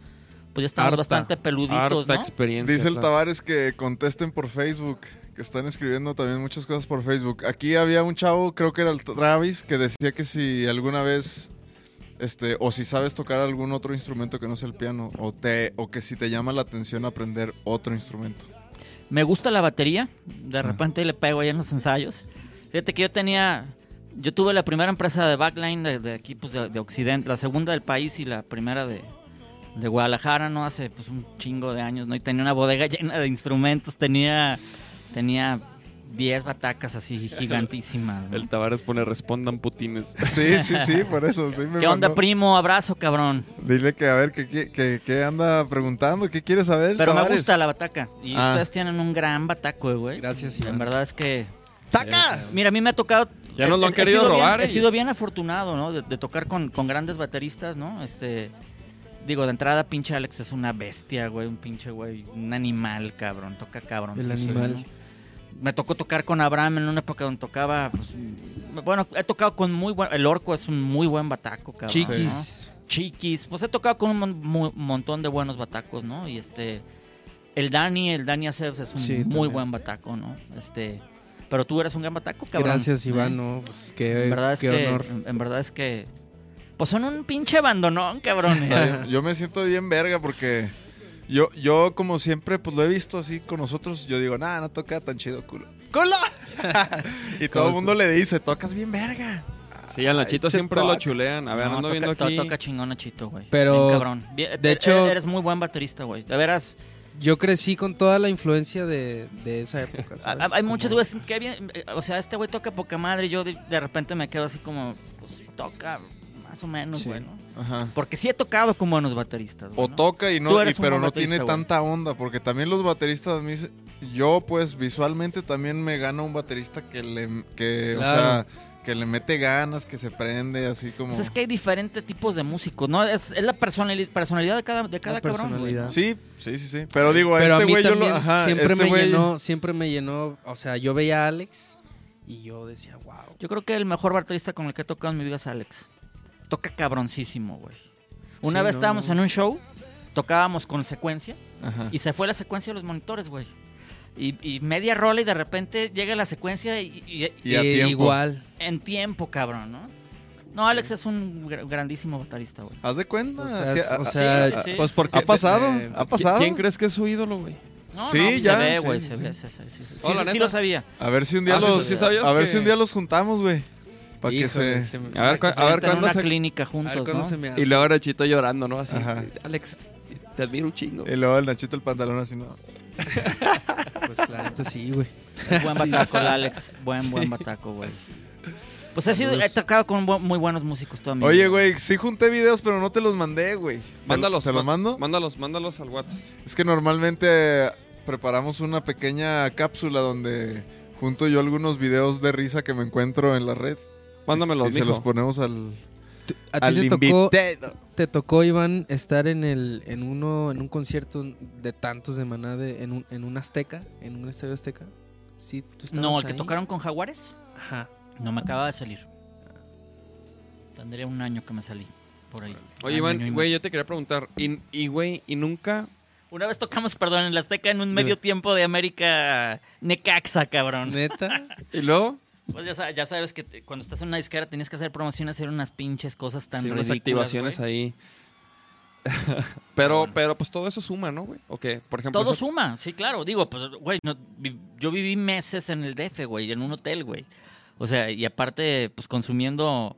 pues ya estamos Harta, bastante peluditos, ¿no? experiencia. Dice el claro. Tavares que contesten por Facebook, que están escribiendo también muchas cosas por Facebook. Aquí había un chavo, creo que era el Travis, que decía que si alguna vez, este, o si sabes tocar algún otro instrumento que no sea el piano, o te, o que si te llama la atención aprender otro instrumento. Me gusta la batería, de repente le pego ahí en los ensayos. Fíjate que yo tenía, yo tuve la primera empresa de backline de, de aquí, pues de, de Occidente, la segunda del país y la primera de, de Guadalajara, ¿no? Hace pues un chingo de años, ¿no? Y tenía una bodega llena de instrumentos, tenía, tenía 10 batacas así gigantísimas. ¿no? El Tavares pone respondan putines. Sí, sí, sí, por eso. Sí me ¿Qué onda, mandó. primo? Abrazo, cabrón. Dile que a ver, ¿qué, qué, qué- qué anda preguntando? ¿Qué quiere saber? Pero me gusta la bataca. Y Ah. ustedes tienen un gran bataco, güey. Gracias, En verdad es que... ¡Tacas! Mira, a mí me ha tocado. Ya nos lo han he querido sido bien- robar, he sido bien afortunado, ¿no? De, de tocar con, con grandes bateristas, ¿no? Este. Digo, de entrada, pinche Alex es una bestia, güey. Un pinche, güey. Un animal, cabrón. Toca cabrón. El sí, sí, animal. ¿no? Me tocó tocar con Abraham en una época donde tocaba. pues, bueno, he tocado con muy buen. El orco es un muy buen bataco, cabrón. Chiquis. ¿no? Chiquis. Pues he tocado con un mon- montón de buenos batacos, ¿no? Y este. El Dani, el Dani Aceves es un Sí, muy también. buen bataco, ¿no? Este. Pero tú eres un gran bataco, cabrón. Gracias, ¿eh? Iván. No, pues qué, En verdad es qué que, honor. en, en verdad es que, pues son un pinche abandonón, cabrón. Está bien. Yo me siento bien verga porque yo, yo como siempre, pues lo he visto así con nosotros. Yo digo, nada, no toca tan chido, culo. ¡Culo! y todo el mundo le dice, tocas bien verga. Sí, al Nachito Ay, siempre lo chulean. A ver, No, ando toca, viendo to- aquí. toca chingón Nachito, güey. Pero, Bien cabrón. Bien- de e- hecho- eres muy buen baterista, güey. De veras. Yo crecí con toda la influencia de, de esa época. Hay muchos güeyes que bien, o sea, este güey toca poca madre y yo de, de repente me quedo así como, pues toca más o menos, Sí. güey, ¿no? Ajá. Porque sí he tocado con buenos bateristas, güey, O ¿no? toca y no, y- pero no tiene güey. tanta onda, porque también los bateristas, a mí se- yo pues visualmente también me gana un baterista que le, que, o sea, que le mete ganas, que se prende, así como... Pues es que hay diferentes tipos de músicos, ¿no? Es, es la personali- personalidad de cada, de cada La cabrón, güey, personalidad. ¿no? Sí, sí, sí, sí. Pero digo, a Pero este a mí güey yo lo... Ajá, siempre este me güey- llenó, siempre me llenó, o sea, yo veía a Alex y yo decía, wow. Yo creo que el mejor baterista con el que he tocado en mi vida es Alex. Toca cabroncísimo, güey. Una Sí, vez no, estábamos no. en un show, tocábamos con secuencia Ajá. y se fue la secuencia de los monitores, güey. Y, y media rola y de repente llega la secuencia y, y- Y a tiempo. Igual. en tiempo, cabrón, ¿no? No, Alex es un gr- grandísimo baterista, güey. ¿Haz de cuenta? O sea. Pues porque. ¿Ha pasado? eh, ¿Ha ¿Qui- pasado? ¿Quién crees que es su ídolo, güey? No, Sí, no, ya, se ve, sí, güey, sí, se sí. ve, sí, sí, sí, sí. La Sí, sí neta. lo sabía. A ver si un día Ah, los... a ver que- si un día los juntamos, güey. Para que se... se me- A ver, cu- Se a ver cuándo se. clínica juntos, cuándo ¿no? se me hace. Y luego Nachito llorando, ¿no? Así. Ajá. Alex, te admiro un chingo. Y luego el Nachito el pantalón así, ¿no? Pues la neta sí, güey. Buen bataco, el Alex. Buen, buen bataco, güey. Pues he, sido, he tocado con bu- muy buenos músicos toda mi Oye, vida. güey, sí junté videos, pero no te los mandé, güey. ¿Te- Mándalos. ¿Te los ma- mando? Mándalos, mándalos al WhatsApp. Es que normalmente preparamos una pequeña cápsula donde junto yo algunos videos de risa que me encuentro en la red. Mándamelos, y, y se los ponemos al, ¿A al ti te tocó, invitado. te tocó, Iván, estar en el en uno en un concierto de tantos de Maná de- en, un, en un Azteca, en un estadio Azteca? Sí, tú No, el que tocaron con Jaguares. Ajá. No me acaba de salir. Tendría un año que me salí por ahí. Oye, año Iván, güey, yo te quería preguntar. Y, y, güey, y nunca. Una vez tocamos, perdón, en la Azteca en un medio tiempo de América Necaxa, cabrón. ¿Neta? ¿Y luego? Pues ya, ya sabes que te- cuando estás en una disquera tienes que hacer promoción, hacer unas pinches cosas tan Sí, unas ridículas, activaciones güey. ahí. pero, bueno. pero pues todo eso suma, ¿no, güey? ¿O qué? Por ejemplo. Todo eso- suma, sí, claro. Digo, pues, güey, no, vi- yo viví meses en el DF, güey, en un hotel, güey. O sea, y aparte, pues consumiendo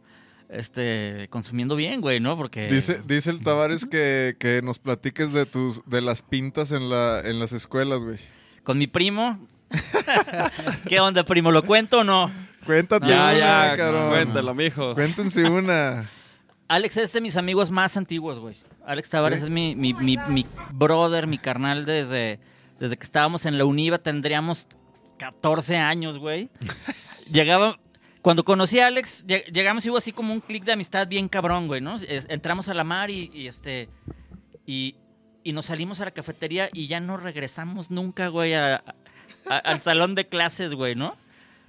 este, consumiendo bien, güey, ¿no? Porque... Dice, dice el Tavares que, que nos platiques de tus de las pintas en la en las escuelas, güey. Con mi primo... ¿Qué onda, primo? ¿Lo cuento o no? Cuéntate Ya, una, ya, cabrón. cuéntalo, mijo. Cuéntense una. Alex es de mis amigos más antiguos, güey. Alex Tavares ¿Sí? es mi, mi, mi, mi brother, mi carnal desde, desde que estábamos en la UNIVA. Tendríamos 14 años, güey. Llegaba... Cuando conocí a Alex, lleg- llegamos y hubo así como un clic de amistad bien cabrón, güey, ¿no? Es- entramos a la mar y, y, este... Y, y nos salimos a la cafetería y ya no regresamos nunca, güey, a- a- al salón de clases, güey, ¿no?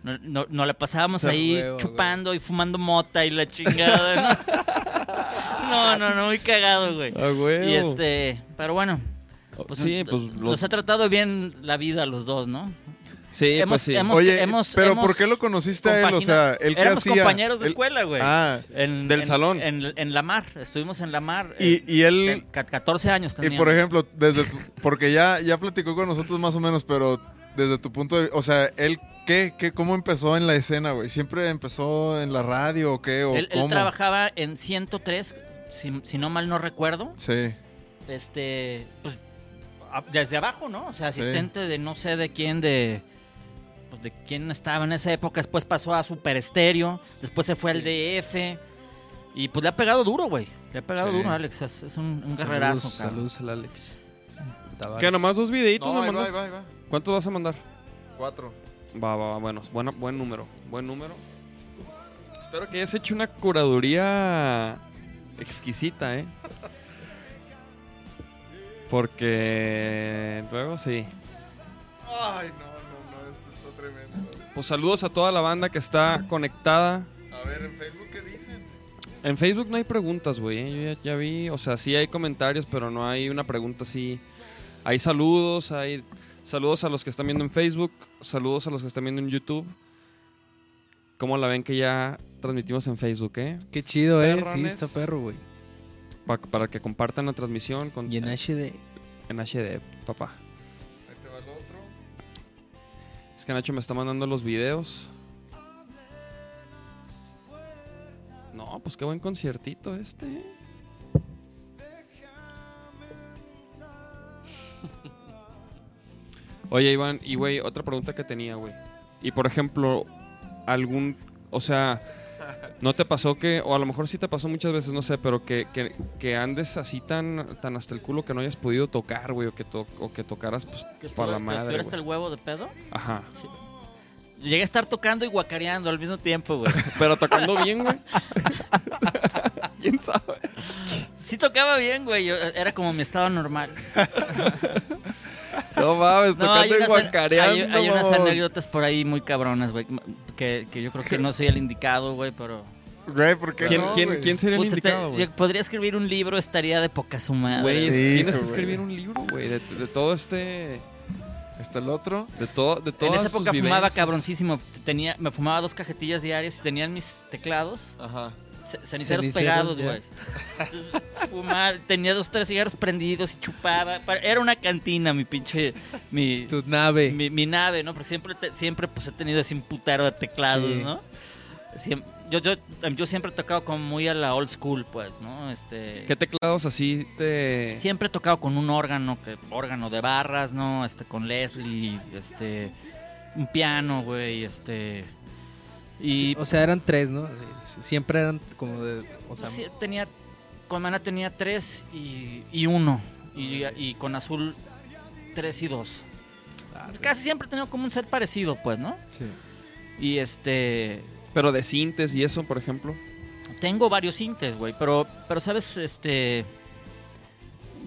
No, no- nos la pasábamos ahí huevo, chupando y fumando mota y la chingada, ¿no? No, no, no, muy cagado, güey. Ah, güey. Y este, pero bueno, pues, sí, pues nos los- ha tratado bien la vida a los dos, ¿no? sí, hemos- pues sí. hemos- Oye, hemos- pero hemos ¿por qué lo conociste a él? O sea, él que Éramos hacía. compañeros de escuela, güey. Ah, En- Del en- salón. En, en la mar, estuvimos en la mar. y, eh, y él de ca- 14 años y tenía. por ejemplo, desde tu- porque ya ya platicó con nosotros más o menos, pero desde tu punto de, o sea, él qué qué cómo empezó en la escena, güey? Siempre empezó en la radio o qué o él, él cómo? trabajaba en 103, si, si no mal no recuerdo. Sí. Este, pues, a- desde abajo, ¿no? O sea, Sí. asistente de no sé de quién, de, pues, de quién estaba en esa época. Después pasó a Super Estéreo, después se fue al DF. Y pues le ha pegado duro, güey. Le ha pegado Sí. duro, Alex. Es, es un, un guerrerazo, Saludos, cabrón. saludos al Alex. ¿Qué, nomás dos videitos No, me ¿Cuántos vas a mandar? Cuatro. Va, va, va, bueno, buena- buen número, buen número. Espero que hayas hecho una curaduría exquisita, ¿eh? Porque luego sí. Ay, no, no, no, esto está tremendo. Pues saludos a toda la banda que está conectada. A ver, en Facebook qué dicen? En Facebook no hay preguntas, güey. ¿eh? Yo ya, ya vi, o sea, sí hay comentarios, pero no hay una pregunta así. Hay saludos, hay saludos a los que están viendo en Facebook, saludos a los que están viendo en YouTube. ¿Cómo la ven que ya transmitimos en Facebook, eh? Qué chido, eh. Sí, está perro, güey. Pa- para que compartan la transmisión con, Y en HD. en HD, papá. Ahí te va el otro. Es que Nacho me está mandando los videos. No, pues qué buen conciertito este. ¿eh? Oye, Iván, y güey, otra pregunta que tenía, güey. Y por ejemplo, algún, o sea, ¿no te pasó que, o a lo mejor sí te pasó muchas veces, no sé, pero que, que, que andes así tan, tan hasta el culo que no hayas podido tocar, güey, o que, to- o que tocaras, pues, ¿Que para la que madre, estuviera hasta el huevo de pedo? Ajá. Llegué a estar tocando y guacareando al mismo tiempo, güey. Pero tocando bien, güey. ¿Quién sabe? Sí tocaba bien, güey. yo- Era como mi estado normal. No mames, No, tocando y guacareando. hay, hay unas anécdotas por ahí muy cabronas, güey. Que, que yo creo que no soy el indicado, güey, pero... Güey, ¿por qué ¿Quién, no, quién, güey? quién sería el Puta, indicado, güey? podría escribir un libro, estaría de poca suma. Güey, es- Sí, tienes que güey. escribir un libro, güey, de, de todo este... ¿Está el otro? De todo, de En todas esa tus época fumaba cabroncísimo. Tenía, me fumaba dos cajetillas diarias y tenían mis teclados. Ajá. Ce- Ceniceros, Ceniceros, pegados, güey. Fumaba, tenía dos, tres cigarros prendidos y chupaba. Pa- Era una cantina, mi pinche. Mi, Tu nave. mi, mi nave, ¿no? Pero siempre, te- siempre pues he tenido así un putero de teclados, Sí. ¿no? Yo, yo, yo siempre he tocado como muy a la old school, pues, ¿no? Este, ¿Qué teclados así te...? Siempre he tocado con un órgano, que, órgano de barras, ¿no? Este, con Leslie, este, un piano, güey, este... Y O sea, eran tres, ¿no? Así, siempre eran como de. O sea, sí, tenía, con Mana tenía tres y, y uno, y, y con Azul tres y dos. ah, Casi siempre he tenido como un set parecido, pues, ¿no? sí. Y este... Pero de sintes y eso, por ejemplo. Tengo varios sintes, güey, pero, pero sabes, este,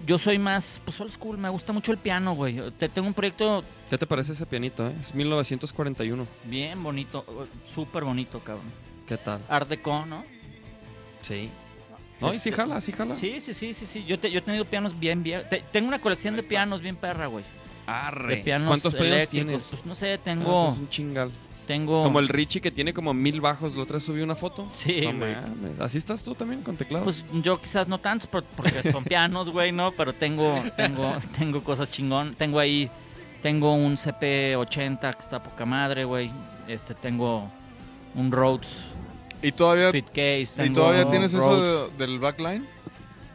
yo soy más, pues old school, me gusta mucho el piano, güey. Te- Tengo un proyecto ¿Qué te parece ese pianito, eh? Es 1941. bien bonito, súper bonito, cabrón. ¿Qué tal? Art Deco, ¿no? Sí. No, y sí Este- jala, sí jala. Sí, sí, sí, sí, sí. Yo, te- yo he tenido pianos bien, bien. te- tengo una colección de pianos bien perra, güey. Arre. De pianos ¿Cuántos pianos eléctricos. tienes? Pues no sé, Ah, tengo, esto es un chingal. tengo. Como el Richie que tiene como mil bajos. La otra vez subí una foto. Sí, No güey. mames. ¿Así estás tú también con teclado? Pues yo quizás no tantos por- porque son pianos, güey, ¿no? Pero tengo, tengo, tengo cosas chingón. Tengo ahí, tengo un CP80 que está poca madre, güey. Este, tengo un Rhodes ¿Y todavía, suitcase. ¿y todavía tienes eso de- del backline?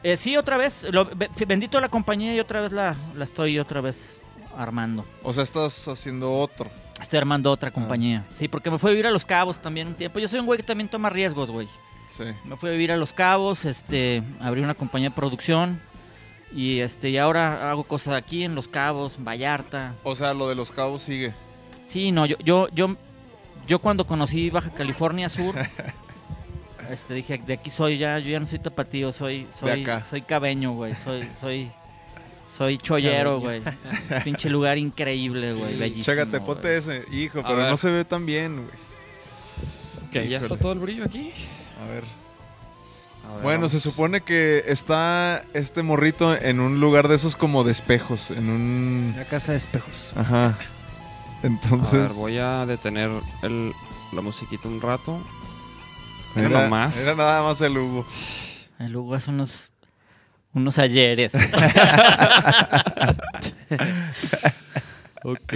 Eh, sí, otra vez. Lo, be- bendito la compañía y otra vez la, la estoy otra vez armando. O sea, estás haciendo otro. Estoy armando Ah. otra compañía. Sí, porque me fui a vivir a Los Cabos también un tiempo. Yo soy un güey que también toma riesgos, güey. Sí. Me fui a vivir a Los Cabos, este, abrí una compañía de producción y este y ahora hago cosas aquí en Los Cabos, Vallarta. O sea, lo de los cabos sigue. Sí, no, yo yo yo yo cuando conocí Baja California Sur este dije, de aquí soy ya, yo ya no soy tapatío, soy soy soy cabeño, güey, soy soy soy chollero, güey. Pinche lugar increíble, güey, bellísimo. Chécate, ponte ese. Hijo, pero no se ve tan bien, güey. Que ya está todo el brillo aquí. A ver. A ver, Bueno, vamos. se supone que está este morrito en un lugar de esos como de espejos. En un. La casa de espejos. Ajá. A Entonces. ver, voy a detener el, la musiquita un rato. Mira Mira, nomás. mira nada más el Hugo. El Hugo hace unos unos ayeres. Ok,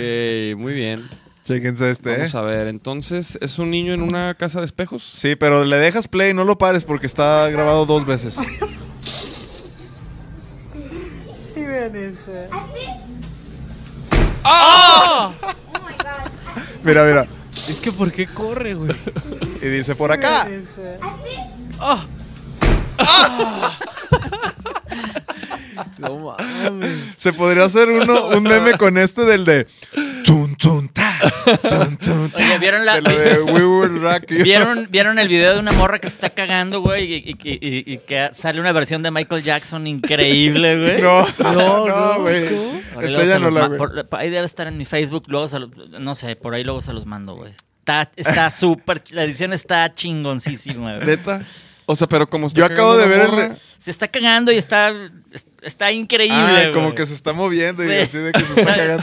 muy bien. Chéquense este, ¿eh? Vamos a ver, entonces, ¿es un niño en una casa de espejos? Sí, pero le dejas play, no lo pares porque está grabado dos veces. Mira, mira. Es que ¿por qué corre, güey? Y dice por acá. No mames. Se podría hacer uno, un meme con este del de. Tun, tun, ta, tun, tun, ta. Oye, ¿vieron la De. ¿Vieron, ¿Vieron el video de una morra que se está cagando, güey? Y, y- y- y que sale una versión de Michael Jackson increíble, güey. No, No, no, no, güey. ¿cómo? Por ahí, güey. por- debe estar en mi Facebook, luego se lo- no sé, por ahí luego se los mando, güey. Está está súper, la edición está chingoncísima, güey. ¿Neta? O sea, pero como está Yo acabo cagando de ver el- Se está cagando y está, está increíble, Ah, güey. como que se está moviendo y Sí. así de que se está cagando.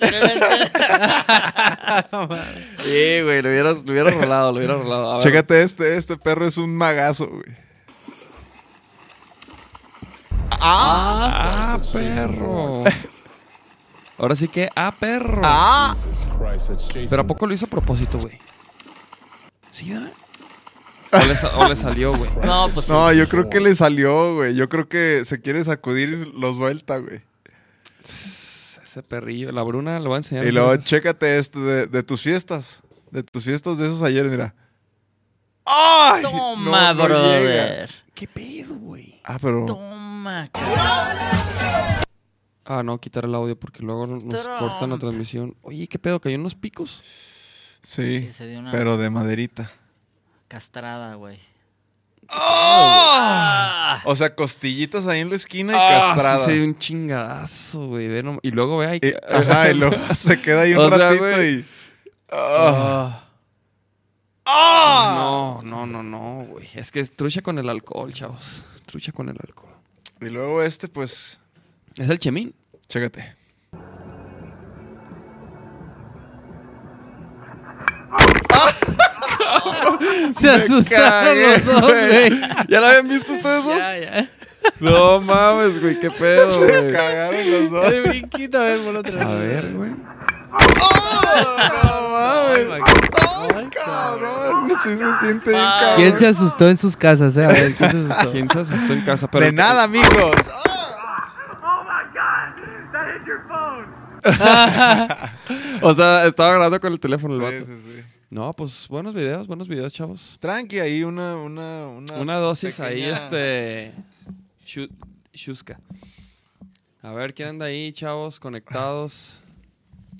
Sí, güey, lo hubieras, lo hubieras rolado, lo hubieras rolado. A ver. Chécate este, este perro es un magazo, güey. Ah, perro. Ahora sí que, ah, perro. ¡Ah! Pero ¿a poco lo hizo a propósito, güey? ¿Sí, verdad? O le, sa- o le salió, güey. No, pues No, yo creo que le salió, güey. Yo creo que se quiere sacudir y lo suelta, güey. Ese perrillo. La Bruna lo va a enseñar. Y luego chécate este de, de tus fiestas. De tus fiestas de esos ayer, mira. ¡Ay! Toma, No, no brother. ¿Qué pedo, güey? Ah, pero. Toma, cabrón. Ah, no, quitar el audio porque luego nos Trump. cortan la transmisión. Oye, ¿qué pedo? ¿Cayó unos picos? Sí, Sí, se dio una pero de maderita. Castrada, güey. O sea, costillitas ahí en la esquina y Ah, castrada. sí, un chingadazo, güey. Y luego ve ahí. Y- ajá, y luego se queda ahí un O sea, ratito güey. y. Ah. No, no, no, no, güey. Es que es trucha con el alcohol, chavos. Trucha con el alcohol. Y luego este, pues. Es el chemín. Chécate. Se asustaron los dos, güey. ¿Ya la habían visto ustedes dos? Ya, ya. No mames, güey. ¿Qué pedo, güey? Cagaron los dos. El brinquito, a ver, por otra A ver, güey. No mames. Ay, Cabrón, sí se siente bien cabrón. ¿Quién se asustó en sus casas, eh? A ver, ¿quién se asustó? ¿Quién se asustó en casa? Pero De nada, amigos. O sea, estaba grabando con el teléfono el Sí, vato. sí, sí. No, pues buenos videos, buenos videos, chavos. Tranqui, ahí una, una, una, Una dosis ahí, este. Shu- Shuska. A ver, ¿quién anda ahí, chavos? Conectados.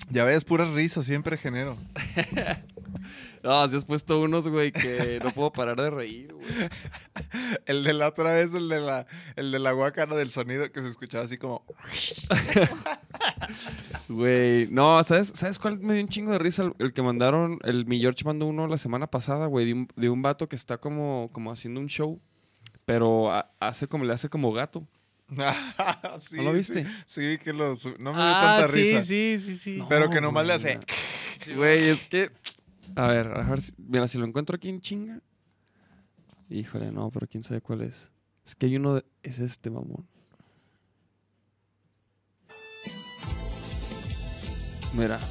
Ya ves, pura risa siempre genero. No, así has puesto unos, güey, que no puedo parar de reír, güey. El de la otra vez, el de la, el de la del sonido que se escuchaba así como. Güey, no, ¿sabes, ¿sabes cuál me dio un chingo de risa? El, el que mandaron, el mi George mandó uno la semana pasada, güey, de un, de un vato que está como, como haciendo un show, pero ha- hace como, le hace como gato. Sí, ¿No lo viste? Sí, sí, que lo. No me dio Ah, tanta sí, risa. sí, sí, sí. Pero que nomás le hace. Güey, es que. A ver, a ver si, mira, si lo encuentro aquí en chinga. Híjole, no, pero quién sabe cuál es. Es que hay uno de. Es este, mamón. Mira.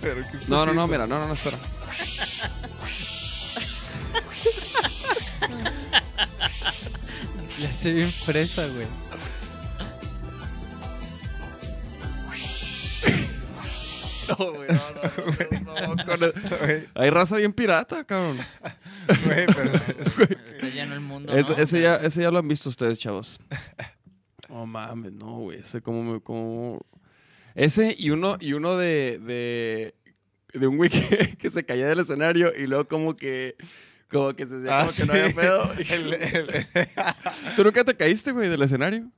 Pero ¿qué está No, no, no, mira, no, no, no, espera. Le hace bien fresa, güey. No, güey, no, no, no, no, con el- Güey, Hay raza bien pirata, cabrón. güey, pero es- Está lleno el mundo. Ese, ¿no? ese ya, ese ya lo han visto ustedes, chavos. Oh mames, no, güey. Ese como me. Como... Ese y uno, y uno de, de. de un güey que, que se caía del escenario y luego como que. Como que se hacía Ah, como que no había pedo. El- el- ¿Tú nunca te caíste, güey, del escenario?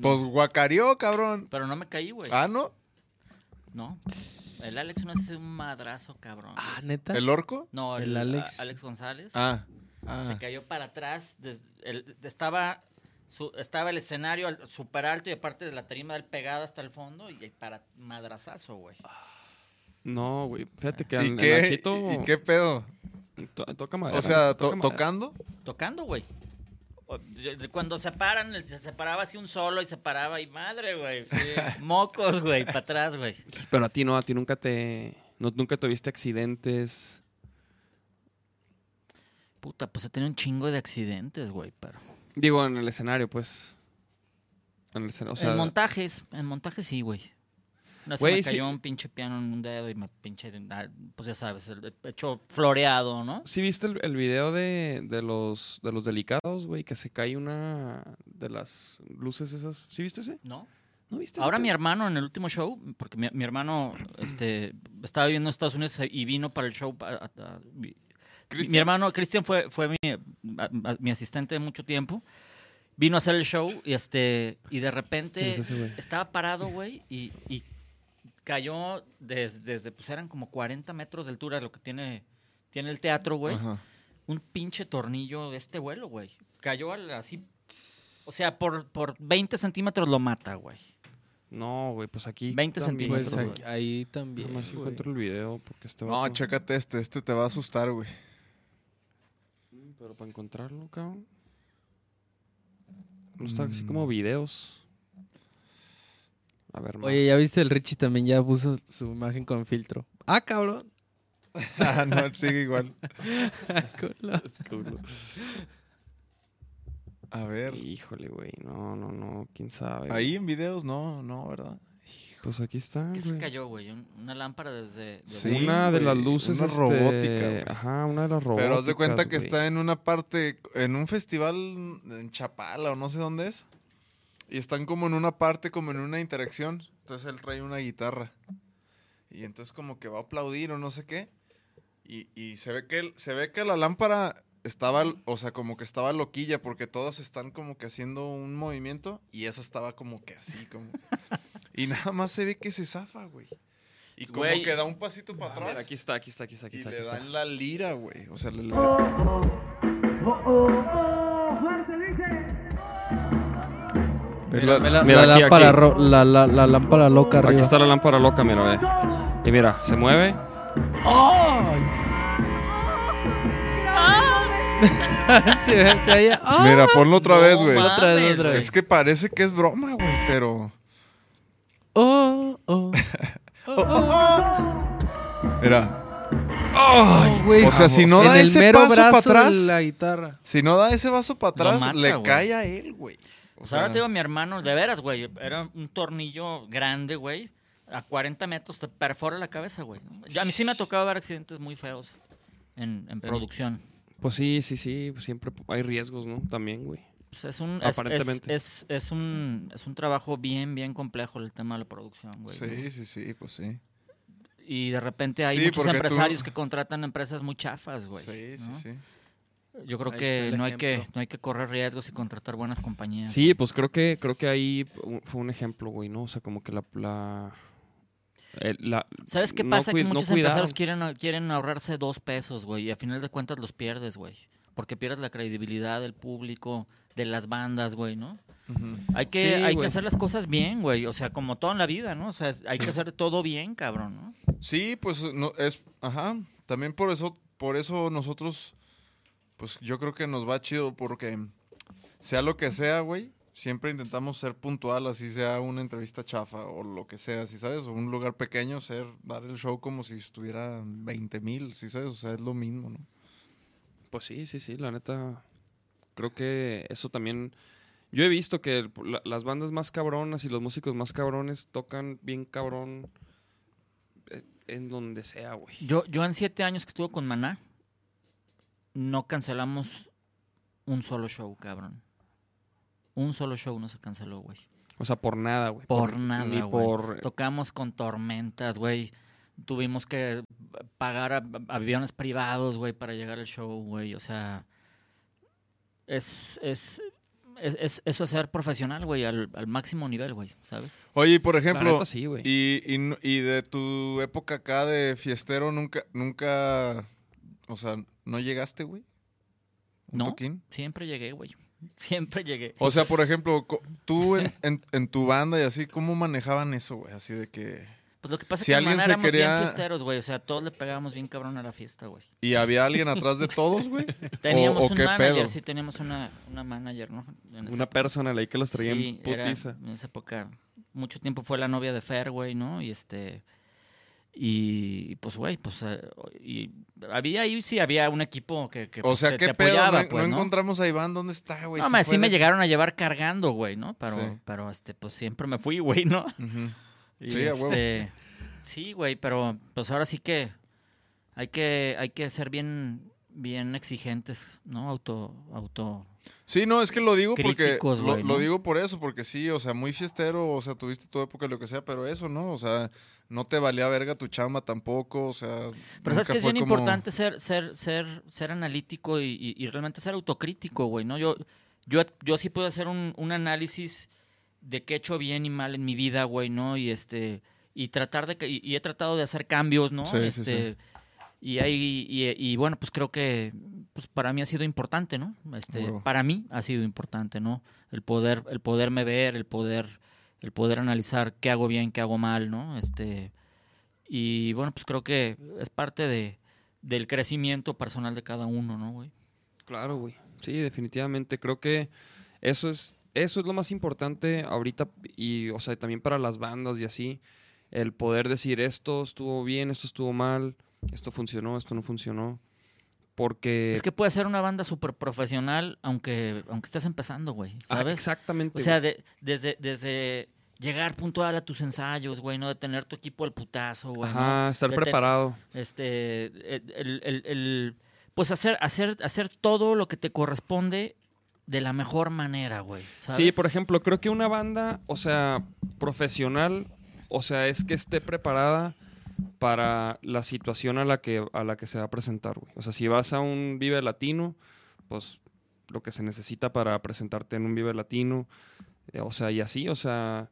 pues guacareó, cabrón. Pero no me caí, güey. Ah, ¿no? No. El Alex no hace un madrazo, cabrón. Ah, neta. ¿El orco? no, el el, Alex. a- Alex González. Ah. Se Ah. cayó para atrás. des- el- estaba, su- estaba el escenario súper alto y aparte de la tarima del pegada hasta el fondo y para madrazazo, güey. No, güey. Fíjate que ¿Y en, qué, Nachito. ¿Y qué pedo? to- toca madera. O sea, toca to- madera. tocando. Tocando, güey. Cuando se paran, se paraba así un solo y se paraba y madre, güey. Mocos, güey, para atrás, güey. Pero a ti no, a ti nunca te. no- nunca tuviste accidentes. Puta, pues he tenido un chingo de accidentes, güey, pero... Digo, en el escenario, pues. En el escenario. O sea, en montajes, en montajes sí, güey. Vez se Güey, me sí. cayó un pinche piano en un dedo y me pinche, ah, pues ya sabes, el hecho floreado, ¿no? ¿Sí viste el, el video de, de los de los delicados, güey? Que se cae una de las luces esas. ¿Sí viste ese? ¿No? ¿No viste ese Ahora mi hermano en el último show, porque mi, mi hermano este, estaba viviendo en Estados Unidos y vino para el show. a- a- a- mi- hermano Cristian fue, fue mi, mi asistente de mucho tiempo. Vino a hacer el show y este y de repente estaba parado, güey, y, y cayó desde, desde, pues eran como 40 metros de altura lo que tiene, tiene el teatro, güey. Ajá. Un pinche tornillo de este vuelo, güey. Cayó al- así, o sea, por, por 20 centímetros lo mata, güey. No, güey, pues aquí. 20 también, Pues centímetros, aquí- ahí también. Nada más güey. encuentro el video porque este No, vato- chécate este. Este te va a asustar, güey. Pero para encontrarlo, cabrón. No está así como videos. A ver, más. Oye, ya viste el Richie también ya puso su imagen con filtro. Ah, cabrón. Ah, no, sigue igual. Culo. A ver. Híjole, güey. No, no, no. ¿Quién sabe? Ahí en videos, no, no, ¿verdad? Pues aquí está, ¿Qué se cayó, güey? Un- Una lámpara desde... de Sí. Una de las luces. una este, robótica, güey. Ajá, una de las robóticas. Pero haz de cuenta que está en una parte, en un festival en Chapala o no sé dónde es. Y están como en una parte, como en una interacción. Entonces él trae una guitarra. Y entonces como que va a aplaudir o no sé qué. Y, y se ve que se ve que la lámpara estaba, o sea, como que estaba loquilla porque todas están como que haciendo un movimiento y esa estaba como que así, como. y nada más se ve que se zafa, güey. Y como Güey. que da un pasito para Ah, atrás. aquí está, aquí está, aquí está, aquí y está. le Aquí está. dan la lira, güey. O sea, le, le- Mira, la- la, mira, la aquí, lámpara aquí. ro- la, la, la lámpara loca arriba. Aquí está la lámpara loca, mira, ve. Y mira, se mueve. se, se oye- ¡Ah! Mira, ponlo otra vez, güey. Otra vez, otra vez. Es que parece que es broma, güey, pero. Oh, oh. Mira, Oh, güey. O sea, si no da ese paso brazo pa' atrás. la guitarra. si no da ese vaso para atrás, mata, le cae a él, güey. O sea, ahora te digo, mi hermano, de veras, güey. Era un tornillo grande, güey. A 40 metros te perfora la cabeza, güey. A mí sí me ha tocado ver accidentes muy feos en, en producción. Pues sí, sí, sí. pues siempre hay riesgos, ¿no? También, güey. Pues es un, es, es, Aparentemente. es, es un, es un trabajo bien, bien complejo el tema de la producción, güey. ¿no? sí, sí, sí, pues sí. Y de repente hay Sí, muchos tú- empresarios que contratan empresas muy chafas, güey. sí, sí, sí. Yo creo Ahí que no hay que, no hay que correr riesgos y contratar buenas compañías. Sí, pues creo que creo que ahí fue un ejemplo, güey, ¿no? O sea, como que la... la, ¿Sabes qué pasa? que muchos empresarios quieren, quieren ahorrarse dos pesos, güey, y a final de cuentas los pierdes, güey. Porque pierdes la credibilidad del público, de las bandas, güey, ¿no? Hay que, Sí, hay que hacer las cosas bien, güey. O sea, como todo en la vida, ¿no? O sea, hay Sí. que hacer todo bien, cabrón, ¿no? Sí, pues no, es. Ajá. También por eso, por eso nosotros. Pues yo creo que nos va chido porque. Sea lo que sea, güey. siempre intentamos ser puntual, así sea una entrevista chafa o lo que sea, si sabes, o un lugar pequeño, ser, dar el show como si estuvieran 20 mil, si sabes, o sea, es lo mismo, ¿no? Pues sí, sí, sí, la neta. Creo que eso también. Yo he visto que el- la- las bandas más cabronas y los músicos más cabrones tocan bien cabrón eh, en donde sea, güey. Yo, yo en siete años que estuve con Maná, no cancelamos un solo show, cabrón. Un solo show no se canceló, güey. O sea, por nada, güey. Por nada, güey. por. Tocamos con tormentas, güey. Tuvimos que pagar a- aviones privados, güey, para llegar al show, güey. O sea, es, es, es, es- eso es ser profesional, güey, al, al máximo nivel, güey, ¿sabes? Oye, y por ejemplo, neta sí, güey. y, y, y de tu época acá de fiestero, nunca, nunca, o sea, ¿no llegaste, güey? ¿Un No. toquín? Siempre llegué, güey. Siempre llegué. O sea, por ejemplo, tú en, en- en tu banda y así, ¿cómo manejaban eso, güey? Así de que... Pues lo que pasa si es que en alguien éramos quería- bien fiesteros, güey. O sea, todos le pegábamos bien cabrón a la fiesta, güey. ¿Y había alguien atrás de todos, güey? Teníamos o un qué manager, pedo? sí, teníamos una, una manager, ¿no? Una persona ahí que los traía Sí, en era- putiza. en esa época, mucho tiempo fue la novia de Fer, güey, ¿no? Y este. Y pues, güey, pues. eh, y había ahí, sí, había un equipo que. que, O pues, sea, te- ¿qué te pedo? apoyaba, no, pues, no ¿no? encontramos a Iván, ¿dónde está, güey? No, fue sí me llegaron a llevar cargando, güey, ¿no? Pero, Sí. pero este, pues siempre me fui, güey, ¿no? Ujú. Y, Sí, este, sí, güey, pero pues ahora sí que hay que, hay que ser bien, bien exigentes, ¿no? Auto, auto. Sí, no, es que lo digo porque lo, digo por eso, porque sí, o sea, muy fiestero, o sea, tuviste tu época lo que sea, pero eso, ¿no? O sea, no te valía verga tu chamba tampoco, o sea, Pero sabes que es bien como- importante ser, ser, ser, ser analítico y, y- y realmente ser autocrítico, güey, ¿no? Yo, yo, yo sí puedo hacer un, un análisis de qué he hecho bien y mal en mi vida, güey, ¿no? Y este, y tratar de que, y, y he tratado de hacer cambios, ¿no? Sí, sí, este, y ahí, y, y bueno, pues creo que pues para mí ha sido importante, ¿no? Este, para mí ha sido importante, ¿no? El poder, el poderme ver, el poder, el poder analizar qué hago bien, qué hago mal, ¿no? Este, y bueno, pues creo que es parte de, del crecimiento personal de cada uno, ¿no, güey? Claro, güey. Sí, definitivamente. Creo que eso es, eso es lo más importante ahorita y, o sea, también para las bandas y así. El poder decir esto estuvo bien, esto estuvo mal, esto funcionó, esto no funcionó. Porque... Es que puede ser una banda súper profesional, aunque, aunque estés empezando, güey, Ah, ¿sabes? exactamente. o sea, de- desde, desde llegar puntual a tus ensayos, güey, ¿no? De tener tu equipo al putazo, güey, ¿no? Ajá, estar de ten- preparado. Este, el, el- el- el- pues hacer, hacer, hacer todo lo que te corresponde de la mejor manera, güey, ¿sabes? Sí, por ejemplo, creo que una banda, o sea, profesional, o sea, es que esté preparada para la situación a la que, a la que se va a presentar, güey. O sea, si vas a un Vive Latino, pues lo que se necesita para presentarte en un Vive Latino, eh, o sea, y así, o sea,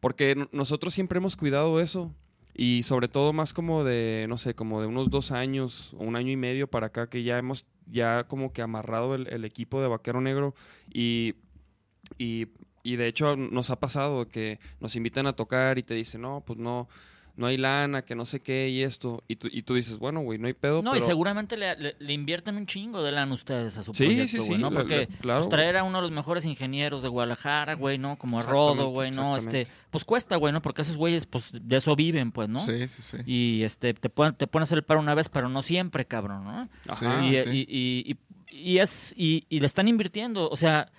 porque nosotros siempre hemos cuidado eso. Y sobre todo más como de, no sé, como de unos dos años o un año y medio para acá que ya hemos ya como que amarrado el, el equipo de Vaquero Negro y, y, y de hecho nos ha pasado que nos invitan a tocar y te dicen, no, pues no, no hay lana, que no sé qué y esto. Y tú, y tú dices, bueno, güey, no hay pedo. No, y seguramente le, le- le invierten un chingo de lana ustedes a su Sí, proyecto, sí, sí, güey, ¿no? Porque la- claro, pues, traer a uno de los mejores ingenieros de Guadalajara, güey, ¿no? Como a Rodo, güey, ¿no? Este, pues cuesta, güey, ¿no? Porque esos güeyes, pues, de eso viven, pues, ¿no? Sí, sí, sí. Y este, te pueden, te pueden hacer el paro una vez, pero no siempre, cabrón, ¿no? Ajá. Sí, y, sí. y- y- y- y es, y, y le están invirtiendo. O sea,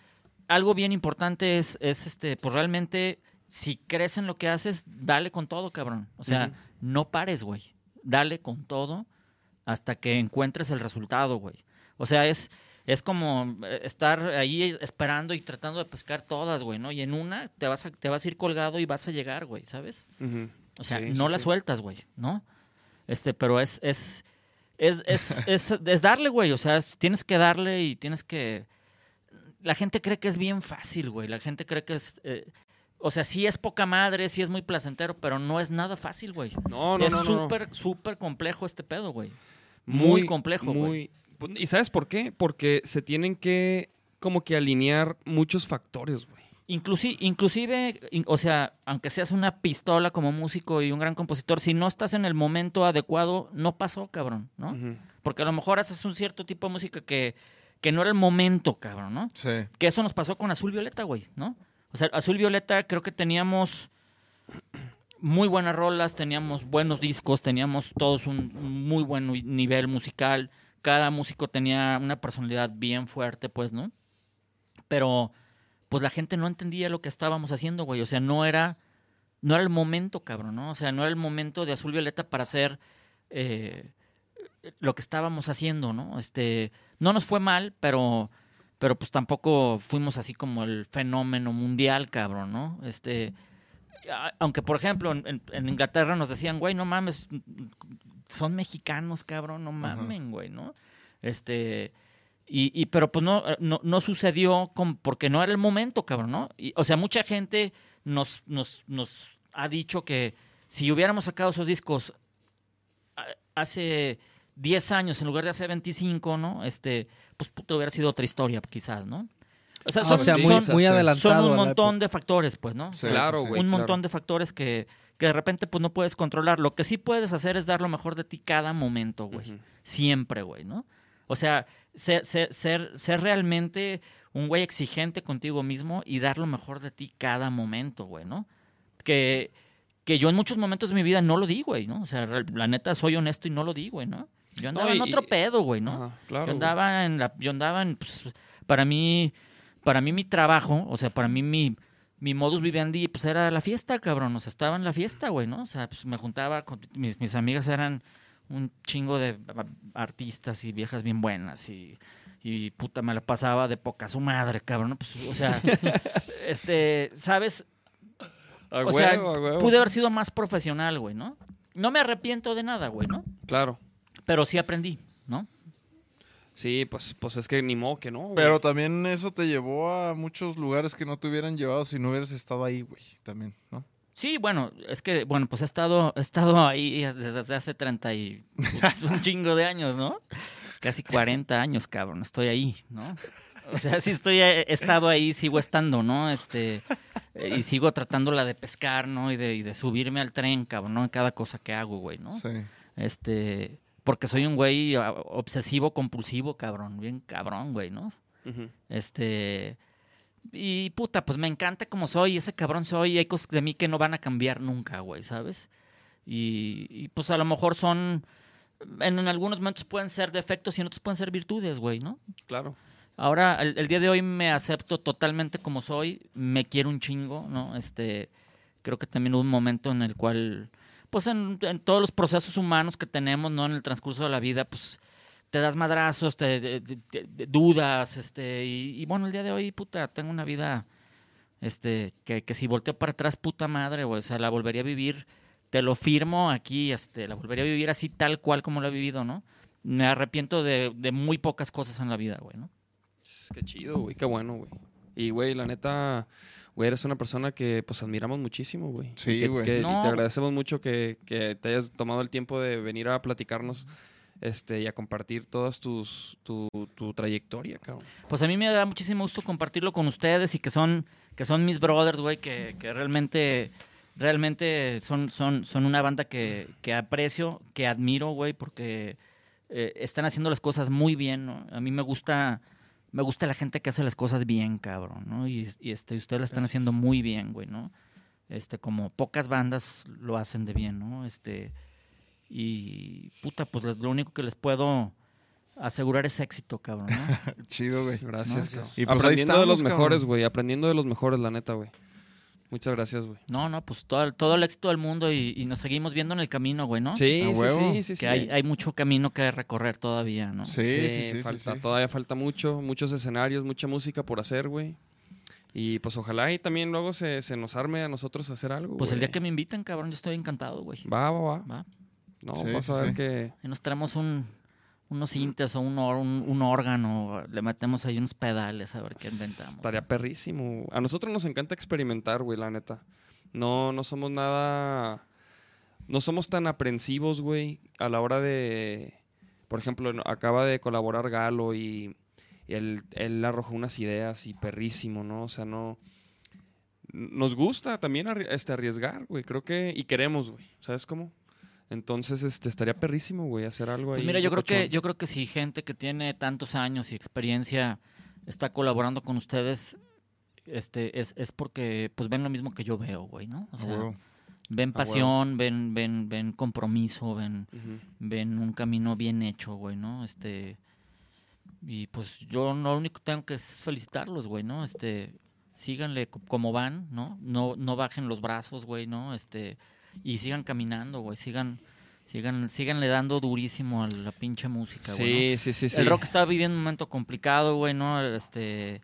algo bien importante es, es este, pues realmente, si crees en lo que haces, dale con todo, cabrón. O sea, no pares, güey. Dale con todo hasta que encuentres el resultado, güey. O sea, es, es como eh, estar ahí esperando y tratando de pescar todas, güey, ¿no? Y en una te vas a, te vas a ir colgado y vas a llegar, güey, ¿sabes? O sea, Sí, no sí, la sí. sueltas, güey, ¿no? Este, pero es, es, es, es, es, es darle, güey. O sea, es- tienes que darle y tienes que. La gente cree que es bien fácil, güey. La gente cree que es. eh, o sea, sí es poca madre, sí es muy placentero, pero no es nada fácil, güey. No, no, es no, no, no. súper, súper complejo este pedo, güey. Muy, complejo, güey. muy- ¿Y sabes por qué? Porque se tienen que como que alinear muchos factores, güey. Inclusive, inclusive, in- o sea, aunque seas una pistola como músico y un gran compositor, si no estás en el momento adecuado, no pasó, cabrón, ¿no? Porque a lo mejor haces un cierto tipo de música que, que no era el momento, cabrón, ¿no? Sí. Que eso nos pasó con Azul Violeta, güey, ¿no? O sea, Azul Violeta creo que teníamos muy buenas rolas, teníamos buenos discos, teníamos todos un muy buen ni- nivel musical. Cada músico tenía una personalidad bien fuerte, pues, ¿no? Pero, pues la gente no entendía lo que estábamos haciendo, güey. O sea, no era, no era el momento, cabrón, ¿no? O sea, no era el momento de Azul Violeta para hacer eh, lo que estábamos haciendo, ¿no? Este, no nos fue mal, pero, pero pues tampoco fuimos así como el fenómeno mundial, cabrón, ¿no? Este, aunque por ejemplo en, Inglaterra nos decían, güey, no mames, son mexicanos, cabrón, no mamen, güey, ¿no? Este, y, y pero pues no, no, no sucedió con, porque no era el momento, cabrón, ¿no? Y, o sea, mucha gente nos, nos, nos ha dicho que si hubiéramos sacado esos discos hace 10 años en lugar de hace 25, ¿no? Este, pues puta, hubiera sido otra historia, quizás, ¿no? O sea, Ah, son, o sea, sí, muy, son- adelantado. son un montón de factores, pues, ¿no? Sí, Claro, sí, sí. güey. un claro. montón de factores que, que de repente pues no puedes controlar. Lo que sí puedes hacer es dar lo mejor de ti cada momento, güey. Siempre, güey, ¿no? O sea, ser, ser, ser, ser realmente un güey exigente contigo mismo y dar lo mejor de ti cada momento, güey, ¿no? Que, que yo en muchos momentos de mi vida no lo di, güey, ¿no? O sea, la neta soy honesto y no lo di, güey, ¿no? Yo andaba y- en otro pedo, güey, ¿no? Ajá, claro. yo güey. andaba en la, yo andaba en, pues, para mí, para mí mi trabajo, o sea, para mí mi, mi modus vivendi, pues era la fiesta, cabrón, o sea, estaba en la fiesta, güey, ¿no? O sea, pues me juntaba con, mis, mis amigas eran un chingo de artistas y viejas bien buenas y, y puta, me la pasaba de poca su madre, cabrón. Pues, o sea, este, ¿sabes? A o sea, huevo, a huevo. pude haber sido más profesional, güey, ¿no? No me arrepiento de nada, güey, ¿no? Claro. Pero sí aprendí, ¿no? Sí, pues, pues es que ni modo que no. güey. Pero también eso te llevó a muchos lugares que no te hubieran llevado si no hubieras estado ahí, güey. También, ¿no? Sí, bueno, es que, bueno, pues he estado, he estado ahí desde hace 30 y un chingo de años, ¿no? Casi 40 años, cabrón, estoy ahí, ¿no? O sea, sí estoy, he estado ahí, sigo estando, ¿no? Este, y sigo tratándola de pescar, ¿no? Y de, y de subirme al tren, cabrón, ¿no? En cada cosa que hago, güey, ¿no? Sí. Este, porque soy un güey ah, obsesivo, compulsivo, cabrón, bien cabrón, güey, ¿no? Este. Y puta, pues me encanta como soy, ese cabrón soy, y hay cosas de mí que no van a cambiar nunca, güey, ¿sabes? Y, y, pues a lo mejor son. En, en algunos momentos pueden ser defectos y en otros pueden ser virtudes, güey, ¿no? Claro. Ahora, el, el día de hoy me acepto totalmente como soy, me quiero un chingo, ¿no? Este, creo que también hubo un momento en el cual, pues en, todos los procesos humanos que tenemos, ¿no? En el transcurso de la vida, pues te das madrazos, te, dudas, este, y, y bueno, el día de hoy, puta, tengo una vida, este, que, que si volteo para atrás, puta madre, o sea, la volvería a vivir, te lo firmo aquí, este, la volvería a vivir así tal cual como la he vivido, ¿no? Me arrepiento de, de muy pocas cosas en la vida, güey, ¿no? Qué chido, güey. Qué bueno, güey. Y, güey, la neta, güey, eres una persona que, pues, admiramos muchísimo, güey. Sí, güey. No. te agradecemos mucho que, que te hayas tomado el tiempo de venir a platicarnos este, y a compartir todas tus, tu, tu trayectoria, cabrón. Pues a mí me da muchísimo gusto compartirlo con ustedes y que son, que son mis brothers, güey, que, que realmente, realmente son, son, son una banda que, que aprecio, que admiro, güey, porque eh, están haciendo las cosas muy bien, ¿no? A mí me gusta, me gusta la gente que hace las cosas bien, cabrón, ¿no? Y, y este, y ustedes la están haciendo muy bien, güey, ¿no? Este, como pocas bandas lo hacen de bien, ¿no? Este, y puta, pues les- lo único que les puedo asegurar es éxito, cabrón, ¿no? Chido, güey. Gracias, No. Y pues aprendiendo de los mejores, güey. Aprendiendo de los mejores, la neta, güey. Muchas gracias, güey. No, no, pues todo, el- todo el éxito del mundo y, y nos seguimos viendo en el camino, güey, ¿no? Sí, A sí, sí, sí, Que sí. hay, hay mucho camino que recorrer todavía, ¿no? Sí, sí, sí, sí, falta, sí. Todavía falta mucho, muchos escenarios, mucha música por hacer, güey. Y pues ojalá y también luego se, se nos arme a nosotros hacer algo. Pues el día que me inviten, cabrón, yo estoy encantado, güey. Va, va, va. Va. No, sí, a ver que. Y nos traemos un, unos sintes o un, or- un, un órgano, le metemos ahí unos pedales a ver qué inventamos. Estaría perrísimo. A nosotros nos encanta experimentar, güey, la neta. No, no somos nada. No somos tan aprensivos, güey, a la hora de. Por ejemplo, no- acaba de colaborar Galo y, y él, él arrojó unas ideas y perrísimo, ¿no? O sea, no. Nos gusta también este, arriesgar, güey. Creo que. Y queremos, güey. ¿Sabes cómo? Entonces, este, estaría perrísimo, güey, hacer algo ahí. Pues mira, yo creo que yo creo que si gente que tiene tantos años y experiencia está colaborando con ustedes, este, es, es porque pues ven lo mismo que yo veo, güey, ¿no? O sea, ven pasión, ven, ven, ven compromiso, ven, ven un camino bien hecho, güey, ¿no? Este y pues yo no lo único que tengo que es felicitarlos, güey, ¿no? Este síganle co- como van, ¿no? No no bajen los brazos, güey, ¿no? Este y sigan caminando, güey, sigan sigan síganle dando durísimo a la pinche música, güey. ¿no? Sí, sí, sí, sí. El rock está viviendo un momento complicado, güey, ¿no? Este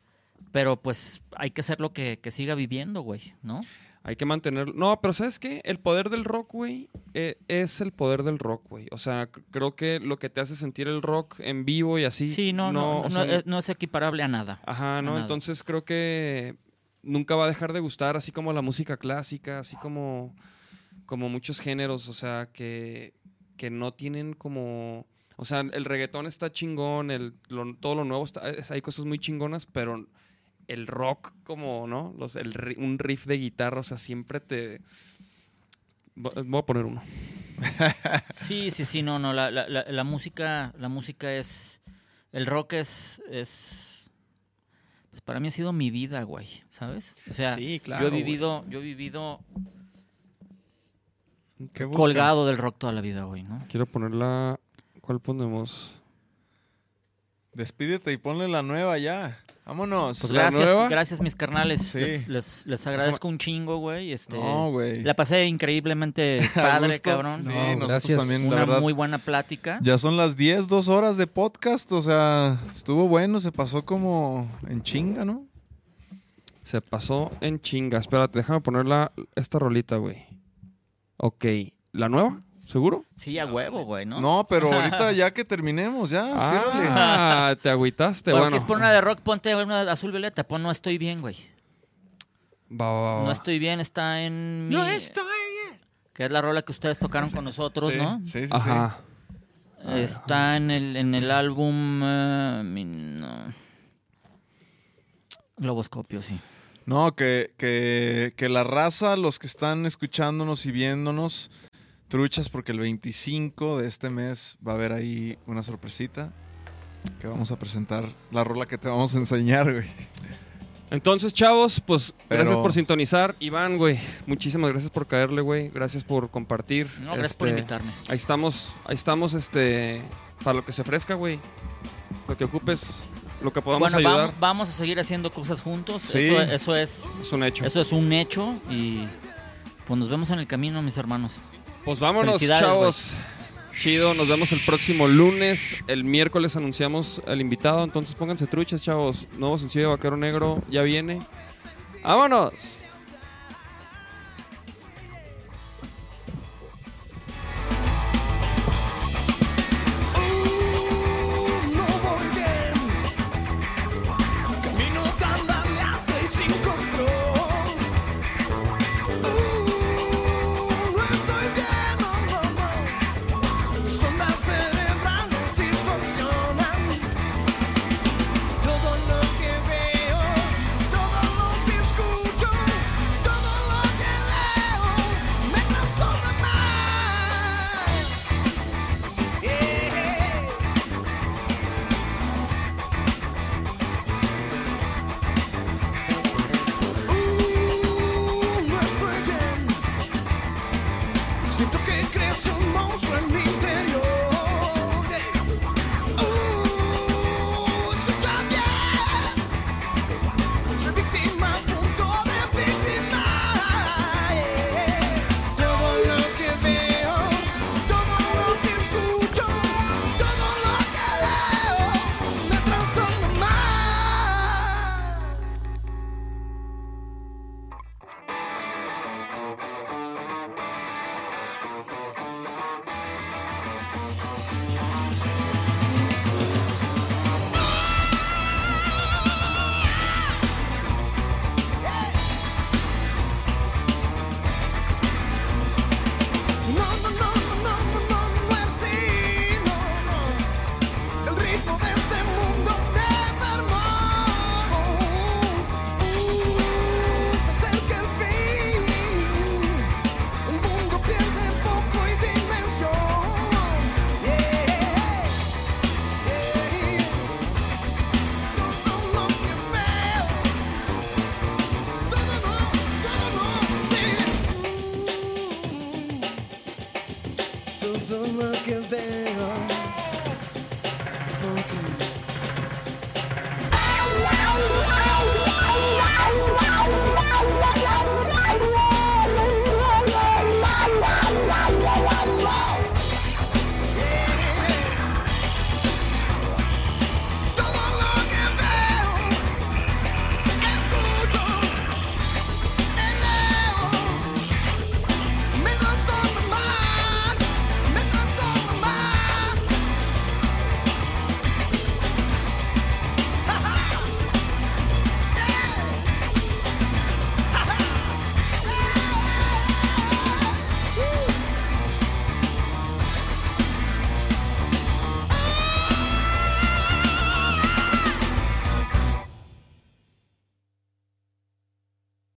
pero pues hay que hacer lo que, que siga viviendo, güey, ¿no? Hay que mantener. No, pero ¿sabes qué? El poder del rock, güey, eh, es el poder del rock, güey. O sea, creo que lo que te hace sentir el rock en vivo y así. Sí, no, no, o no, sea, es, no es equiparable a nada. Ajá, ¿no? nada. Entonces creo que nunca va a dejar de gustar, así como la música clásica, así como, como muchos géneros, o sea, que, que no tienen como... O sea, el reggaetón está chingón, el, lo- todo lo nuevo, está, es- hay cosas muy chingonas, pero el rock como, ¿no? Los, el, un riff de guitarra, o sea, siempre te... Vo- Voy a poner uno. Sí, sí, sí, no, no, la, la, la, música, la música es, el rock es, es, pues para mí ha sido mi vida, güey, ¿sabes? O sea, Sí, claro, yo he güey. vivido, yo he vivido Colgado del rock toda la vida, güey, ¿no? Quiero ponerla... ¿Cuál ponemos? Despídete y ponle la nueva ya. Vámonos. Pues ¿La gracias, nueva? gracias mis carnales, Sí. les, les, les agradezco un chingo, güey, este, no, güey. la pasé increíblemente padre, cabrón. Sí, No, gracias. también, la Una verdad. muy buena plática. Ya son las 10, dos horas de podcast. O sea, estuvo bueno, se pasó como en chinga, ¿no? Se pasó en chinga. Espérate, déjame ponerla esta rolita, güey. Ok. ¿La nueva? ¿Seguro? Sí, a huevo, güey, ¿no? No, pero ahorita ya que terminemos, ya, ciérrale. Ah, te agüitaste, Bueno, bueno. ¿quieres poner una de rock? Ponte una de azul violeta. Pon No estoy bien, güey. Va, va, va, va. No estoy bien está en mi... No estoy bien. Que es la rola que ustedes tocaron con nosotros, Sí, ¿no? sí, sí, sí. Ajá. Está en el, en el álbum... eh, mi- no. Globoscopio, sí. No, que, que, que la raza, los que están escuchándonos y viéndonos, truchas, porque el 25 de este mes va a haber ahí una sorpresita. Que vamos a presentar la rola que te vamos a enseñar, güey. Entonces, chavos, pues gracias por sintonizar. Iván, güey, muchísimas gracias por caerle, güey. Gracias por compartir. No, gracias por Este, invitarme. Ahí estamos, ahí estamos, este, para lo que se ofrezca, güey. Lo que ocupes, lo que podamos Bueno, ayudar, vamos, vamos a seguir haciendo cosas juntos. Sí. Eso, eso es es un hecho. eso es un hecho y pues nos vemos en el camino, mis hermanos. Pues vámonos, chavos. Chido, nos vemos el próximo lunes. El miércoles anunciamos al invitado, entonces pónganse truchas, chavos. Nuevo sencillo de Vaquero Negro ya viene. ¡Vámonos!